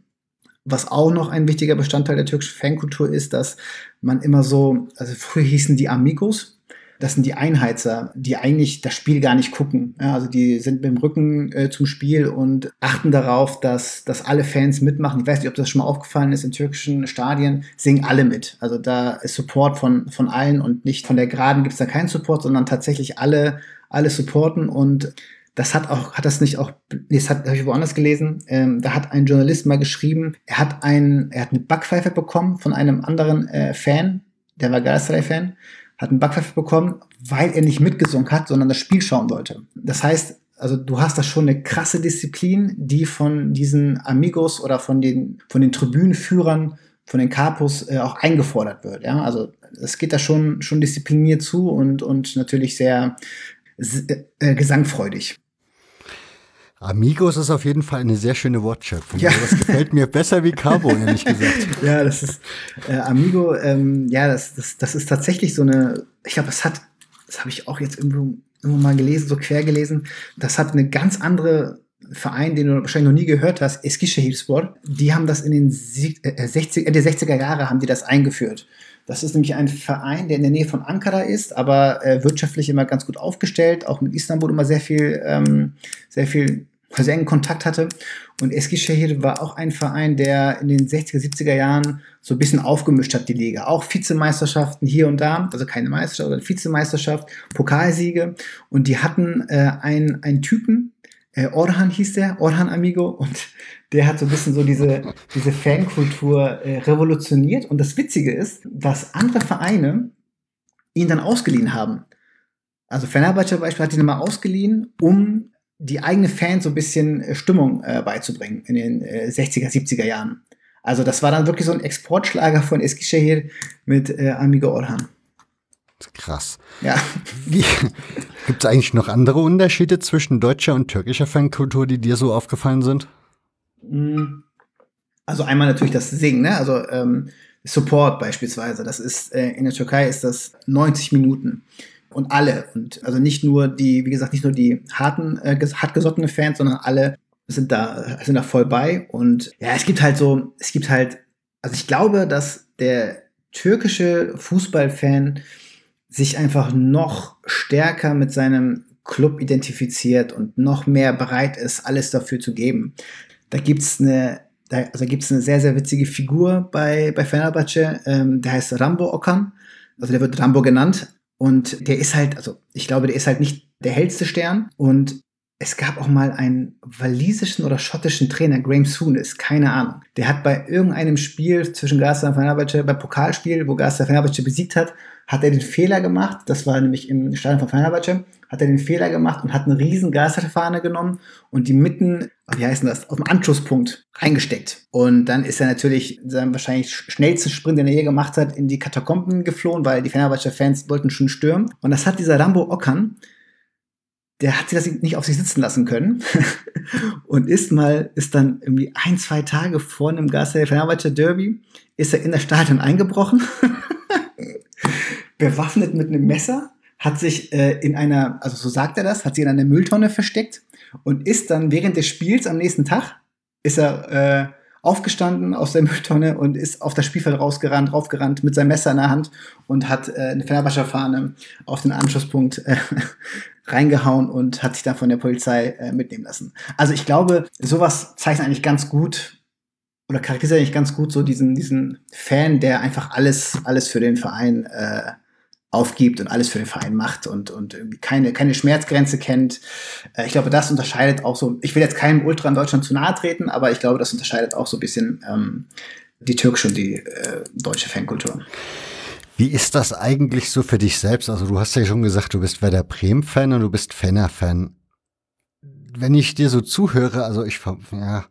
Was auch noch ein wichtiger Bestandteil der türkischen Fankultur ist, dass man immer so, also früher hießen die Amigos, das sind die Einheizer, die eigentlich das Spiel gar nicht gucken. Ja, also die sind mit dem Rücken äh, zum Spiel und achten darauf, dass, dass alle Fans mitmachen. Ich weiß nicht, ob das schon mal aufgefallen ist, in türkischen Stadien singen alle mit. Also da ist Support von, von allen und nicht von der Geraden gibt es da keinen Support, sondern tatsächlich alle, alle supporten und das hat auch, hat das nicht auch, das habe ich woanders gelesen, ähm, da hat ein Journalist mal geschrieben, er hat ein, er hat eine Backpfeife bekommen von einem anderen äh, Fan, der war Galatasaray-Fan, hat einen Backpfeife bekommen, weil er nicht mitgesungen hat, sondern das Spiel schauen wollte. Das heißt, also du hast da schon eine krasse Disziplin, die von diesen Amigos oder von den, von den Tribünenführern, von den Capos äh, auch eingefordert wird. Ja? Also es geht da schon, schon diszipliniert zu und, und natürlich sehr äh, gesangfreudig. Amigos ist auf jeden Fall eine sehr schöne Wortschöpfung. Ja. Das gefällt mir besser wie Cabo, ehrlich gesagt. Ja, das ist äh, Amigo, ähm, ja, das, das, das ist tatsächlich so eine, ich glaube, es hat, das habe ich auch jetzt irgendwo, irgendwo mal gelesen, so quer gelesen, das hat eine ganz andere Verein, den du wahrscheinlich noch nie gehört hast, Eskişehirspor, die haben das in den 60, Ende 60er Jahre haben die das eingeführt. Das ist nämlich ein Verein, der in der Nähe von Ankara ist, aber äh, wirtschaftlich immer ganz gut aufgestellt, auch mit Istanbul immer sehr viel, ähm, sehr viel sehr engen Kontakt hatte. Und Eskişehir war auch ein Verein, der in den 60er, 70er Jahren so ein bisschen aufgemischt hat, die Liga. Auch Vizemeisterschaften hier und da, also keine Meisterschaft, sondern Vizemeisterschaft, Pokalsiege. Und die hatten äh, einen, einen Typen, äh, Orhan hieß der, Orhan Amigo, und der hat so ein bisschen so diese, diese Fankultur äh, revolutioniert. Und das Witzige ist, dass andere Vereine ihn dann ausgeliehen haben. Also Fenerbahce Beispiel hat ihn mal ausgeliehen, um die eigene Fans so ein bisschen äh, Stimmung äh, beizubringen in den äh, 60er, 70er Jahren. Also das war dann wirklich so ein Exportschlager von Eskişehir mit äh, Amigo Orhan. Krass. Ja. Gibt es eigentlich noch andere Unterschiede zwischen deutscher und türkischer Fankultur, die dir so aufgefallen sind? Mm. Also einmal natürlich das Singen, ne? Also ähm, Support beispielsweise. Das ist äh, in der Türkei ist das 90 Minuten und alle und also nicht nur die, wie gesagt, nicht nur die harten, äh, hartgesottene Fans, sondern alle sind da sind da voll bei und ja, es gibt halt so, es gibt halt, also ich glaube, dass der türkische Fußballfan sich einfach noch stärker mit seinem Club identifiziert und noch mehr bereit ist, alles dafür zu geben. Da gibt's eine, da, also gibt's eine sehr, sehr witzige Figur bei, bei Fenerbahce, ähm, der heißt Rambo Okan. Also der wird Rambo genannt. Und der ist halt, also ich glaube, der ist halt nicht der hellste Stern. Und es gab auch mal einen walisischen oder schottischen Trainer, Graham Souness, keine Ahnung. Der hat bei irgendeinem Spiel zwischen Gasta und Fenerbahce, beim Pokalspiel, wo Gasta Fenerbahce besiegt hat, hat er den Fehler gemacht, das war nämlich im Stadion von Fenerbahce, hat er den Fehler gemacht und hat eine riesen Geisterfahne genommen und die mitten, wie heißt denn das, auf dem Anschlusspunkt reingesteckt. Und dann ist er natürlich seinem wahrscheinlich schnellsten Sprint, den er je gemacht hat, in die Katakomben geflohen, weil die Fenerbahce-Fans wollten schon stürmen. Und das hat dieser Rambo Okan, der hat sich das nicht auf sich sitzen lassen können und ist mal, ist dann irgendwie ein, zwei Tage vor einem Gaster Fenerbahce Derby, ist er in das Stadion eingebrochen bewaffnet mit einem Messer, hat sich äh, in einer, also so sagt er das, hat sich in einer Mülltonne versteckt und ist dann während des Spiels am nächsten Tag, ist er äh, aufgestanden aus der Mülltonne und ist auf das Spielfeld rausgerannt, raufgerannt mit seinem Messer in der Hand und hat äh, eine Fenerbahcer Fahne auf den Anschlusspunkt äh, reingehauen und hat sich dann von der Polizei äh, mitnehmen lassen. Also ich glaube, sowas zeichnet eigentlich ganz gut oder charakterisiert eigentlich ganz gut so diesen, diesen Fan, der einfach alles, alles für den Verein äh, aufgibt und alles für den Verein macht und, und keine, keine Schmerzgrenze kennt. Äh, ich glaube, das unterscheidet auch so, ich will jetzt keinem Ultra in Deutschland zu nahe treten, aber ich glaube, das unterscheidet auch so ein bisschen ähm, die türkische und die äh, deutsche Fankultur. Wie ist das eigentlich so für dich selbst? Also du hast ja schon gesagt, du bist Werder Bremen-Fan und du bist Fenner-Fan. Wenn ich dir so zuhöre, also ich, ja,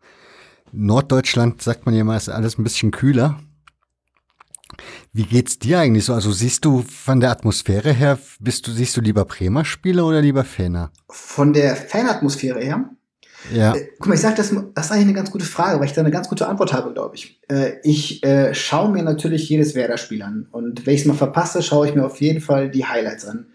Norddeutschland sagt man ja mal, ist alles ein bisschen kühler. Wie geht's dir eigentlich so? Also siehst du von der Atmosphäre her, bist du, siehst du lieber Bremer Spiele oder lieber Fener? Von der Fanatmosphäre her? Ja. Äh, guck mal, ich sag das, das ist eigentlich eine ganz gute Frage, weil ich da eine ganz gute Antwort habe, glaube ich. Äh, ich äh, schaue mir natürlich jedes Werder-Spiel an. Und wenn ich es mal verpasse, schaue ich mir auf jeden Fall die Highlights an.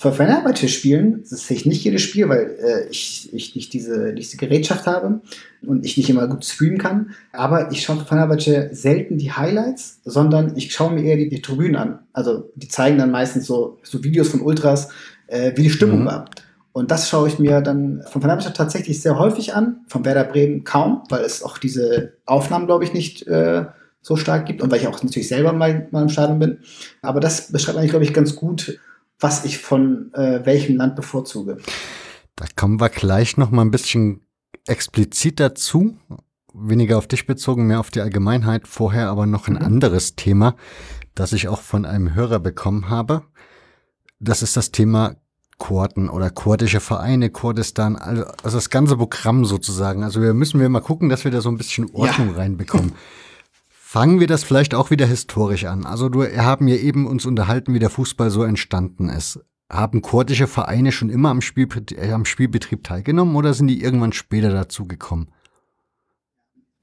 Für Fenerbahce spielen, das sehe ich nicht jedes Spiel, weil äh, ich, ich nicht diese, diese Gerätschaft habe und ich nicht immer gut streamen kann. Aber ich schaue für Fenerbahce selten die Highlights, sondern ich schaue mir eher die, die Tribünen an. Also die zeigen dann meistens so, so Videos von Ultras, äh, wie die Stimmung mhm. war. Und das schaue ich mir dann von Fenerbahce tatsächlich sehr häufig an, von Werder Bremen kaum, weil es auch diese Aufnahmen, glaube ich, nicht äh, so stark gibt und weil ich auch natürlich selber mal, mal im Stadion bin. Aber das beschreibt eigentlich, glaube ich, ganz gut, was ich von äh, welchem Land bevorzuge. Da kommen wir gleich noch mal ein bisschen explizit dazu. Weniger auf dich bezogen, mehr auf die Allgemeinheit. Vorher aber noch ein mhm. anderes Thema, das ich auch von einem Hörer bekommen habe. Das ist das Thema Kurden oder kurdische Vereine, Kurdistan, also, also das ganze Programm sozusagen. Also wir müssen wir mal gucken, dass wir da so ein bisschen Ordnung ja. reinbekommen. Fangen wir das vielleicht auch wieder historisch an. Also du wir haben ja eben uns unterhalten, wie der Fußball so entstanden ist. Haben kurdische Vereine schon immer am, Spiel, äh, am Spielbetrieb teilgenommen oder sind die irgendwann später dazugekommen?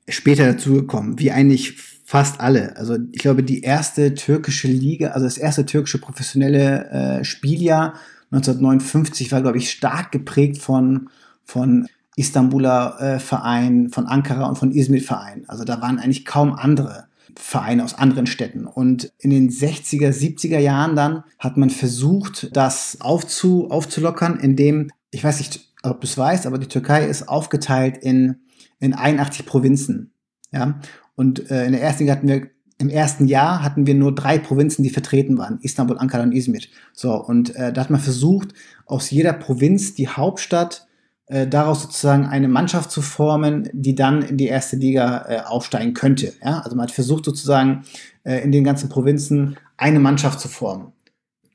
Später dazugekommen, wie eigentlich fast alle. Also ich glaube, die erste türkische Liga, also das erste türkische professionelle äh, Spieljahr 1959 war, glaube ich, stark geprägt von, von Istanbuler äh, Verein, von Ankara und von Izmir Verein. Also da waren eigentlich kaum andere Vereine aus anderen Städten. Und in den 60er, 70er Jahren dann hat man versucht, das aufzu, aufzulockern, indem, ich weiß nicht, ob du es weißt, aber die Türkei ist aufgeteilt in, in 81 Provinzen. Ja? Und äh, in der ersten hatten wir im ersten Jahr hatten wir nur drei Provinzen, die vertreten waren. Istanbul, Ankara und Izmir. So, und äh, da hat man versucht, aus jeder Provinz die Hauptstadt äh, daraus sozusagen eine Mannschaft zu formen, die dann in die erste Liga äh, aufsteigen könnte. Ja? Also man hat versucht sozusagen äh, in den ganzen Provinzen eine Mannschaft zu formen.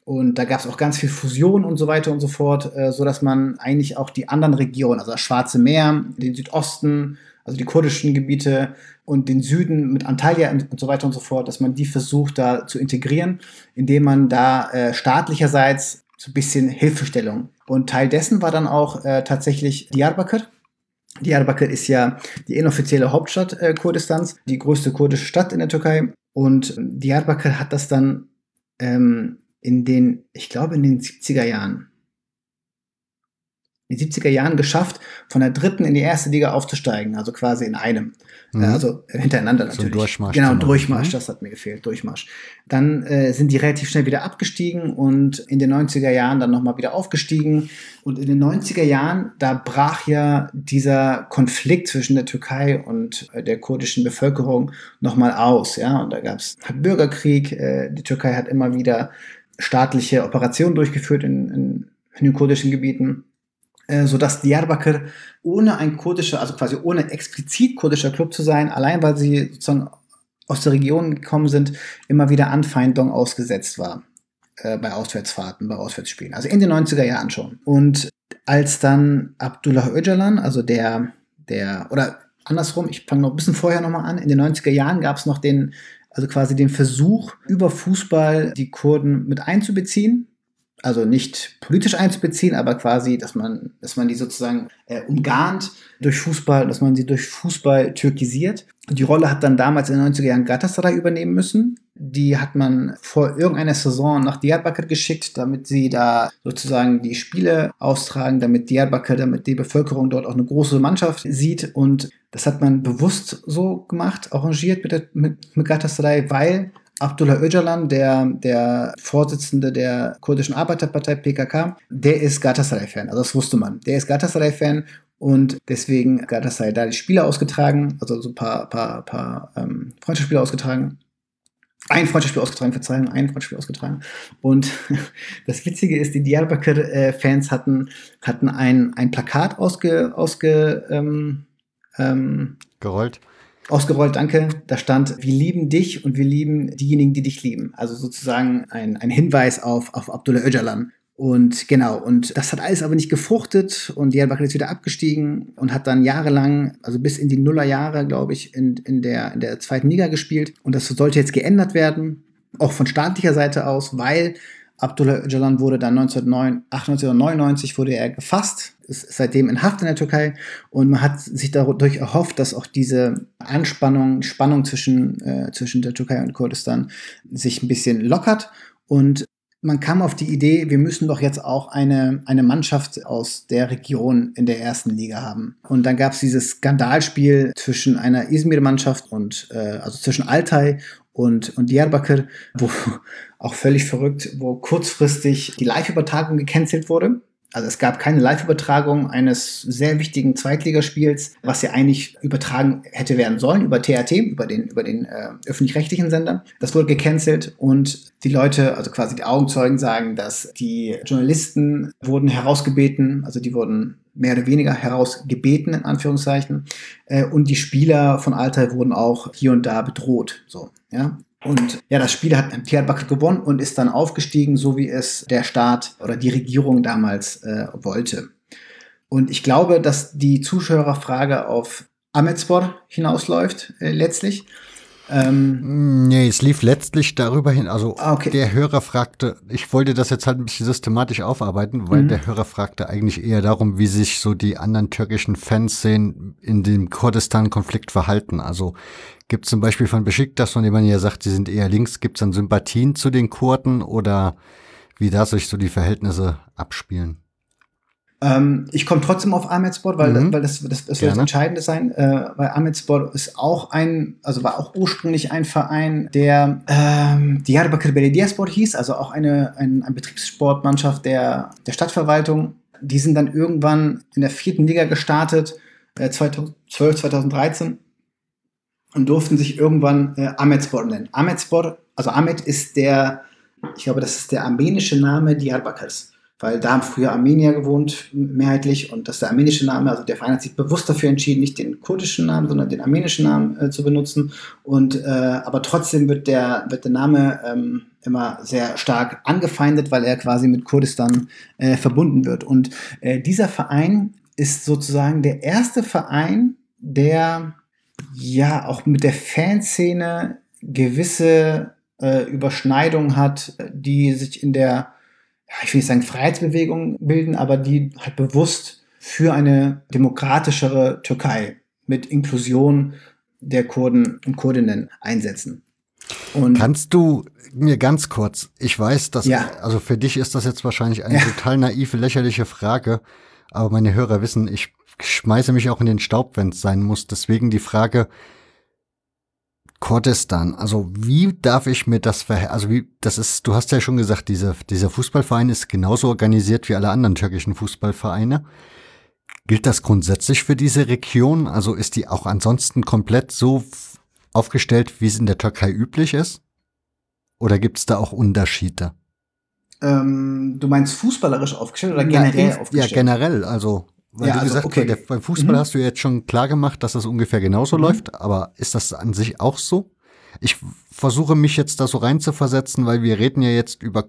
Und da gab es auch ganz viel Fusion und so weiter und so fort, äh, so man eigentlich auch die anderen Regionen, also das Schwarze Meer, den Südosten, also die kurdischen Gebiete und den Süden mit Antalya und, so weiter und so fort, dass man die versucht da zu integrieren, indem man da äh, staatlicherseits so ein bisschen Hilfestellung. Und Teil dessen war dann auch äh, tatsächlich Diyarbakir. Diyarbakir ist ja die inoffizielle Hauptstadt äh, Kurdistans, die größte kurdische Stadt in der Türkei. Und Diyarbakir hat das dann ähm, in den, ich glaube, in den 70er Jahren, in den 70er Jahren geschafft, von der dritten in die erste Liga aufzusteigen, also quasi in einem. Mhm. Also hintereinander natürlich. So Durchmarsch. Genau, Durchmarsch, ne? das hat mir gefehlt, Durchmarsch. Dann äh, sind die relativ schnell wieder abgestiegen und in den 90er Jahren dann nochmal wieder aufgestiegen. Und in den 90er Jahren, da brach ja dieser Konflikt zwischen der Türkei und äh, der kurdischen Bevölkerung nochmal aus. Ja, und da gab es Bürgerkrieg. Äh, die Türkei hat immer wieder staatliche Operationen durchgeführt in, in, in den kurdischen Gebieten. Äh, sodass Diyarbakir ohne ein kurdischer, also quasi ohne explizit kurdischer Club zu sein, allein weil sie sozusagen aus der Region gekommen sind, immer wieder Anfeindung ausgesetzt war äh, bei Auswärtsfahrten, bei Auswärtsspielen. Also in den 90er Jahren schon. Und als dann Abdullah Öcalan, also der, der, oder andersrum, ich fange noch ein bisschen vorher nochmal an, in den 90er Jahren gab es noch den, also quasi den Versuch, über Fußball die Kurden mit einzubeziehen also nicht politisch einzubeziehen, aber quasi, dass man, dass man die sozusagen äh, umgarnt durch Fußball, dass man sie durch Fußball türkisiert. Die Rolle hat dann damals in den 90er Jahren Galatasaray übernehmen müssen. Die hat man vor irgendeiner Saison nach Diyarbakir geschickt, damit sie da sozusagen die Spiele austragen, damit Diyarbakir, damit die Bevölkerung dort auch eine große Mannschaft sieht. Und das hat man bewusst so gemacht, arrangiert mit, der, mit, mit Galatasaray, weil Abdullah Öcalan, der, der Vorsitzende der kurdischen Arbeiterpartei PKK, der ist Galatasaray-Fan. Also das wusste man. Der ist Galatasaray-Fan und deswegen Galatasaray da die Spiele ausgetragen, also so ein paar, paar, paar ähm, Freundschaftsspiele ausgetragen. Ein Freundschaftsspiel ausgetragen, Verzeihung, ein Freundschaftsspiel ausgetragen. Und das Witzige ist, die Diyarbakir-Fans hatten, hatten ein, ein Plakat ausge, ausge ähm, ähm, gerollt Ausgerollt, danke. Da stand, wir lieben dich und wir lieben diejenigen, die dich lieben. Also sozusagen ein, ein Hinweis auf, auf Abdullah Öcalan. Und genau, und das hat alles aber nicht gefruchtet und Diyarbakir ist wieder abgestiegen und hat dann jahrelang, also bis in die Nullerjahre, glaube ich, in, in, der, in der zweiten Liga gespielt. Und das sollte jetzt geändert werden, auch von staatlicher Seite aus, weil Abdullah Öcalan wurde dann 1999 wurde er gefasst, ist seitdem in Haft in der Türkei und man hat sich dadurch erhofft, dass auch diese Anspannung, Spannung zwischen, äh, zwischen der Türkei und Kurdistan sich ein bisschen lockert und man kam auf die Idee, wir müssen doch jetzt auch eine, eine Mannschaft aus der Region in der ersten Liga haben. Und dann gab es dieses Skandalspiel zwischen einer Izmir-Mannschaft und äh, also zwischen Altay und, und Diyarbakir, wo auch völlig verrückt, wo kurzfristig die Live-Übertragung gecancelt wurde. Also es gab keine Live-Übertragung eines sehr wichtigen Zweitligaspiels, was ja eigentlich übertragen hätte werden sollen über TRT, über den, über den äh, öffentlich-rechtlichen Sender. Das wurde gecancelt und die Leute, also quasi die Augenzeugen sagen, dass die Journalisten wurden herausgebeten, also die wurden mehr oder weniger herausgebeten, in Anführungszeichen. Äh, und die Spieler von Altai wurden auch hier und da bedroht. So, ja. Und ja, das Spiel hat Diyarbakir gewonnen und ist dann aufgestiegen, so wie es der Staat oder die Regierung damals äh, wollte. Und ich glaube, dass die Zuschauerfrage auf Ahmedspor hinausläuft, äh, letztlich. Ähm, nee, es lief letztlich darüber hin. Also ah, okay. der Hörer fragte, ich wollte das jetzt halt ein bisschen systematisch aufarbeiten, weil mhm. der Hörer fragte eigentlich eher darum, wie sich so die anderen türkischen Fans sehen in dem Kurdistan-Konflikt verhalten. Also gibt es zum Beispiel von Besiktas, von dem man ja sagt, sie sind eher links, gibt es dann Sympathien zu den Kurden oder wie da sich so die Verhältnisse abspielen? Ähm, ich komme trotzdem auf Ahmedsport, weil, mhm. weil das, das, das wird das Entscheidende sein, äh, weil Ahmedsport ist auch ein, also war auch ursprünglich ein Verein, der ähm, Diyarbakir Belediyespor hieß, also auch eine, ein, ein Betriebssportmannschaft der, der Stadtverwaltung. Die sind dann irgendwann in der vierten Liga gestartet, äh, 2012, 2013 und durften sich irgendwann äh, Ahmedspor nennen. Ahmedspor, also Ahmed ist der, ich glaube, das ist der armenische Name Diyarbakirs weil da haben früher Armenier gewohnt, mehrheitlich, und das ist der armenische Name. Also der Verein hat sich bewusst dafür entschieden, nicht den kurdischen Namen, sondern den armenischen Namen äh, zu benutzen. Und äh, aber trotzdem wird der, wird der Name ähm, immer sehr stark angefeindet, weil er quasi mit Kurdistan äh, verbunden wird. Und äh, dieser Verein ist sozusagen der erste Verein, der ja auch mit der Fanszene gewisse äh, Überschneidungen hat, die sich in der ich will nicht sagen Freiheitsbewegung bilden, aber die halt bewusst für eine demokratischere Türkei mit Inklusion der Kurden und Kurdinnen einsetzen. Und Kannst du mir ganz kurz, ich weiß, dass, ja. also für dich ist das jetzt wahrscheinlich eine ja. total naive, lächerliche Frage, aber meine Hörer wissen, ich schmeiße mich auch in den Staub, wenn es sein muss. Deswegen die Frage, Kurdistan, also wie darf ich mir das ver also wie das ist, du hast ja schon gesagt, dieser dieser Fußballverein ist genauso organisiert wie alle anderen türkischen Fußballvereine. Gilt das grundsätzlich für diese Region? Also ist die auch ansonsten komplett so aufgestellt, wie es in der Türkei üblich ist? Oder gibt es da auch Unterschiede? Ähm, du meinst fußballerisch aufgestellt oder generell Na, aufgestellt? Ja, generell. Also weil ja, du also, gesagt okay. der, beim Fußball mhm. hast du jetzt schon klar gemacht, dass das ungefähr genauso mhm. läuft, aber ist das an sich auch so? Ich versuche mich jetzt da so rein zu versetzen, weil wir reden ja jetzt über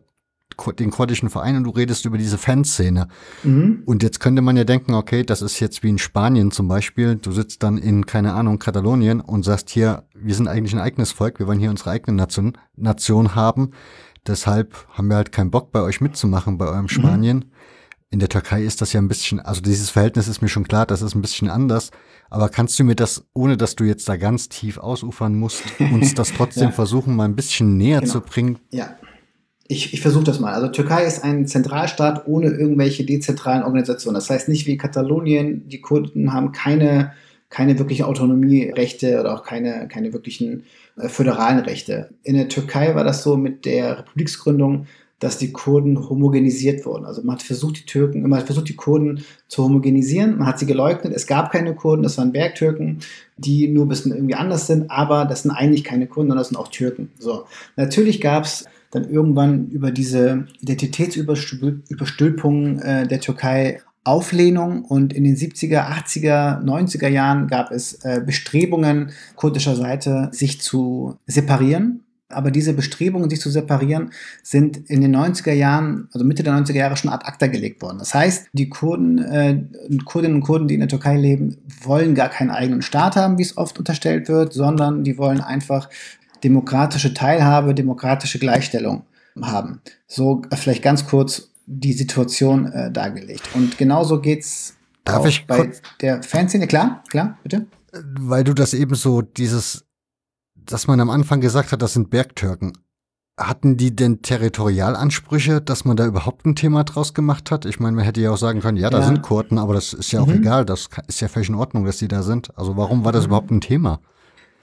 den kurdischen Verein und du redest über diese Fanszene. Mhm. Und jetzt könnte man ja denken, okay, das ist jetzt wie in Spanien zum Beispiel. Du sitzt dann in, keine Ahnung, Katalonien und sagst hier, wir sind eigentlich ein eigenes Volk, wir wollen hier unsere eigene Nation, Nation haben. Deshalb haben wir halt keinen Bock, bei euch mitzumachen, bei eurem mhm. Spanien. Mhm. In der Türkei ist das ja ein bisschen, also dieses Verhältnis ist mir schon klar, das ist ein bisschen anders. Aber kannst du mir das, ohne dass du jetzt da ganz tief ausufern musst, uns das trotzdem ja. versuchen, mal ein bisschen näher genau. zu bringen? Ja. Ich, ich versuche das mal. Also Türkei ist ein Zentralstaat ohne irgendwelche dezentralen Organisationen. Das heißt nicht wie Katalonien, die Kurden haben keine, keine wirklichen Autonomierechte oder auch keine, keine wirklichen äh, föderalen Rechte. In der Türkei war das so mit der Republiksgründung, dass die Kurden homogenisiert wurden. Also man hat versucht, die Türken, man hat versucht, die Kurden zu homogenisieren. Man hat sie geleugnet. Es gab keine Kurden, das waren Bergtürken, die nur ein bisschen irgendwie anders sind, aber das sind eigentlich keine Kurden, sondern das sind auch Türken. So. Natürlich gab es dann irgendwann über diese Identitätsüberstülpung äh, der Türkei Auflehnung und in den 70er, 80er, 90er Jahren gab es äh, Bestrebungen kurdischer Seite, sich zu separieren aber diese Bestrebungen, sich zu separieren, sind in den 90er Jahren, also Mitte der 90er Jahre schon ad acta gelegt worden. Das heißt, die Kurden, äh, Kurdinnen und Kurden, die in der Türkei leben, wollen gar keinen eigenen Staat haben, wie es oft unterstellt wird, sondern die wollen einfach demokratische Teilhabe, demokratische Gleichstellung haben. So äh, vielleicht ganz kurz die Situation äh, dargelegt. Und genauso geht's Darf ich bei der Fanszene. Klar, klar, bitte. Weil du das eben so dieses dass man am Anfang gesagt hat, das sind Bergtürken. Hatten die denn Territorialansprüche, dass man da überhaupt ein Thema draus gemacht hat? Ich meine, man hätte ja auch sagen können, ja, da ja. sind Kurden, aber das ist ja auch mhm. egal, das ist ja völlig in Ordnung, dass die da sind. Also warum war das mhm. überhaupt ein Thema?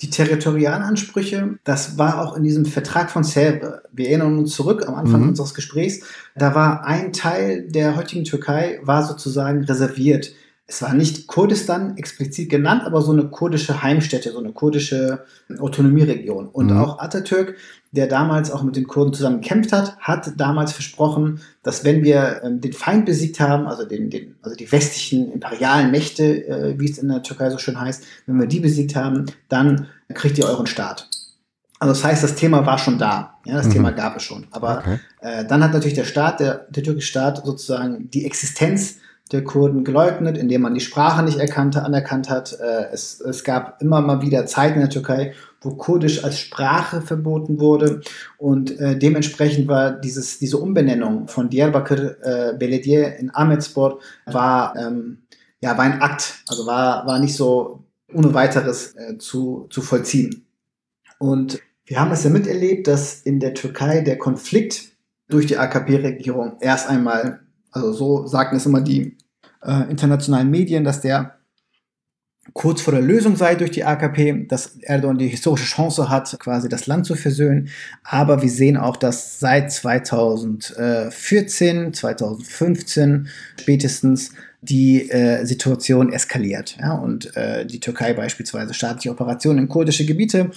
Die Territorialansprüche, das war auch in diesem Vertrag von Selbe. Wir erinnern uns zurück am Anfang mhm. unseres Gesprächs. Da war ein Teil der heutigen Türkei, war sozusagen reserviert es war nicht Kurdistan explizit genannt, aber so eine kurdische Heimstätte, so eine kurdische Autonomieregion. Und mhm. auch Atatürk, der damals auch mit den Kurden zusammen gekämpft hat, hat damals versprochen, dass wenn wir ähm, den Feind besiegt haben, also, den, den, also die westlichen imperialen Mächte, äh, wie es in der Türkei so schön heißt, wenn wir die besiegt haben, dann kriegt ihr euren Staat. Also das heißt, das Thema war schon da. Ja, das mhm. Thema gab es schon. Aber okay. äh, dann hat natürlich der Staat, der, der türkische Staat sozusagen die Existenz der Kurden geleugnet, indem man die Sprache nicht erkannte, anerkannt hat. Äh, es, es gab immer mal wieder Zeiten in der Türkei, wo Kurdisch als Sprache verboten wurde und äh, dementsprechend war dieses, diese Umbenennung von Diyarbakir äh, Belediye in Ahmedspor war, ähm, ja, war ein Akt, also war, war nicht so ohne weiteres äh, zu, zu vollziehen. Und wir haben es ja miterlebt, dass in der Türkei der Konflikt durch die AKP-Regierung erst einmal also so sagten es immer die äh, internationalen Medien, dass der kurz vor der Lösung sei durch die AKP, dass Erdogan die historische Chance hat, quasi das Land zu versöhnen. Aber wir sehen auch, dass seit 2014, 2015 spätestens die äh, Situation eskaliert. Ja? Und äh, die Türkei beispielsweise staatliche Operationen in kurdische Gebiete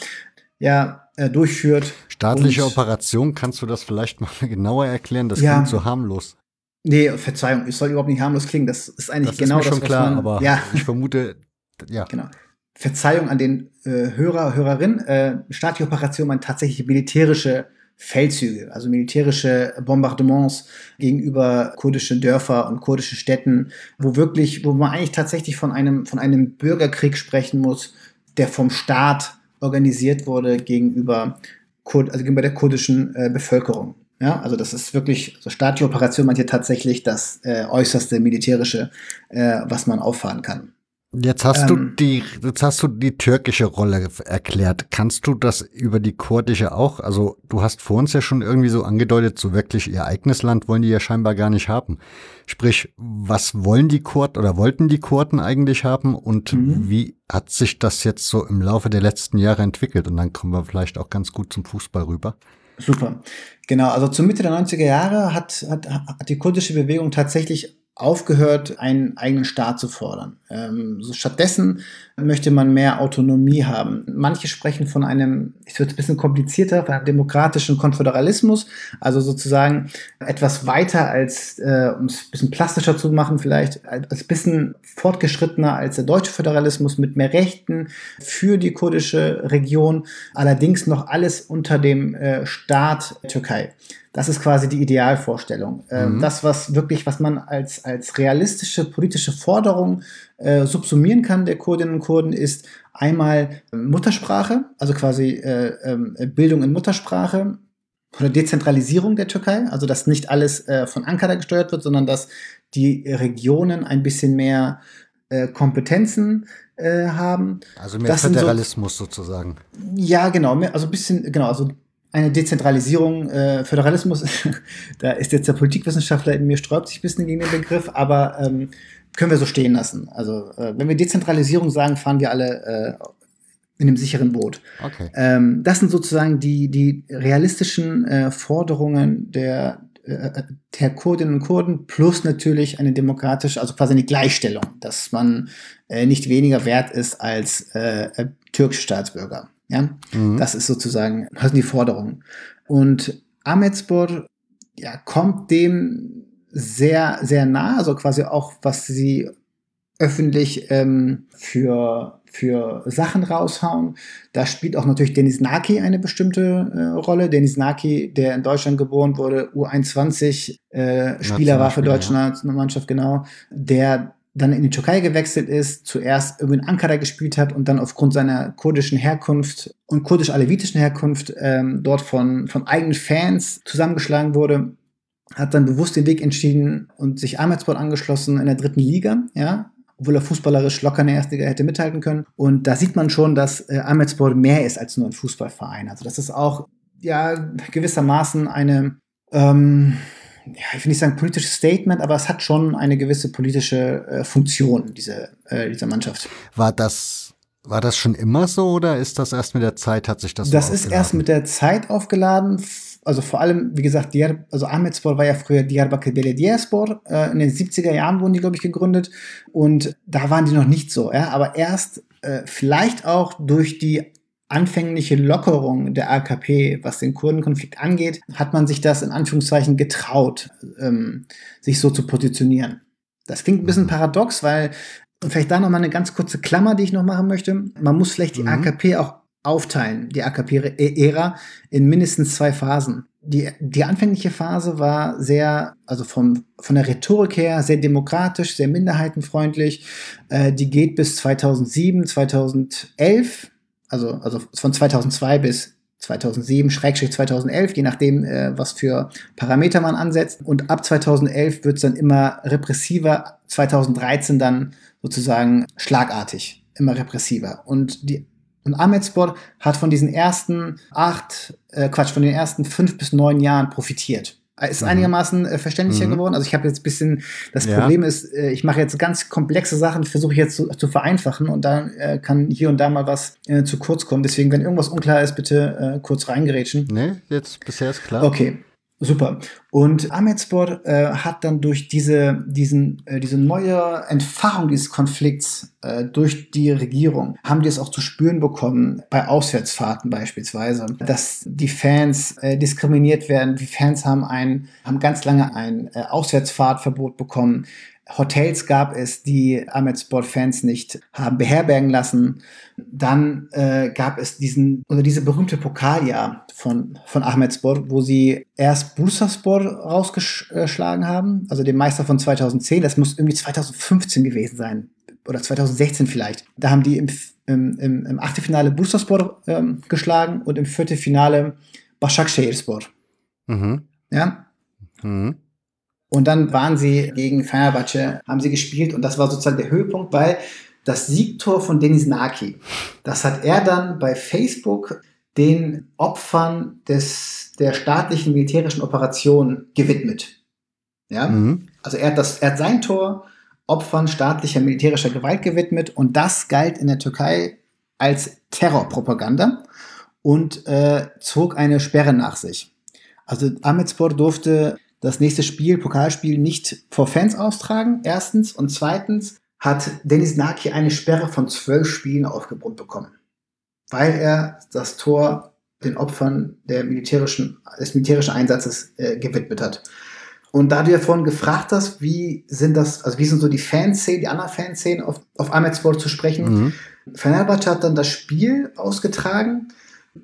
ja, äh, durchführt. Staatliche Operation, kannst du das vielleicht mal genauer erklären? Das ja, klingt so harmlos. Nee, Verzeihung, es soll überhaupt nicht harmlos klingen. Das ist eigentlich Das genau ist mir das, schon was klar, man, aber ja, ich vermute, ja. genau. Verzeihung an den äh, Hörer, Hörerin. Äh, staatliche Operation meint tatsächlich militärische Feldzüge, also militärische Bombardements gegenüber kurdischen Dörfer und kurdischen Städten, wo wirklich, wo man eigentlich tatsächlich von einem, von einem Bürgerkrieg sprechen muss, der vom Staat organisiert wurde gegenüber, Kur also gegenüber der kurdischen äh, Bevölkerung. Ja, also das ist wirklich, also staatliche Operation meint hier tatsächlich das äh, äußerste militärische, äh, was man auffahren kann. Jetzt hast du Ähm, die, jetzt hast du die türkische Rolle erklärt. Kannst du das über die kurdische auch? Also du hast vor uns ja schon irgendwie so angedeutet, so wirklich ihr eigenes Land wollen die ja scheinbar gar nicht haben. Sprich, was wollen die Kurden oder wollten die Kurden eigentlich haben und Mhm. wie hat sich das jetzt so im Laufe der letzten Jahre entwickelt? Und dann kommen wir vielleicht auch ganz gut zum Fußball rüber. Super. Genau, also zur Mitte der 90er Jahre hat, hat, hat die kurdische Bewegung tatsächlich aufgehört, einen eigenen Staat zu fordern. Ähm, stattdessen möchte man mehr Autonomie haben. Manche sprechen von einem, es wird ein bisschen komplizierter, von einem demokratischen Konföderalismus, also sozusagen etwas weiter als, äh, um es ein bisschen plastischer zu machen, vielleicht als ein bisschen fortgeschrittener als der deutsche Föderalismus mit mehr Rechten für die kurdische Region, allerdings noch alles unter dem äh, Staat Türkei. Das ist quasi die Idealvorstellung. Ähm, Mhm. Das, was wirklich, was man als, als realistische politische Forderung äh, subsumieren kann der Kurdinnen und Kurden, ist einmal äh, Muttersprache, also quasi äh, ähm, Bildung in Muttersprache oder Dezentralisierung der Türkei, also dass nicht alles äh, von Ankara gesteuert wird, sondern dass die Regionen ein bisschen mehr äh, Kompetenzen äh, haben. Also mehr Das sind so- Föderalismus sozusagen. Ja, genau, mehr- also ein bisschen, genau, also eine Dezentralisierung, äh, Föderalismus, da ist jetzt der Politikwissenschaftler in mir sträubt sich ein bisschen gegen den Begriff, aber ähm, können wir so stehen lassen. Also äh, wenn wir Dezentralisierung sagen, fahren wir alle äh, in einem sicheren Boot. Okay. Ähm, das sind sozusagen die, die realistischen äh, Forderungen der, äh, der Kurdinnen und Kurden plus natürlich eine demokratische, also quasi eine Gleichstellung, dass man äh, nicht weniger wert ist als äh, türkische Staatsbürger. Ja? Mhm. Das ist sozusagen, das sind die Forderungen. Und Ahmedspor ja, kommt dem sehr, sehr nah, also quasi auch, was sie öffentlich ähm, für, für Sachen raushauen. Da spielt auch natürlich Denis Naki eine bestimmte äh, Rolle. Denis Naki, der in Deutschland geboren wurde, U21 äh, Spieler war für deutsche ja. Nationalmannschaft, genau, der dann in die Türkei gewechselt ist, zuerst irgendwie in Ankara gespielt hat und dann aufgrund seiner kurdischen Herkunft und kurdisch-alevitischen Herkunft ähm, dort von, von eigenen Fans zusammengeschlagen wurde, hat dann bewusst den Weg entschieden und sich Ahmedsport angeschlossen in der dritten Liga, ja, obwohl er fußballerisch locker in der ersten Liga hätte mithalten können. Und da sieht man schon, dass äh, Ahmedspor mehr ist als nur ein Fußballverein. Also das ist auch ja gewissermaßen eine ähm, ja, ich will nicht sagen politisches Statement, aber es hat schon eine gewisse politische äh, Funktion, diese, äh, diese Mannschaft. War das, war das schon immer so oder ist das erst mit der Zeit, hat sich das so Das ist erst mit der Zeit aufgeladen. Also vor allem, wie gesagt, Diyar, also Ahmedspor war ja früher Diyarbakir Belediyespor. Äh, in den 70er Jahren wurden die, glaube ich, gegründet. Und da waren die noch nicht so. Ja? Aber erst äh, vielleicht auch durch die anfängliche Lockerung der AKP, was den Kurdenkonflikt angeht, hat man sich das in Anführungszeichen getraut, ähm, sich so zu positionieren. Das klingt ein bisschen Mhm. paradox, weil, und vielleicht da noch mal eine ganz kurze Klammer, die ich noch machen möchte. Man muss vielleicht die Mhm. AKP auch aufteilen, die AKP-Ära, in mindestens zwei Phasen. Die, die anfängliche Phase war sehr, also vom, von der Rhetorik her, sehr demokratisch, sehr minderheitenfreundlich. Äh, die geht bis 2007, 2011, also, also von 2002 bis 2007, Schrägstrich 2011, je nachdem, äh, was für Parameter man ansetzt. Und ab 2011 wird es dann immer repressiver, 2013 dann sozusagen schlagartig, immer repressiver. Und die und Ahmedspor hat von diesen ersten acht, äh, Quatsch, von den ersten fünf bis neun Jahren profitiert. Ist Mhm. einigermaßen äh, verständlicher Mhm. geworden. Also ich habe jetzt ein bisschen, das Ja. Problem ist, äh, ich mache jetzt ganz komplexe Sachen, versuche ich jetzt zu, zu vereinfachen und dann äh, kann hier und da mal was äh, zu kurz kommen. Deswegen, wenn irgendwas unklar ist, bitte äh, kurz reingerätschen. Nee, jetzt bisher ist klar. Okay, super. Und Ahmedspor äh, hat dann durch diese, diesen, äh, diese neue Entfachung dieses Konflikts äh, durch die Regierung, haben die es auch zu spüren bekommen, bei Auswärtsfahrten beispielsweise, dass die Fans äh, diskriminiert werden. Die Fans haben, ein, haben ganz lange ein äh, Auswärtsfahrtverbot bekommen. Hotels gab es, die Ahmedsport-Fans nicht haben beherbergen lassen. Dann äh, gab es diesen oder diese berühmte Pokaljahr von von Ahmedspor, wo sie erst Bursaspor rausgeschlagen haben, also den Meister von 2010. Das muss irgendwie 2015 gewesen sein oder 2016 vielleicht. Da haben die im, im, im, im Achtelfinale Bursaspor ähm, geschlagen und im Viertelfinale Başakşehirspor. Mhm. Ja. Mhm. Und dann waren sie gegen Fenerbahce, haben sie gespielt und das war sozusagen der Höhepunkt, weil das Siegtor von Denis Naki, das hat er dann bei Facebook den Opfern des, der staatlichen militärischen Operation gewidmet. Ja? Mhm. Also er hat, das, er hat sein Tor Opfern staatlicher militärischer Gewalt gewidmet und das galt in der Türkei als Terrorpropaganda und äh, zog eine Sperre nach sich. Also Ahmetspor durfte das nächste Spiel, Pokalspiel, nicht vor Fans austragen, erstens. Und zweitens hat Dennis Naki eine Sperre von zwölf Spielen aufgebrummt bekommen, weil er das Tor den Opfern der militärischen, des militärischen Einsatzes äh, gewidmet hat. Und da du ja vorhin gefragt hast, wie sind das, also wie sind so die Fanszenen, die anderen Fanszenen auf, auf Ahmedsport zu sprechen, mhm. Fenerbahce hat dann das Spiel ausgetragen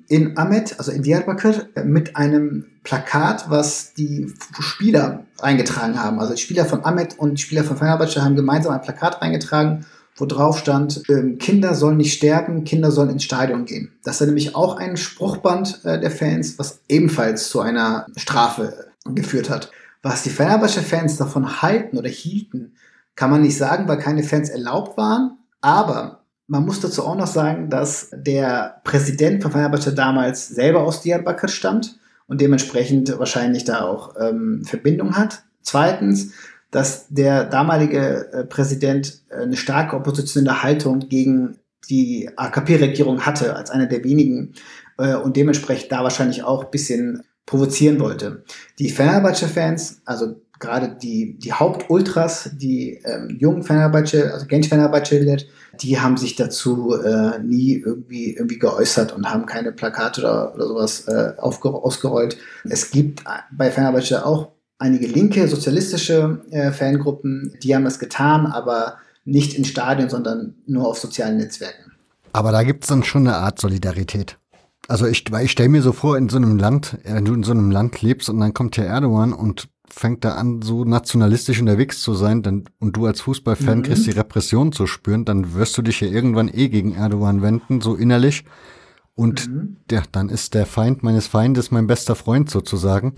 in Ahmed, also in Diyarbakir, mit einem Plakat, was die Spieler eingetragen haben. Also die Spieler von Ahmed und die Spieler von Fenerbahce haben gemeinsam ein Plakat eingetragen, wo drauf stand, ähm, Kinder sollen nicht sterben, Kinder sollen ins Stadion gehen. Das ist nämlich auch ein Spruchband äh, der Fans, was ebenfalls zu einer Strafe geführt hat. Was die Fenerbahce-Fans davon halten oder hielten, kann man nicht sagen, weil keine Fans erlaubt waren. Aber man muss dazu auch noch sagen, dass der Präsident von Fenerbahce damals selber aus Diyarbakir stammt und dementsprechend wahrscheinlich da auch ähm, Verbindung hat. Zweitens, dass der damalige äh, Präsident äh, eine starke oppositionelle Haltung gegen die AKP-Regierung hatte, als einer der wenigen äh, und dementsprechend da wahrscheinlich auch ein bisschen provozieren wollte. Die Fenerbahce-Fans, also gerade die, die Hauptultras, die ähm, jungen Fenerbahce, also Genç Fenerbahce, die haben sich dazu äh, nie irgendwie, irgendwie geäußert und haben keine Plakate oder, oder sowas äh, ausgerollt. Es gibt bei Fenerbahce auch einige linke, sozialistische äh, Fangruppen, die haben das getan, aber nicht in Stadien, sondern nur auf sozialen Netzwerken. Aber da gibt es dann schon eine Art Solidarität. Also ich, ich stelle mir so vor, in so einem Land, wenn du in so einem Land lebst und dann kommt hier Erdogan und fängt er an, so nationalistisch unterwegs zu sein, dann, und du als Fußballfan mhm. kriegst die Repression zu spüren, dann wirst du dich ja irgendwann eh gegen Erdogan wenden, so innerlich. Und mhm. ja, dann ist der Feind meines Feindes mein bester Freund sozusagen.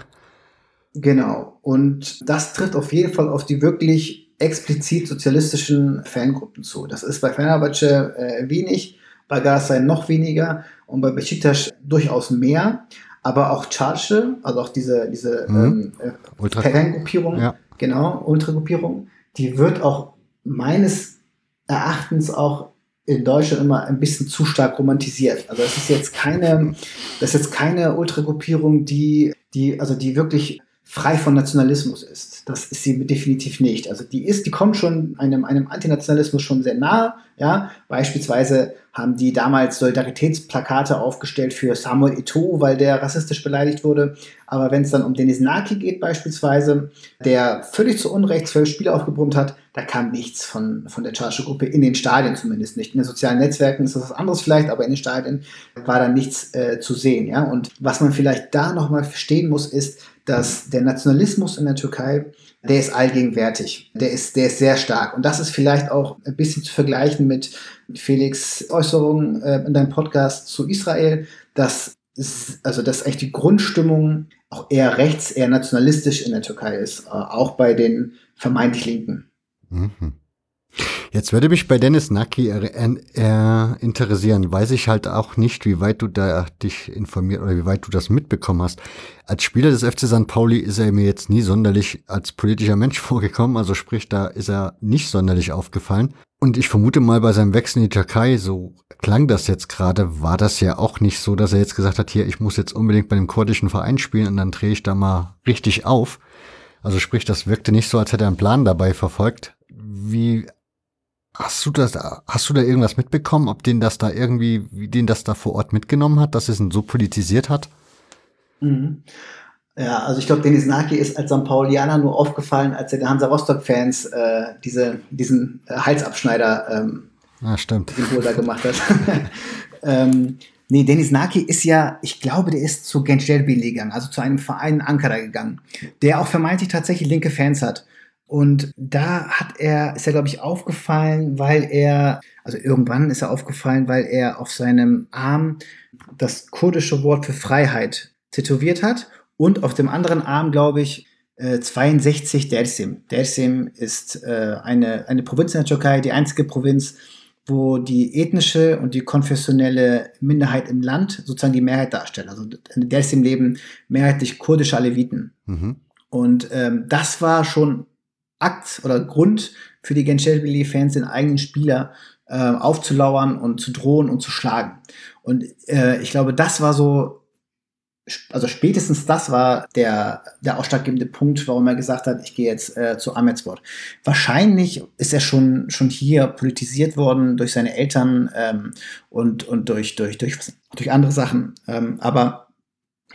Genau. Und das trifft auf jeden Fall auf die wirklich explizit sozialistischen Fangruppen zu. Das ist bei Fenerbahce äh, wenig, bei Galatasaray noch weniger und bei Besiktas durchaus mehr aber auch Charge, also auch diese, diese mhm. ähm, äh, Fangruppierung, ja. genau, Ultragruppierung, die wird auch meines Erachtens auch in Deutschland immer ein bisschen zu stark romantisiert. Also es ist jetzt keine, das ist jetzt keine Ultragruppierung, die, die, also die wirklich frei von Nationalismus ist. Das ist sie definitiv nicht. Also die ist, die kommt schon einem, einem Antinationalismus schon sehr nahe. Ja, beispielsweise haben die damals Solidaritätsplakate aufgestellt für Samuel Eto'o, weil der rassistisch beleidigt wurde. Aber wenn es dann um Denis Naki geht beispielsweise, der völlig zu Unrecht zwölf Spiele aufgebrummt hat, da kam nichts von, von der Charge Gruppe in den Stadien zumindest nicht. In den sozialen Netzwerken ist das was anderes vielleicht, aber in den Stadien war da nichts äh, zu sehen. Ja, und was man vielleicht da nochmal verstehen muss, ist, dass der Nationalismus in der Türkei, der ist allgegenwärtig. Der ist, der ist sehr stark. Und das ist vielleicht auch ein bisschen zu vergleichen mit Felix Äußerungen äh, in deinem Podcast zu Israel, dass also dass eigentlich die Grundstimmung auch eher rechts, eher nationalistisch in der Türkei ist, äh, auch bei den vermeintlich Linken. Mhm. Jetzt würde mich bei Dennis Naki interessieren, weiß ich halt auch nicht, wie weit du da dich informiert oder wie weit du das mitbekommen hast. Als Spieler des FC St. Pauli ist er mir jetzt nie sonderlich als politischer Mensch vorgekommen, also sprich, da ist er nicht sonderlich aufgefallen. Und ich vermute mal, bei seinem Wechsel in die Türkei, so klang das jetzt gerade, war das ja auch nicht so, dass er jetzt gesagt hat, hier, ich muss jetzt unbedingt bei dem kurdischen Verein spielen und dann drehe ich da mal richtig auf. Also sprich, das wirkte nicht so, als hätte er einen Plan dabei verfolgt. Wie Hast du das, hast du da irgendwas mitbekommen, ob den das da irgendwie, wie den das da vor Ort mitgenommen hat, dass es ihn so politisiert hat? Mhm. Ja, also ich glaube, Denis Naki ist als St. Paulianer nur aufgefallen, als er den Hansa Rostock-Fans äh, diese, diesen äh, Halsabschneider ähm, ja, stimmt. Symbol da gemacht hat. ähm, nee, Denis Naki ist ja, ich glaube, der ist zu Gençlerbirliği gegangen, also zu einem Verein Ankara gegangen, der auch vermeintlich tatsächlich linke Fans hat. Und da hat er, ist er, glaube ich, aufgefallen, weil er, also irgendwann ist er aufgefallen, weil er auf seinem Arm das kurdische Wort für Freiheit tätowiert hat und auf dem anderen Arm, glaube ich, 62 Dersim. Dersim ist äh, eine, eine Provinz in der Türkei, die einzige Provinz, wo die ethnische und die konfessionelle Minderheit im Land sozusagen die Mehrheit darstellt. Also in Dersim leben mehrheitlich kurdische Aleviten. Mhm. Und ähm, das war schon Akt oder Grund für die Gençlerbirliği-Fans, den eigenen Spieler äh, aufzulauern und zu drohen und zu schlagen. Und äh, ich glaube, das war so, also spätestens das war der, der ausschlaggebende Punkt, warum er gesagt hat, ich gehe jetzt äh, zu Ahmedsport. Wahrscheinlich ist er schon, schon hier politisiert worden durch seine Eltern ähm, und, und durch, durch, durch, durch andere Sachen. Ähm, aber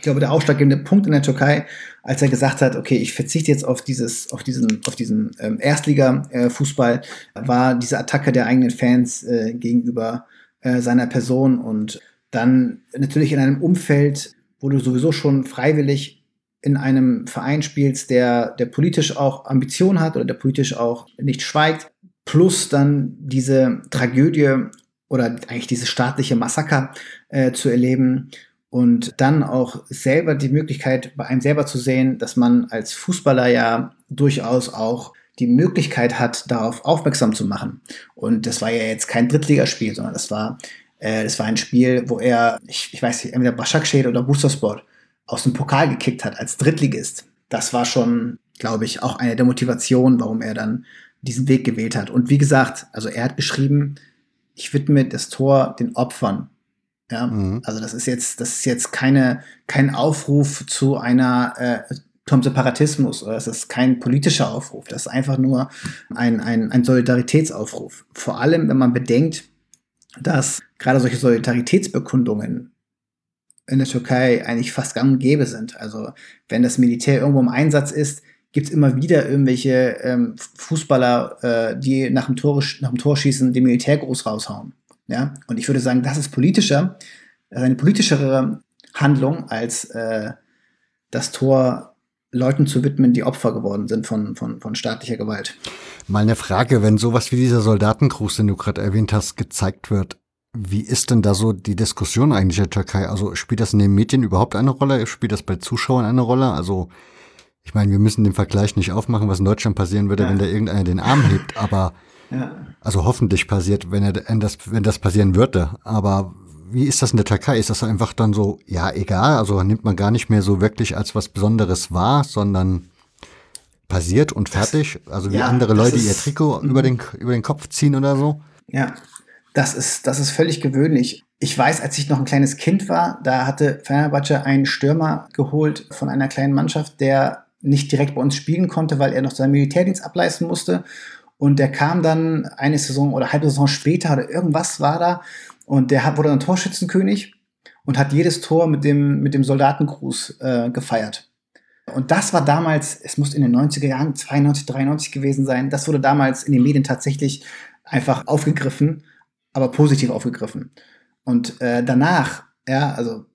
glaube, der ausschlaggebende Punkt in der Türkei, als er gesagt hat, okay, ich verzichte jetzt auf dieses, auf diesen, auf diesen ähm, Erstliga-Fußball, war diese Attacke der eigenen Fans äh, gegenüber äh, seiner Person und dann natürlich in einem Umfeld, wo du sowieso schon freiwillig in einem Verein spielst, der, der politisch auch Ambition hat oder der politisch auch nicht schweigt, plus dann diese Tragödie oder eigentlich dieses staatliche Massaker äh, zu erleben, und dann auch selber die Möglichkeit bei einem selber zu sehen, dass man als Fußballer ja durchaus auch die Möglichkeit hat, darauf aufmerksam zu machen. Und das war ja jetzt kein Drittligaspiel, sondern das war, äh, das war ein Spiel, wo er, ich, ich weiß nicht, entweder Başakşehir oder Bursaspor aus dem Pokal gekickt hat als Drittligist. Das war schon, glaube ich, auch eine der Motivationen, warum er dann diesen Weg gewählt hat. Und wie gesagt, also er hat geschrieben, ich widme das Tor den Opfern ja, mhm. also das ist jetzt, das ist jetzt keine, kein Aufruf zu einer äh, zum Separatismus oder es ist kein politischer Aufruf. Das ist einfach nur ein, ein, ein Solidaritätsaufruf. Vor allem, wenn man bedenkt, dass gerade solche Solidaritätsbekundungen in der Türkei eigentlich fast gang und gäbe sind. Also wenn das Militär irgendwo im Einsatz ist, gibt es immer wieder irgendwelche ähm, Fußballer, äh, die nach dem, Tor, nach dem Tor schießen, den Militärgruß raushauen. Ja? Und ich würde sagen, das ist politischer, eine politischere Handlung, als äh, das Tor Leuten zu widmen, die Opfer geworden sind von, von, von staatlicher Gewalt. Mal eine Frage, wenn sowas wie dieser Soldatengruß, den du gerade erwähnt hast, gezeigt wird, wie ist denn da so die Diskussion eigentlich in der Türkei? Also spielt das in den Medien überhaupt eine Rolle? Spielt das bei Zuschauern eine Rolle? Also ich meine, wir müssen den Vergleich nicht aufmachen, was in Deutschland passieren würde, ja. wenn da irgendeiner den Arm hebt, aber also hoffentlich passiert, wenn, er, wenn, das, wenn das passieren würde. Aber wie ist das in der Türkei? Ist das einfach dann so, ja, egal, also nimmt man gar nicht mehr so wirklich als was Besonderes wahr, sondern passiert und fertig? Also wie ja, andere Leute ist, ihr Trikot über den, über den Kopf ziehen oder so? Ja, das ist, das ist völlig gewöhnlich. Ich weiß, als ich noch ein kleines Kind war, da hatte Fenerbahce einen Stürmer geholt von einer kleinen Mannschaft, der nicht direkt bei uns spielen konnte, weil er noch seinen Militärdienst ableisten musste. Und der kam dann eine Saison oder halbe Saison später oder irgendwas war da. Und der wurde dann Torschützenkönig und hat jedes Tor mit dem, mit dem Soldatengruß äh, gefeiert. Und das war damals, es muss in den 90er Jahren, 92, 93 gewesen sein, das wurde damals in den Medien tatsächlich einfach aufgegriffen, aber positiv aufgegriffen. Und äh, danach, ja, also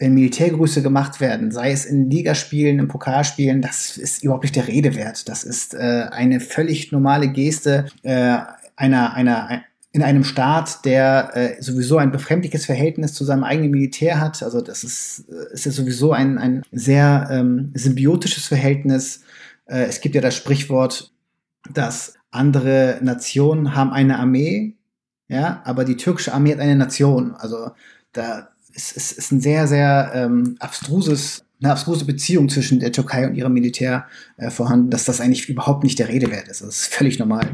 wenn Militärgrüße gemacht werden, sei es in Ligaspielen, in Pokalspielen, das ist überhaupt nicht der Rede wert. Das ist äh, eine völlig normale Geste äh, einer, einer, in einem Staat, der äh, sowieso ein befremdliches Verhältnis zu seinem eigenen Militär hat. Also das ist, äh, ist ja sowieso ein, ein sehr ähm, symbiotisches Verhältnis. Äh, es gibt ja das Sprichwort, dass andere Nationen haben eine Armee, ja, aber die türkische Armee hat eine Nation. Also da ist, ist, ist ein sehr, sehr ähm, abstruses, eine abstruse Beziehung zwischen der Türkei und ihrem Militär äh, vorhanden, dass das eigentlich überhaupt nicht der Rede wert ist. Das ist völlig normal.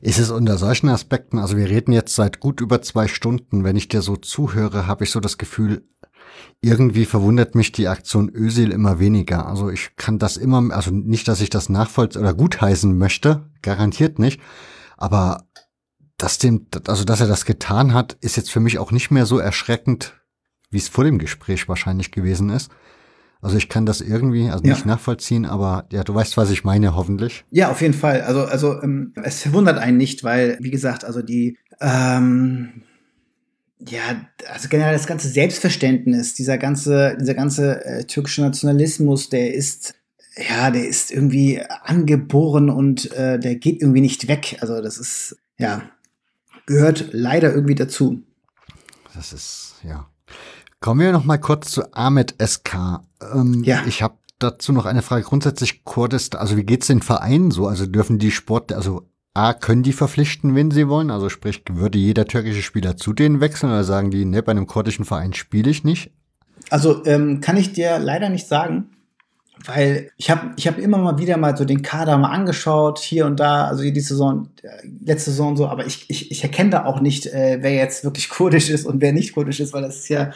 Ist es unter solchen Aspekten, also wir reden jetzt seit gut über zwei Stunden, wenn ich dir so zuhöre, habe ich so das Gefühl, irgendwie verwundert mich die Aktion Ösil immer weniger. Also ich kann das immer, also nicht, dass ich das nachvollziehen oder gutheißen möchte, garantiert nicht, aber dass dem, also dass er das getan hat, ist jetzt für mich auch nicht mehr so erschreckend, wie es vor dem Gespräch wahrscheinlich gewesen ist. Also ich kann das irgendwie, also nicht ja. nachvollziehen, aber ja, du weißt, was ich meine, hoffentlich. Ja, auf jeden Fall. Also, also ähm, es verwundert einen nicht, weil, wie gesagt, also die ähm, ja, also generell das ganze Selbstverständnis, dieser ganze, dieser ganze äh, türkische Nationalismus, der ist, ja, der ist irgendwie angeboren und äh, der geht irgendwie nicht weg. Also das ist, ja, gehört leider irgendwie dazu. Das ist, ja. Kommen wir noch mal kurz zu Ahmed SK. Ähm, ja. Ich habe dazu noch eine Frage. Grundsätzlich Kurdistan, also wie geht's den Vereinen so? Also dürfen die Sport, also A, können die verpflichten, wenn sie wollen? Also sprich, würde jeder türkische Spieler zu denen wechseln oder sagen die, ne, bei einem kurdischen Verein spiele ich nicht? Also ähm, kann ich dir leider nicht sagen, weil ich habe ich hab immer mal wieder mal so den Kader mal angeschaut, hier und da, also die Saison, äh, letzte Saison so, aber ich, ich, ich erkenne da auch nicht, äh, wer jetzt wirklich kurdisch ist und wer nicht kurdisch ist, weil das ist ja,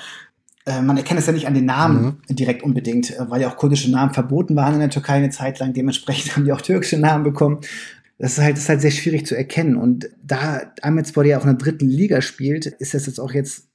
äh, man erkennt es ja nicht an den Namen mhm. direkt unbedingt, äh, weil ja auch kurdische Namen verboten waren in der Türkei eine Zeit lang. Dementsprechend haben die auch türkische Namen bekommen das ist halt, das ist halt sehr schwierig zu erkennen. Und da Ahmedspor ja auch in der dritten Liga spielt, ist das jetzt auch jetzt,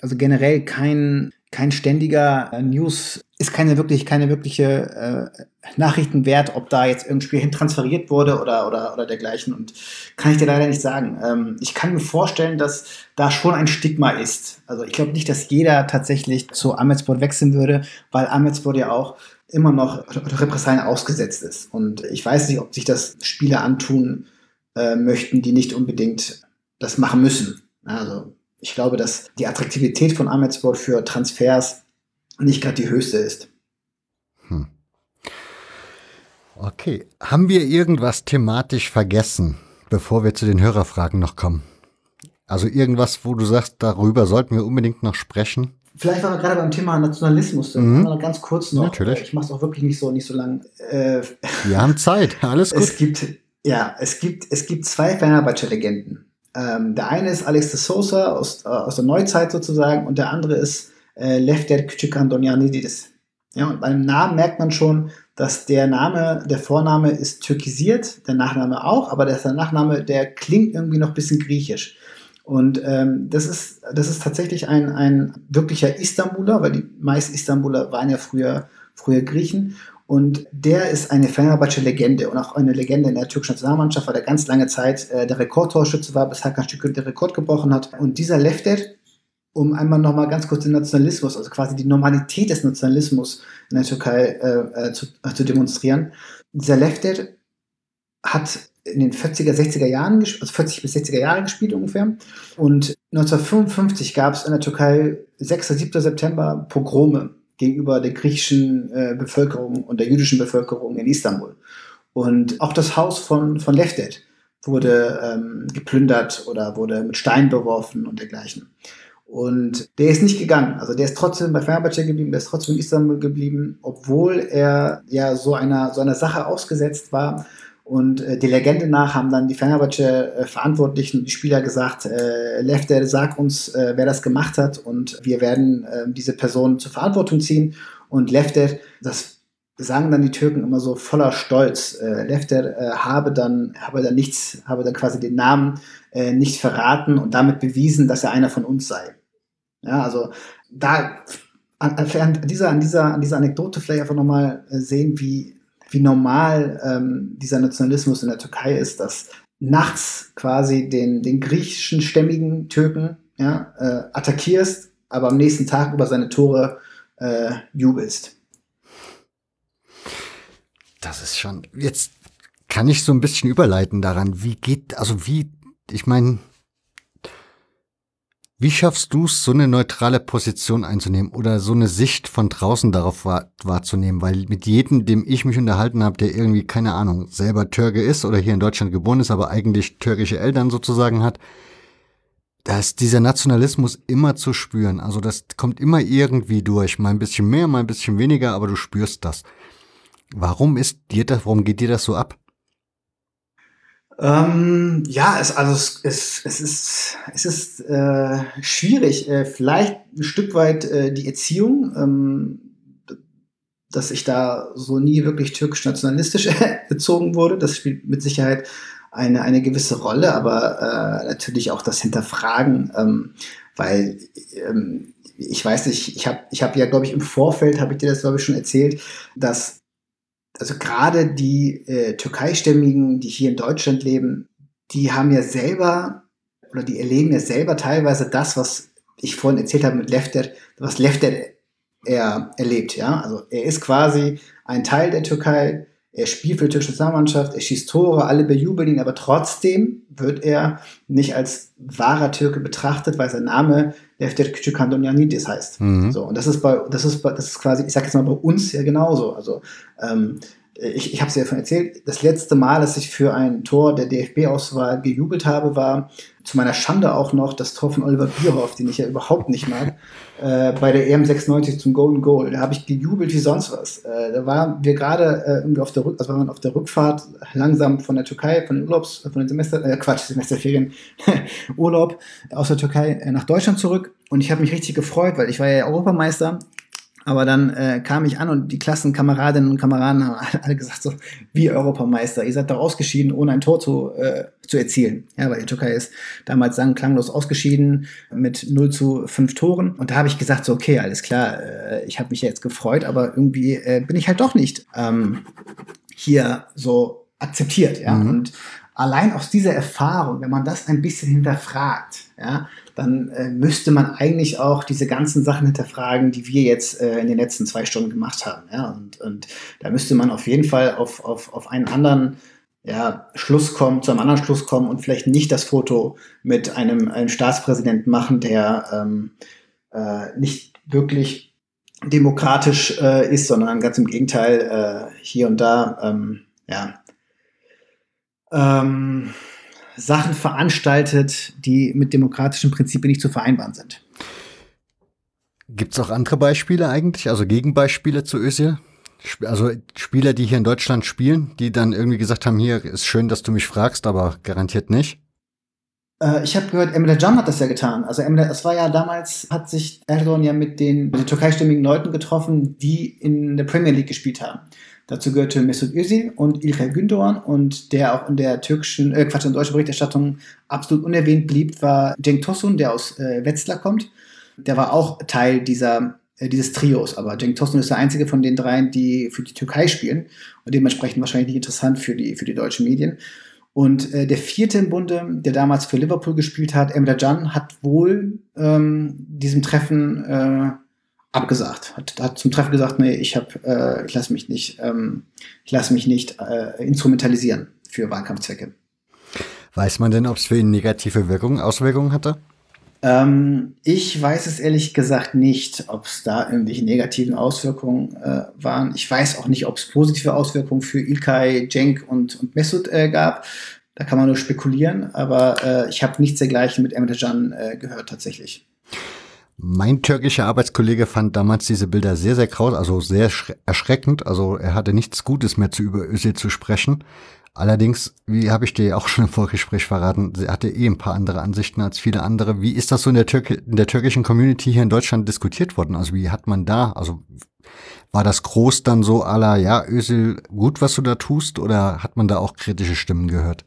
also generell kein, kein ständiger äh, News, ist keine wirklich, keine wirkliche äh, Nachrichten wert, ob da jetzt irgendein Spiel hin transferiert wurde oder, oder, oder dergleichen. Und kann ich dir leider nicht sagen. Ähm, ich kann mir vorstellen, dass da schon ein Stigma ist. Also ich glaube nicht, dass jeder tatsächlich zu Ahmedsport wechseln würde, weil Ahmedsport ja auch immer noch Repressalien ausgesetzt ist. Und ich weiß nicht, ob sich das Spieler antun äh, möchten, die nicht unbedingt das machen müssen. Also ich glaube, dass die Attraktivität von Ahmedsport für Transfers nicht gerade die höchste ist. Hm. Okay. Haben wir irgendwas thematisch vergessen, bevor wir zu den Hörerfragen noch kommen? Also irgendwas, wo du sagst, darüber sollten wir unbedingt noch sprechen? Vielleicht waren wir gerade beim Thema Nationalismus. Mhm. Ganz kurz noch. Natürlich. Ich mache es auch wirklich nicht so, nicht so lang. Äh, wir haben Zeit. Alles gut. Es gibt, ja, es gibt, es gibt zwei Fenerbahce-Legenden. Ähm, der eine ist Alex de Sosa aus, äh, aus der Neuzeit sozusagen und der andere ist äh, Lefter Küçükandonianidis. Ja, und beim Namen merkt man schon, dass der Name, der Vorname ist türkisiert, der Nachname auch, aber der Nachname, der klingt irgendwie noch ein bisschen griechisch. Und ähm, das, ist, das ist tatsächlich ein, ein wirklicher Istanbuler, weil die meisten Istanbuler waren ja früher, früher Griechen. Und der ist eine Fenerbahce Legende und auch eine Legende in der türkischen Nationalmannschaft, weil er ganz lange Zeit äh, der Rekordtorschütze war, bis Hakan Şükür den Rekord gebrochen hat. Und dieser Leftet, um einmal nochmal ganz kurz den Nationalismus, also quasi die Normalität des Nationalismus in der Türkei äh, äh, zu, äh, zu demonstrieren, dieser Leftet hat in den 40er, 60er Jahren, also 40 bis 60er Jahre gespielt ungefähr. Und 1955 gab es in der Türkei 6. 7. September Pogrome gegenüber der griechischen äh, Bevölkerung und der jüdischen Bevölkerung in Istanbul. Und auch das Haus von, von Leftet wurde ähm, geplündert oder wurde mit Steinen beworfen und dergleichen. Und der ist nicht gegangen. Also der ist trotzdem bei Fenerbahce geblieben, der ist trotzdem in Istanbul geblieben, obwohl er ja so einer, so einer Sache ausgesetzt war und äh, die Legende nach haben dann die Fenerbahce äh, die Spieler gesagt, äh, Lefter, sag uns, äh, wer das gemacht hat und wir werden äh, diese Person zur Verantwortung ziehen. Und Lefter, das sagen dann die Türken immer so voller Stolz, äh, Lefter äh, habe dann habe dann nichts, habe dann quasi den Namen äh, nicht verraten und damit bewiesen, dass er einer von uns sei. Ja, also da an, an, dieser, an, dieser, an dieser Anekdote vielleicht einfach nochmal äh, sehen, wie wie normal ähm, dieser Nationalismus in der Türkei ist, dass nachts quasi den, den griechischen stämmigen Türken ja, äh, attackierst, aber am nächsten Tag über seine Tore äh, jubelst. Das ist schon. Jetzt kann ich so ein bisschen überleiten daran, wie geht, also wie, ich meine, Wie schaffst du es, so eine neutrale Position einzunehmen oder so eine Sicht von draußen darauf wahr, wahrzunehmen? Weil mit jedem, dem ich mich unterhalten habe, der irgendwie, keine Ahnung, selber Türke ist oder hier in Deutschland geboren ist, aber eigentlich türkische Eltern sozusagen hat, da ist dieser Nationalismus immer zu spüren. Also das kommt immer irgendwie durch. Mal ein bisschen mehr, mal ein bisschen weniger, aber du spürst das. Warum ist dir das, warum geht dir das so ab? Ähm, ja, es, also es, es, es ist, es ist äh, schwierig. Äh, vielleicht ein Stück weit äh, die Erziehung, ähm, dass ich da so nie wirklich türkisch-nationalistisch erzogen wurde. Das spielt mit Sicherheit eine, eine gewisse Rolle, aber äh, natürlich auch das Hinterfragen, ähm, weil ähm, ich weiß nicht, ich habe ich hab ja, glaube ich, im Vorfeld, habe ich dir das, glaube ich, schon erzählt, dass also gerade die äh, Türkeistämmigen, die hier in Deutschland leben, die haben ja selber oder die erleben ja selber teilweise das, was ich vorhin erzählt habe mit Lefter, was Lefter er erlebt, ja. Also er ist quasi ein Teil der Türkei, er spielt für die türkische Nationalmannschaft, er schießt Tore, alle bejubeln ihn, aber trotzdem wird er nicht als wahrer Türke betrachtet, weil sein Name Lefter Küçükandonyanidis heißt. Mhm. So, und das ist bei, das ist, das ist quasi, ich sag jetzt mal bei uns ja genauso. Also, ähm, ich, ich habe es ja schon erzählt, das letzte Mal, dass ich für ein Tor der DFB-Auswahl gejubelt habe, war zu meiner Schande auch noch das Tor von Oliver Bierhoff, den ich ja überhaupt nicht mag, äh, bei der EM 96 zum Golden Goal. Da habe ich gejubelt wie sonst was. Äh, da waren wir gerade äh, irgendwie auf der also auf der Rückfahrt langsam von der Türkei, von den Urlaubs, von den Semester, äh, Quatsch, Semesterferien, Urlaub aus der Türkei äh, nach Deutschland zurück. Und ich habe mich richtig gefreut, weil ich war ja Europameister aber dann äh, kam ich an und die Klassenkameradinnen und Kameraden haben alle gesagt so, wie Europameister, ihr seid doch ausgeschieden, ohne ein Tor zu, äh, zu erzielen. Ja, weil die Türkei ist damals sang klanglos ausgeschieden mit 0 zu 5 Toren. Und da habe ich gesagt so, okay, alles klar, äh, ich habe mich jetzt gefreut, aber irgendwie äh, bin ich halt doch nicht ähm, hier so akzeptiert. Ja, mhm. und allein aus dieser Erfahrung, wenn man das ein bisschen hinterfragt, ja, dann äh, müsste man eigentlich auch diese ganzen Sachen hinterfragen, die wir jetzt äh, in den letzten zwei Stunden gemacht haben. Ja? Und, und da müsste man auf jeden Fall auf, auf, auf einen anderen ja, Schluss kommen, zu einem anderen Schluss kommen und vielleicht nicht das Foto mit einem, einem Staatspräsidenten machen, der ähm, äh, nicht wirklich demokratisch äh, ist, sondern ganz im Gegenteil äh, hier und da ähm, ja, ähm, Sachen veranstaltet, die mit demokratischen Prinzipien nicht zu vereinbaren sind. Gibt es auch andere Beispiele eigentlich, also Gegenbeispiele zu Özil? Also Spieler, die hier in Deutschland spielen, die dann irgendwie gesagt haben, hier ist schön, dass du mich fragst, aber garantiert nicht? Äh, ich habe gehört, Emre Can hat das ja getan. Also Emre, es war ja damals, hat sich Erdogan ja mit den, mit den türkeistimmigen Leuten getroffen, die in der Premier League gespielt haben. Dazu gehörte Mesut Özil und İlkay Gündoğan und der auch in der türkischen, äh, Quatsch, in der deutschen Berichterstattung absolut unerwähnt blieb, war Cenk Tosun, der aus äh, Wetzlar kommt. Der war auch Teil dieser, äh, dieses Trios, aber Cenk Tosun ist der einzige von den dreien, die für die Türkei spielen und dementsprechend wahrscheinlich nicht interessant für die, für die deutschen Medien. Und äh, der vierte im Bunde, der damals für Liverpool gespielt hat, Emre Can, hat wohl ähm, diesem Treffen äh, abgesagt. Hat, hat zum Treffen gesagt, nee, ich habe, äh, ich lasse mich nicht, ähm, ich lasse mich nicht äh, instrumentalisieren für Wahlkampfzwecke. Weiß man denn, ob es für ihn negative Wirkungen, Auswirkungen hatte? Ähm, ich weiß es ehrlich gesagt nicht, ob es da irgendwelche negativen Auswirkungen äh, waren. Ich weiß auch nicht, ob es positive Auswirkungen für Ilkay, Cenk und, und Mesut äh, gab. Da kann man nur spekulieren, aber äh, ich habe nichts dergleichen mit Emre Can äh, gehört tatsächlich. Mein türkischer Arbeitskollege fand damals diese Bilder sehr, sehr kraus, also sehr erschreckend. Also er hatte nichts Gutes mehr zu über Özil zu sprechen. Allerdings, wie habe ich dir auch schon im Vorgespräch verraten, sie hatte eh ein paar andere Ansichten als viele andere. Wie ist das so in der, Türk in der türkischen Community hier in Deutschland diskutiert worden? Also wie hat man da, also war das groß dann so aller, ja, Özil, gut, was du da tust, oder hat man da auch kritische Stimmen gehört?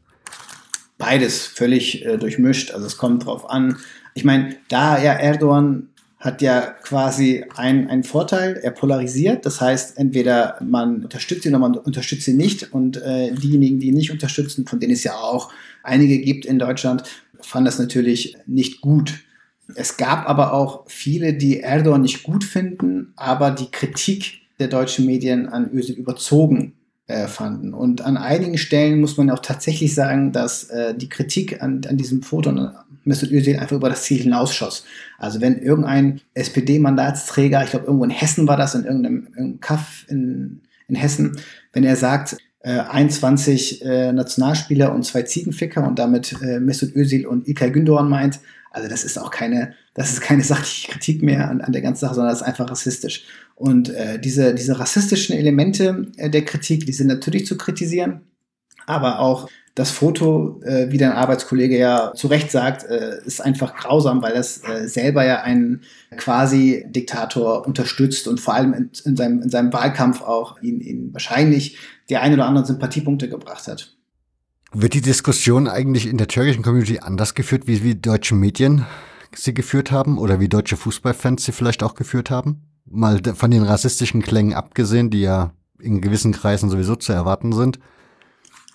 Beides völlig äh, durchmischt. Also es kommt drauf an, ich meine, da ja Erdogan hat ja quasi einen Vorteil, er polarisiert. Das heißt, entweder man unterstützt ihn oder man unterstützt ihn nicht. Und äh, diejenigen, die ihn nicht unterstützen, von denen es ja auch einige gibt in Deutschland, fanden das natürlich nicht gut. Es gab aber auch viele, die Erdogan nicht gut finden, aber die Kritik der deutschen Medien an Özil überzogen äh, fanden. Und an einigen Stellen muss man auch tatsächlich sagen, dass äh, die Kritik an, an diesem Foto Mesut Özil einfach über das Ziel hinausschoss. Also wenn irgendein SPD-Mandatsträger, ich glaube irgendwo in Hessen war das, in irgendeinem, irgendeinem Kaff in, in Hessen, wenn er sagt, äh, 21 äh, Nationalspieler und zwei Ziegenficker und damit äh, Mesut Özil und Ilkay Gündoğan meint, also das ist auch keine, das ist keine sachliche Kritik mehr an, an der ganzen Sache, sondern das ist einfach rassistisch. Und äh, diese, diese rassistischen Elemente äh, der Kritik, die sind natürlich zu kritisieren, aber auch das Foto, äh, wie dein Arbeitskollege ja zu Recht sagt, äh, ist einfach grausam, weil das äh, selber ja einen quasi Diktator unterstützt und vor allem in, in, seinem, in seinem Wahlkampf auch ihn, ihn wahrscheinlich die ein oder anderen Sympathiepunkte gebracht hat. Wird die Diskussion eigentlich in der türkischen Community anders geführt, wie, wie deutsche Medien sie geführt haben oder wie deutsche Fußballfans sie vielleicht auch geführt haben? Mal von den rassistischen Klängen abgesehen, die ja in gewissen Kreisen sowieso zu erwarten sind.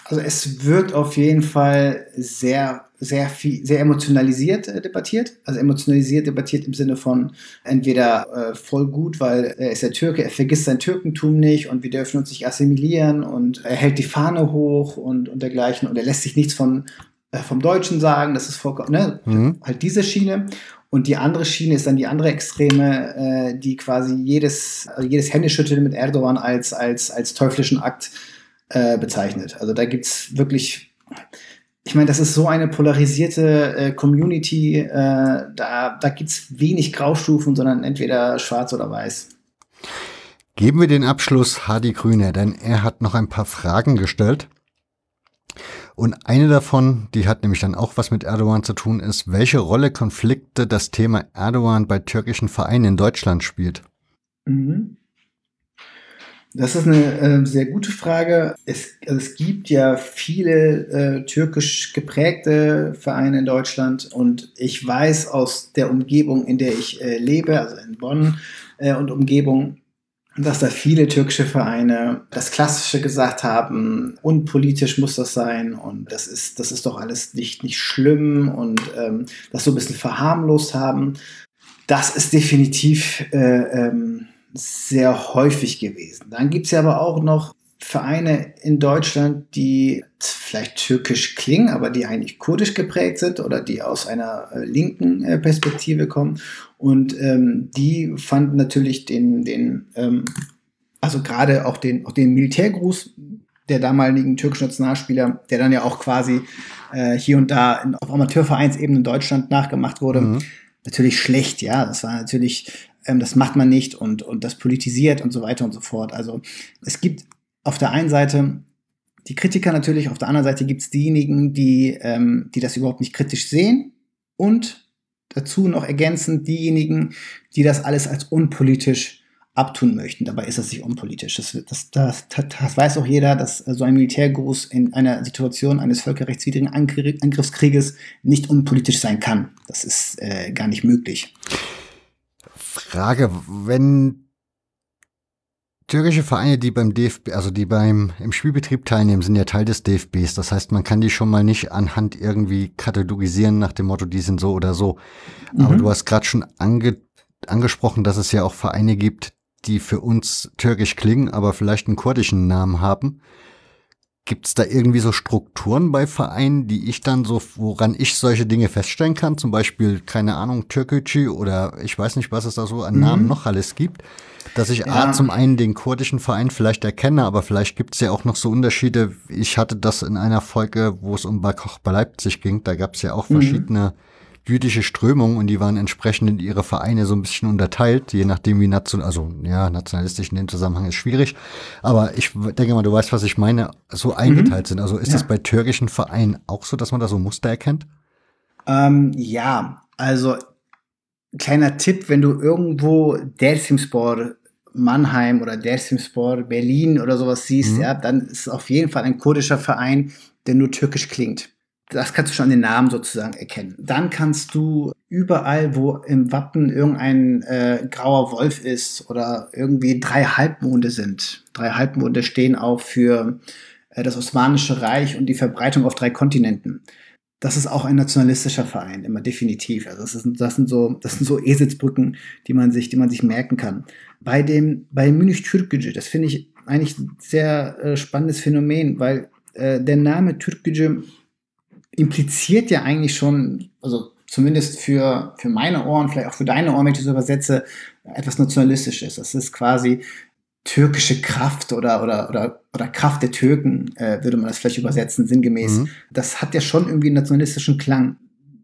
Also es wird auf jeden Fall sehr, sehr viel, sehr emotionalisiert äh, debattiert. Also emotionalisiert debattiert im Sinne von entweder äh, voll gut, weil er ist der Türke, er vergisst sein Türkentum nicht und wir dürfen uns nicht assimilieren und er hält die Fahne hoch und, und dergleichen und er lässt sich nichts von, äh, vom Deutschen sagen. Das ist vollkommen, ne? Mhm. Halt diese Schiene. Und die andere Schiene ist dann die andere Extreme, äh, die quasi jedes, also jedes Händeschütteln mit Erdogan als, als, als teuflischen Akt äh, bezeichnet. Also da gibt es wirklich, ich meine, das ist so eine polarisierte äh, Community, äh, da, da gibt es wenig Graustufen, sondern entweder schwarz oder weiß. Geben wir den Abschluss Hardy Grüne, denn er hat noch ein paar Fragen gestellt. Und eine davon, die hat nämlich dann auch was mit Erdogan zu tun, ist, welche Rolle Konflikte das Thema Erdogan bei türkischen Vereinen in Deutschland spielt. Mhm. Das ist eine äh, sehr gute Frage. Es, also es gibt ja viele äh, türkisch geprägte Vereine in Deutschland und ich weiß aus der Umgebung, in der ich äh, lebe, also in Bonn äh, und Umgebung, dass da viele türkische Vereine das Klassische gesagt haben, unpolitisch muss das sein und das ist, das ist doch alles nicht, nicht schlimm und ähm, das so ein bisschen verharmlost haben. Das ist definitiv äh, ähm, sehr häufig gewesen. Dann gibt es ja aber auch noch Vereine in Deutschland, die vielleicht türkisch klingen, aber die eigentlich kurdisch geprägt sind oder die aus einer äh, linken äh, Perspektive kommen. Und ähm, die fanden natürlich den, den ähm, also gerade auch den, auch den Militärgruß der damaligen türkischen Nationalspieler, der dann ja auch quasi äh, hier und da in, auf Amateurvereinsebene in Deutschland nachgemacht wurde, mhm. natürlich schlecht, ja. Das war natürlich ähm, das macht man nicht und, und das politisiert und so weiter und so fort. Also es gibt auf der einen Seite die Kritiker natürlich, auf der anderen Seite gibt es diejenigen, die, ähm, die das überhaupt nicht kritisch sehen und dazu noch ergänzend diejenigen, die das alles als unpolitisch abtun möchten. Dabei ist es nicht unpolitisch. Das, das, das, das weiß auch jeder, dass so ein Militärgruß in einer Situation eines völkerrechtswidrigen Angriffskrieges nicht unpolitisch sein kann. Das ist äh, gar nicht möglich. Frage, wenn türkische Vereine, die beim DFB, also die beim im Spielbetrieb teilnehmen, sind ja Teil des DFBs. Das heißt, man kann die schon mal nicht anhand irgendwie kategorisieren nach dem Motto, die sind so oder so. Mhm. Aber du hast gerade schon ange, angesprochen, dass es ja auch Vereine gibt, die für uns türkisch klingen, aber vielleicht einen kurdischen Namen haben. Gibt es da irgendwie so Strukturen bei Vereinen, die ich dann so, woran ich solche Dinge feststellen kann? Zum Beispiel, keine Ahnung, Türkgücü oder ich weiß nicht, was es da so an Namen mhm. noch alles gibt. Dass ich ja. A, zum einen den kurdischen Verein vielleicht erkenne, aber vielleicht gibt es ja auch noch so Unterschiede. Ich hatte das in einer Folge, wo es um Bakoch bei Leipzig ging. Da gab es ja auch mhm. Jüdische Strömungen und die waren entsprechend in ihre Vereine so ein bisschen unterteilt, je nachdem wie national, also ja, nationalistisch in dem Zusammenhang ist schwierig. Aber ich denke mal, du weißt, was ich meine, so eingeteilt mhm. sind. Also ist ja. das bei türkischen Vereinen auch so, dass man da so Muster erkennt? Ähm, ja, also kleiner Tipp, wenn du irgendwo Dersimspor Mannheim oder Dersimspor Berlin oder sowas siehst, mhm. ja, dann ist es auf jeden Fall ein kurdischer Verein, der nur türkisch klingt das kannst du schon an den Namen sozusagen erkennen. Dann kannst du überall, wo im Wappen irgendein äh, grauer Wolf ist oder irgendwie drei Halbmonde sind. Drei Halbmonde stehen auch für äh, das Osmanische Reich und die Verbreitung auf drei Kontinenten. Das ist auch ein nationalistischer Verein, immer definitiv. Also das, ist, das sind so, das sind so Eselsbrücken, die man sich, die man sich merken kann. Bei dem, bei Münich Türkgücü, das finde ich eigentlich ein sehr äh, spannendes Phänomen, weil äh, der Name Türkgücü impliziert ja eigentlich schon, also zumindest für, für meine Ohren, vielleicht auch für deine Ohren, wenn ich das übersetze, etwas Nationalistisches. Das ist quasi türkische Kraft oder, oder, oder, oder Kraft der Türken, äh, würde man das vielleicht übersetzen, sinngemäß. Mhm. Das hat ja schon irgendwie einen nationalistischen Klang.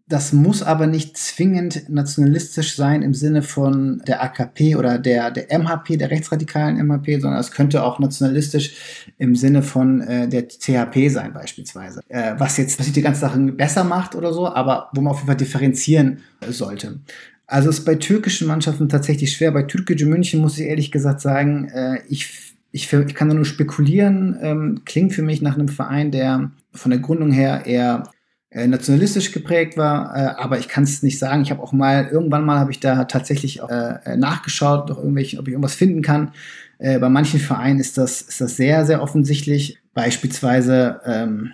Das muss aber nicht zwingend nationalistisch sein im Sinne von der AKP oder der, der MHP, der rechtsradikalen MHP, sondern es könnte auch nationalistisch im Sinne von äh, der CHP sein beispielsweise. Äh, was jetzt was die ganze Sache besser macht oder so, aber wo man auf jeden Fall differenzieren sollte. Also ist bei türkischen Mannschaften tatsächlich schwer. Bei Türkische München muss ich ehrlich gesagt sagen, äh, ich, ich, ich kann da nur spekulieren. Ähm, klingt für mich nach einem Verein, der von der Gründung her eher äh, nationalistisch geprägt war, äh, aber ich kann es nicht sagen. Ich habe auch mal, irgendwann mal habe ich da tatsächlich äh, nachgeschaut, ob, ich irgendwas finden kann. Äh, bei manchen Vereinen ist das, ist das sehr, sehr offensichtlich. Beispielsweise ähm,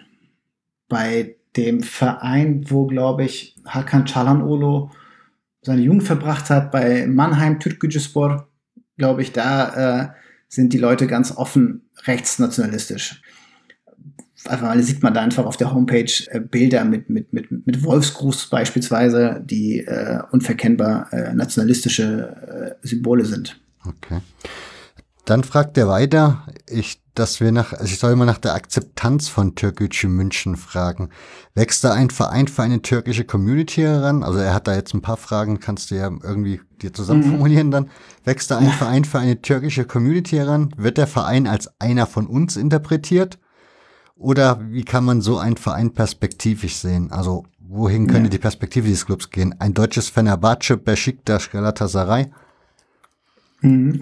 bei dem Verein, wo, glaube ich, Hakan Çalhanoğlu seine Jugend verbracht hat, bei Mannheim Türkgücüspor, glaube ich, da äh, sind die Leute ganz offen rechtsnationalistisch. Einfach mal sieht man da einfach auf der Homepage äh, Bilder mit, mit, mit, mit Wolfsgruß beispielsweise, die äh, unverkennbar äh, nationalistische äh, Symbole sind. Okay. Dann fragt er weiter, ich, dass wir nach, also ich soll immer nach der Akzeptanz von Türkgücü München fragen. Wächst da ein Verein für eine türkische Community heran? Also er hat da jetzt ein paar Fragen, kannst du ja irgendwie dir zusammenformulieren mhm. dann. Wächst da ein ja. Verein für eine türkische Community heran? Wird der Verein als einer von uns interpretiert? Oder wie kann man so einen Verein perspektivisch sehen? Also wohin könnte ja. die Perspektive dieses Clubs gehen? Ein deutsches Fenerbahce, Besiktas, Galatasaray? Mhm.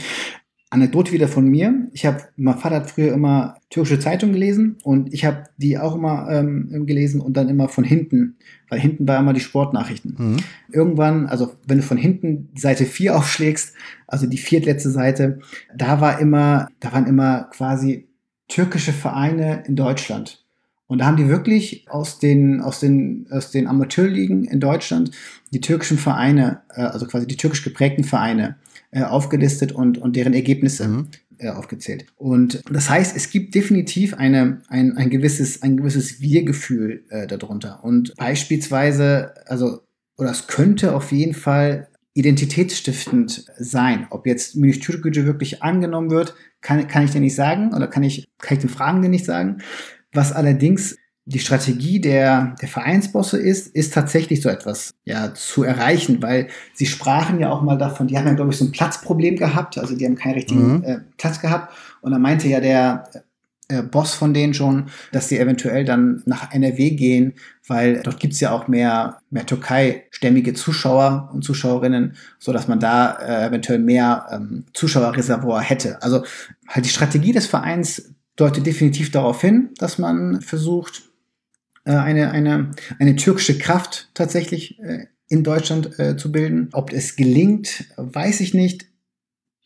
Anekdote wieder von mir. Ich habe, mein Vater hat früher immer türkische Zeitung gelesen und ich habe die auch immer ähm, gelesen und dann immer von hinten, weil hinten war immer die Sportnachrichten. Mhm. Irgendwann, also wenn du von hinten Seite 4 aufschlägst, also die viertletzte Seite, da war immer, da waren immer quasi türkische Vereine in Deutschland. Und da haben die wirklich aus den, aus den, aus den Amateurligen in Deutschland die türkischen Vereine, äh, also quasi die türkisch geprägten Vereine, äh, aufgelistet und, und deren Ergebnisse mhm. äh, aufgezählt. Und das heißt, es gibt definitiv eine, ein, ein gewisses, ein gewisses Wir-Gefühl äh, darunter. Und beispielsweise, also, oder es könnte auf jeden Fall identitätsstiftend sein. Ob jetzt Münich Türkgücü wirklich angenommen wird, kann, kann ich dir nicht sagen oder kann ich, kann ich den Fragenden nicht sagen. Was allerdings die Strategie der, der Vereinsbosse ist, ist tatsächlich so etwas ja, zu erreichen, weil sie sprachen ja auch mal davon, die haben ja, glaube ich, so ein Platzproblem gehabt, also die haben keinen richtigen mhm. äh, Platz gehabt. Und da meinte ja der äh, Boss von denen schon, dass sie eventuell dann nach NRW gehen, weil dort gibt's ja auch mehr, mehr Türkei-stämmige Zuschauer und Zuschauerinnen, so dass man da äh, eventuell mehr ähm, Zuschauerreservoir hätte. Also halt die Strategie des Vereins deutet definitiv darauf hin, dass man versucht, äh, eine, eine, eine türkische Kraft tatsächlich äh, in Deutschland äh, zu bilden. Ob es gelingt, weiß ich nicht.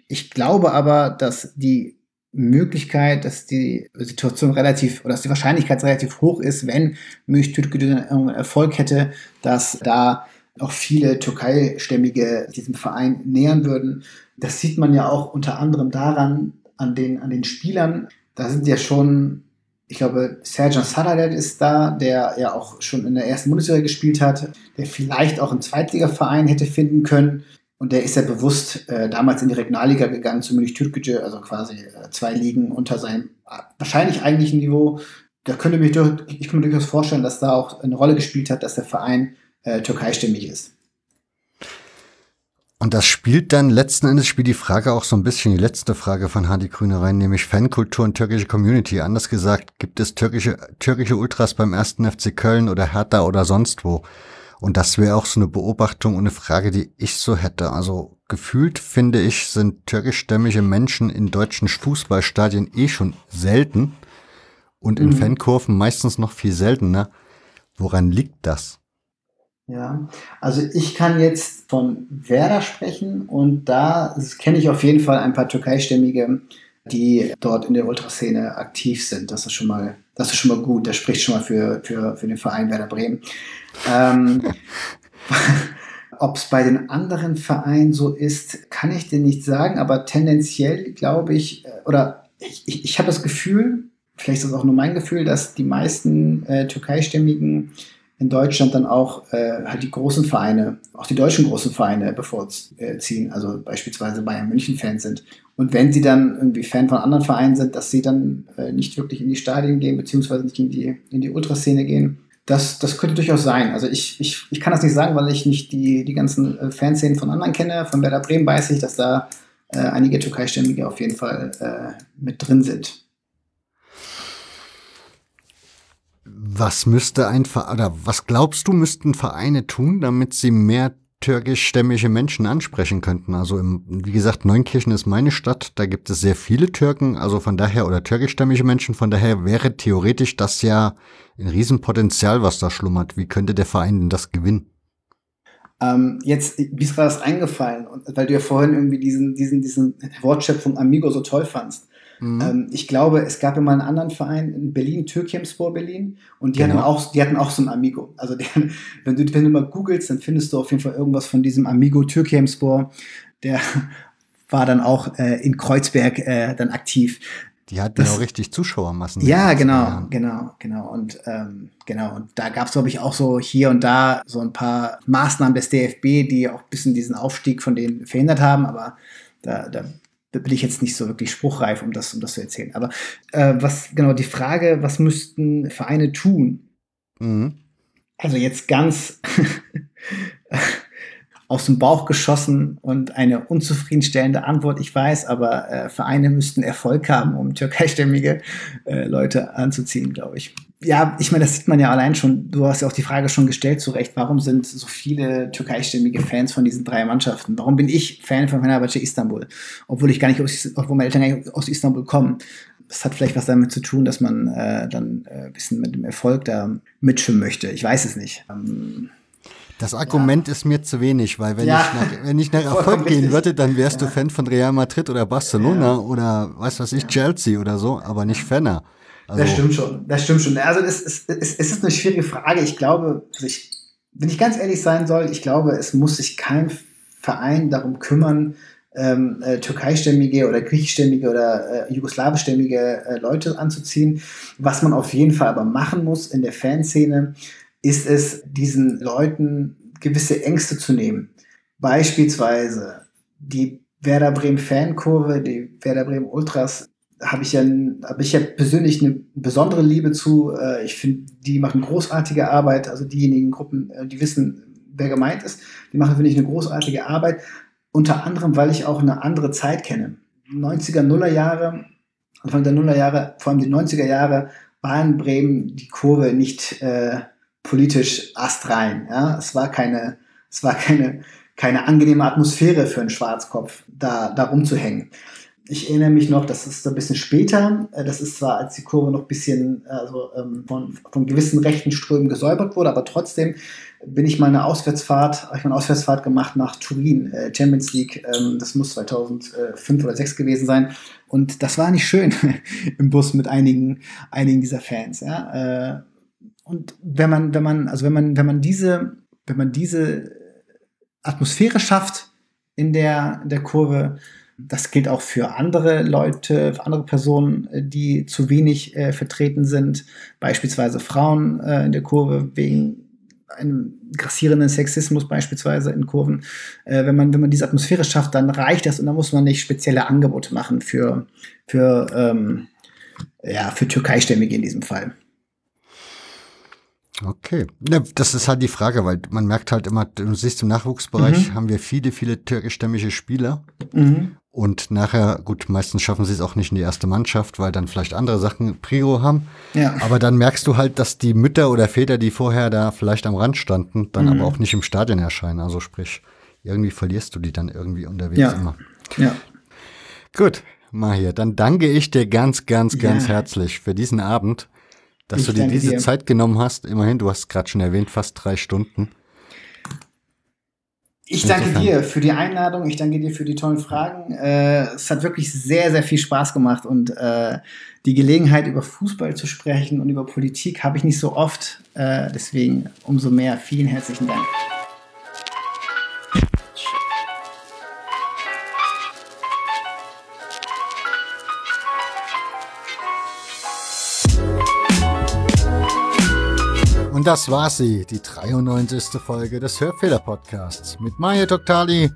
Ich glaube aber, dass die Möglichkeit, dass die Situation relativ oder dass die Wahrscheinlichkeit relativ hoch ist, wenn Milch Erfolg hätte, dass da auch viele Türkei-Stämmige diesem Verein nähern würden. Das sieht man ja auch unter anderem daran, an den, an den Spielern. Da sind ja schon ich glaube, Serjan Saradet ist da, der ja auch schon in der ersten Bundesliga gespielt hat, der vielleicht auch einen Zweitligaverein hätte finden können. Und der ist ja bewusst äh, damals in die Regionalliga gegangen, zumindest Türkgücü, also quasi äh, zwei Ligen unter seinem wahrscheinlich eigentlichen Niveau. Da könnte mich durch, ich kann mir durchaus vorstellen, dass da auch eine Rolle gespielt hat, dass der Verein äh, türkeistimmig ist. Und das spielt dann letzten Endes spielt die Frage auch so ein bisschen die letzte Frage von Hadi Grüne rein, nämlich Fankultur und türkische Community. Anders gesagt, gibt es türkische, türkische Ultras beim ersten FC Köln oder Hertha oder sonst wo? Und das wäre auch so eine Beobachtung und eine Frage, die ich so hätte. Also gefühlt finde ich, sind türkischstämmige Menschen in deutschen Fußballstadien eh schon selten und in mhm. Fankurven meistens noch viel seltener. Woran liegt das? Ja, also ich kann jetzt von Werder sprechen und da kenne ich auf jeden Fall ein paar Türkeistämmige, die dort in der Ultraszene aktiv sind. Das ist schon mal, das ist schon mal gut. Das spricht schon mal für, für, für den Verein Werder Bremen. Ähm, Ob es bei den anderen Vereinen so ist, kann ich dir nicht sagen, aber tendenziell glaube ich, äh, oder ich, ich, ich habe das Gefühl, vielleicht ist das auch nur mein Gefühl, dass die meisten äh, türkeistämmigen in Deutschland dann auch äh, halt die großen Vereine, auch die deutschen großen Vereine bevorziehen, also beispielsweise Bayern München-Fans sind. Und wenn sie dann irgendwie Fan von anderen Vereinen sind, dass sie dann äh, nicht wirklich in die Stadien gehen, beziehungsweise nicht in die, in die Ultraszene gehen. Das, das könnte durchaus sein. Also ich, ich, ich kann das nicht sagen, weil ich nicht die, die ganzen äh, Fanszenen von anderen kenne. Von Werder Bremen weiß ich, dass da äh, einige Türkeistämmige auf jeden Fall äh, mit drin sind. Was müsste ein Verein, oder was glaubst du, müssten Vereine tun, damit sie mehr türkischstämmige Menschen ansprechen könnten? Also im, wie gesagt, Neunkirchen ist meine Stadt, da gibt es sehr viele Türken, also von daher, oder türkischstämmige Menschen, von daher wäre theoretisch das ja ein Riesenpotenzial, was da schlummert. Wie könnte der Verein denn das gewinnen? Ähm, jetzt, wie ist mir das eingefallen? weil du ja vorhin irgendwie diesen, diesen, diesen Wortschöpfung Amigo so toll fandst. Mhm. Ähm, ich glaube, es gab ja mal einen anderen Verein in Berlin, Türkemspor Berlin, und die, genau. hatten auch, die hatten auch so ein Amigo. Also die, wenn, du, wenn du mal googelst, dann findest du auf jeden Fall irgendwas von diesem Amigo Türkemspor. Der war dann auch äh, in Kreuzberg äh, dann aktiv. Die hatten das, ja auch richtig Zuschauermassen. Ja, genau, genau, genau. Und ähm, genau, und da gab es, glaube ich, auch so hier und da so ein paar Maßnahmen des DFB, die auch ein bisschen diesen Aufstieg von denen verhindert haben, aber da, da bin ich jetzt nicht so wirklich spruchreif, um das, um das zu erzählen. Aber äh, was genau die Frage, was müssten Vereine tun? Mhm. Also jetzt ganz aus dem Bauch geschossen und eine unzufriedenstellende Antwort, ich weiß, aber äh, Vereine müssten Erfolg haben, um türkeistämmige äh, Leute anzuziehen, glaube ich. Ja, ich meine, das sieht man ja allein schon. Du hast ja auch die Frage schon gestellt, zu Recht, warum sind so viele türkeistämmige Fans von diesen drei Mannschaften? Warum bin ich Fan von Fenerbahce Istanbul? Obwohl ich gar nicht aus, obwohl meine Eltern gar nicht aus Istanbul kommen. Das hat vielleicht was damit zu tun, dass man äh, dann äh, ein bisschen mit dem Erfolg da mitschwimmen möchte. Ich weiß es nicht. Ähm, das Argument ja. ist mir zu wenig, weil wenn, ja. ich, nach, wenn ich nach Erfolg gehen würde, dann wärst ja. du Fan von Real Madrid oder Barcelona oder was weiß ich, Chelsea oder so, aber nicht Fanner. Also das stimmt schon, das stimmt schon. Also es, es, es, es ist eine schwierige Frage. Ich glaube, also ich, wenn ich ganz ehrlich sein soll, ich glaube, es muss sich kein Verein darum kümmern, ähm, äh, türkeistämmige oder griechischstämmige oder äh, jugoslawischstämmige äh, Leute anzuziehen. Was man auf jeden Fall aber machen muss in der Fanszene, ist es, diesen Leuten gewisse Ängste zu nehmen. Beispielsweise die Werder Bremen Fankurve, die Werder Bremen Ultras, habe ich ja, habe ich ja persönlich eine besondere Liebe zu. Äh, ich finde, die machen großartige Arbeit. Also diejenigen Gruppen, äh, die wissen, wer gemeint ist, die machen, finde ich, eine großartige Arbeit. Unter anderem, weil ich auch eine andere Zeit kenne. 90er, Nuller Jahre, Anfang der Nuller Jahre, vor allem die 90er Jahre, war in Bremen die Kurve nicht äh, politisch astrein. Ja? Es war keine, es war keine, keine angenehme Atmosphäre für einen Schwarzkopf, da, da rumzuhängen. Ich erinnere mich noch, das ist so ein bisschen später, äh, das ist zwar, als die Kurve noch ein bisschen also, von, von gewissen rechten Strömen gesäubert wurde, aber trotzdem bin ich mal eine Auswärtsfahrt, habe ich mal eine Auswärtsfahrt gemacht nach Turin, äh, Champions League, ähm, das muss 2005 oder 2006 gewesen sein. Und das war nicht schön im Bus mit einigen, einigen dieser Fans. Ja? Und wenn man, wenn man, also wenn man, wenn man diese, wenn man diese Atmosphäre schafft in der, in der Kurve, das gilt auch für andere Leute, für andere Personen, die zu wenig äh, vertreten sind, beispielsweise Frauen äh, in der Kurve wegen einem grassierenden Sexismus beispielsweise in Kurven. Äh, wenn man wenn man diese Atmosphäre schafft, dann reicht das und dann muss man nicht spezielle Angebote machen für für ähm, ja für Türkeistämmige in diesem Fall. Okay, ja, das ist halt die Frage, weil man merkt halt immer, du siehst im Nachwuchsbereich mhm. haben wir viele, viele türkischstämmige Spieler. Mhm. Und nachher, gut, meistens schaffen sie es auch nicht in die erste Mannschaft, weil dann vielleicht andere Sachen Prio haben. Ja. Aber dann merkst du halt, dass die Mütter oder Väter, die vorher da vielleicht am Rand standen, dann mhm. aber auch nicht im Stadion erscheinen. Also sprich, irgendwie verlierst du die dann irgendwie unterwegs ja. immer. Ja. Gut, Mahir, dann danke ich dir ganz, ganz, ganz ja. herzlich für diesen Abend dass ich du dir diese dir. Zeit genommen hast. Immerhin, du hast gerade schon erwähnt, fast drei Stunden. Ich danke dir für die Einladung, ich danke dir für die tollen Fragen. Äh, es hat wirklich sehr, sehr viel Spaß gemacht und äh, die Gelegenheit, über Fußball zu sprechen und über Politik habe ich nicht so oft. Äh, deswegen umso mehr vielen herzlichen Dank. Und das war sie, die 93. Folge des Hörfehler-Podcasts mit Maya Doktali.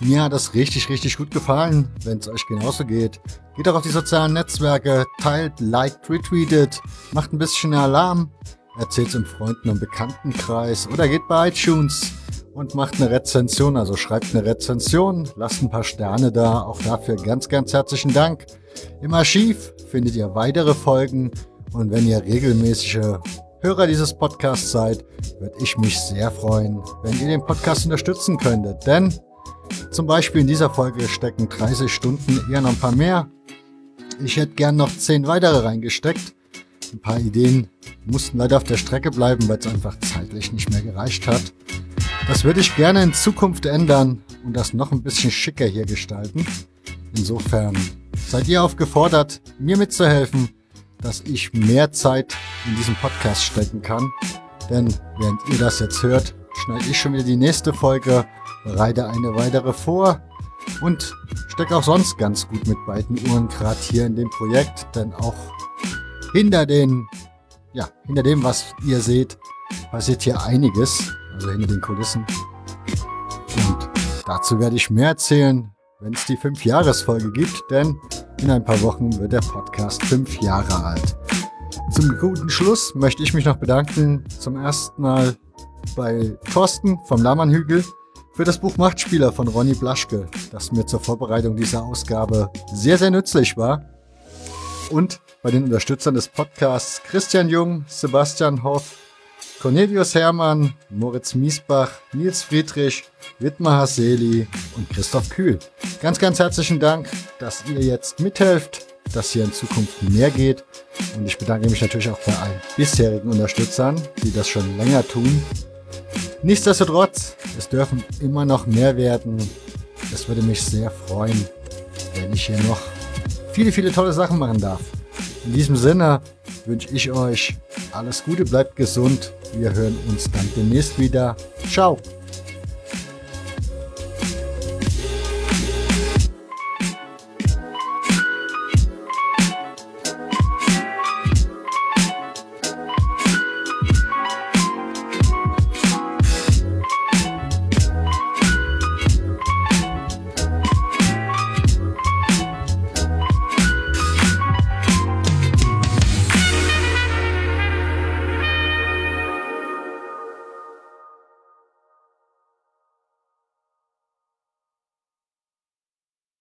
Mir hat das richtig, richtig gut gefallen. Wenn es euch genauso geht, geht auch auf die sozialen Netzwerke, teilt, liked, retweetet, macht ein bisschen Alarm, erzählt es im Freunden- und Bekanntenkreis oder geht bei iTunes und macht eine Rezension, also schreibt eine Rezension, lasst ein paar Sterne da, auch dafür ganz, ganz herzlichen Dank. Im Archiv findet ihr weitere Folgen und wenn ihr regelmäßige Hörer dieses Podcasts seid, würde ich mich sehr freuen, wenn ihr den Podcast unterstützen könntet. Denn zum Beispiel in dieser Folge stecken 30 Stunden eher noch ein paar mehr. Ich hätte gern noch 10 weitere reingesteckt. Ein paar Ideen mussten leider auf der Strecke bleiben, weil es einfach zeitlich nicht mehr gereicht hat. Das würde ich gerne in Zukunft ändern und das noch ein bisschen schicker hier gestalten. Insofern seid ihr aufgefordert, mir mitzuhelfen, dass ich mehr Zeit in diesen Podcast stecken kann. Denn während ihr das jetzt hört, schneide ich schon wieder die nächste Folge, bereite eine weitere vor und stecke auch sonst ganz gut mit beiden Uhren gerade hier in dem Projekt, denn auch hinter den, ja, hinter dem, was ihr seht, passiert hier einiges, also hinter den Kulissen. Und dazu werde ich mehr erzählen, wenn es die 5-Jahres-Folge gibt, denn in ein paar Wochen wird der Podcast 5 Jahre alt. Zum guten Schluss möchte ich mich noch bedanken, zum ersten Mal bei Thorsten vom Lahmannhügel für das Buch Machtspieler von Ronny Blaschke, das mir zur Vorbereitung dieser Ausgabe sehr, sehr nützlich war. Und bei den Unterstützern des Podcasts Christian Jung, Sebastian Hoff, Cornelius Hermann, Moritz Miesbach, Nils Friedrich, Wittmar Haseli und Christoph Kühl. Ganz, ganz herzlichen Dank, dass ihr jetzt mithelft, dass hier in Zukunft mehr geht. Und ich bedanke mich natürlich auch bei allen bisherigen Unterstützern, die das schon länger tun. Nichtsdestotrotz, es dürfen immer noch mehr werden. Es würde mich sehr freuen, wenn ich hier noch viele, viele tolle Sachen machen darf. In diesem Sinne wünsche ich euch alles Gute, bleibt gesund. Wir hören uns dann demnächst wieder. Ciao.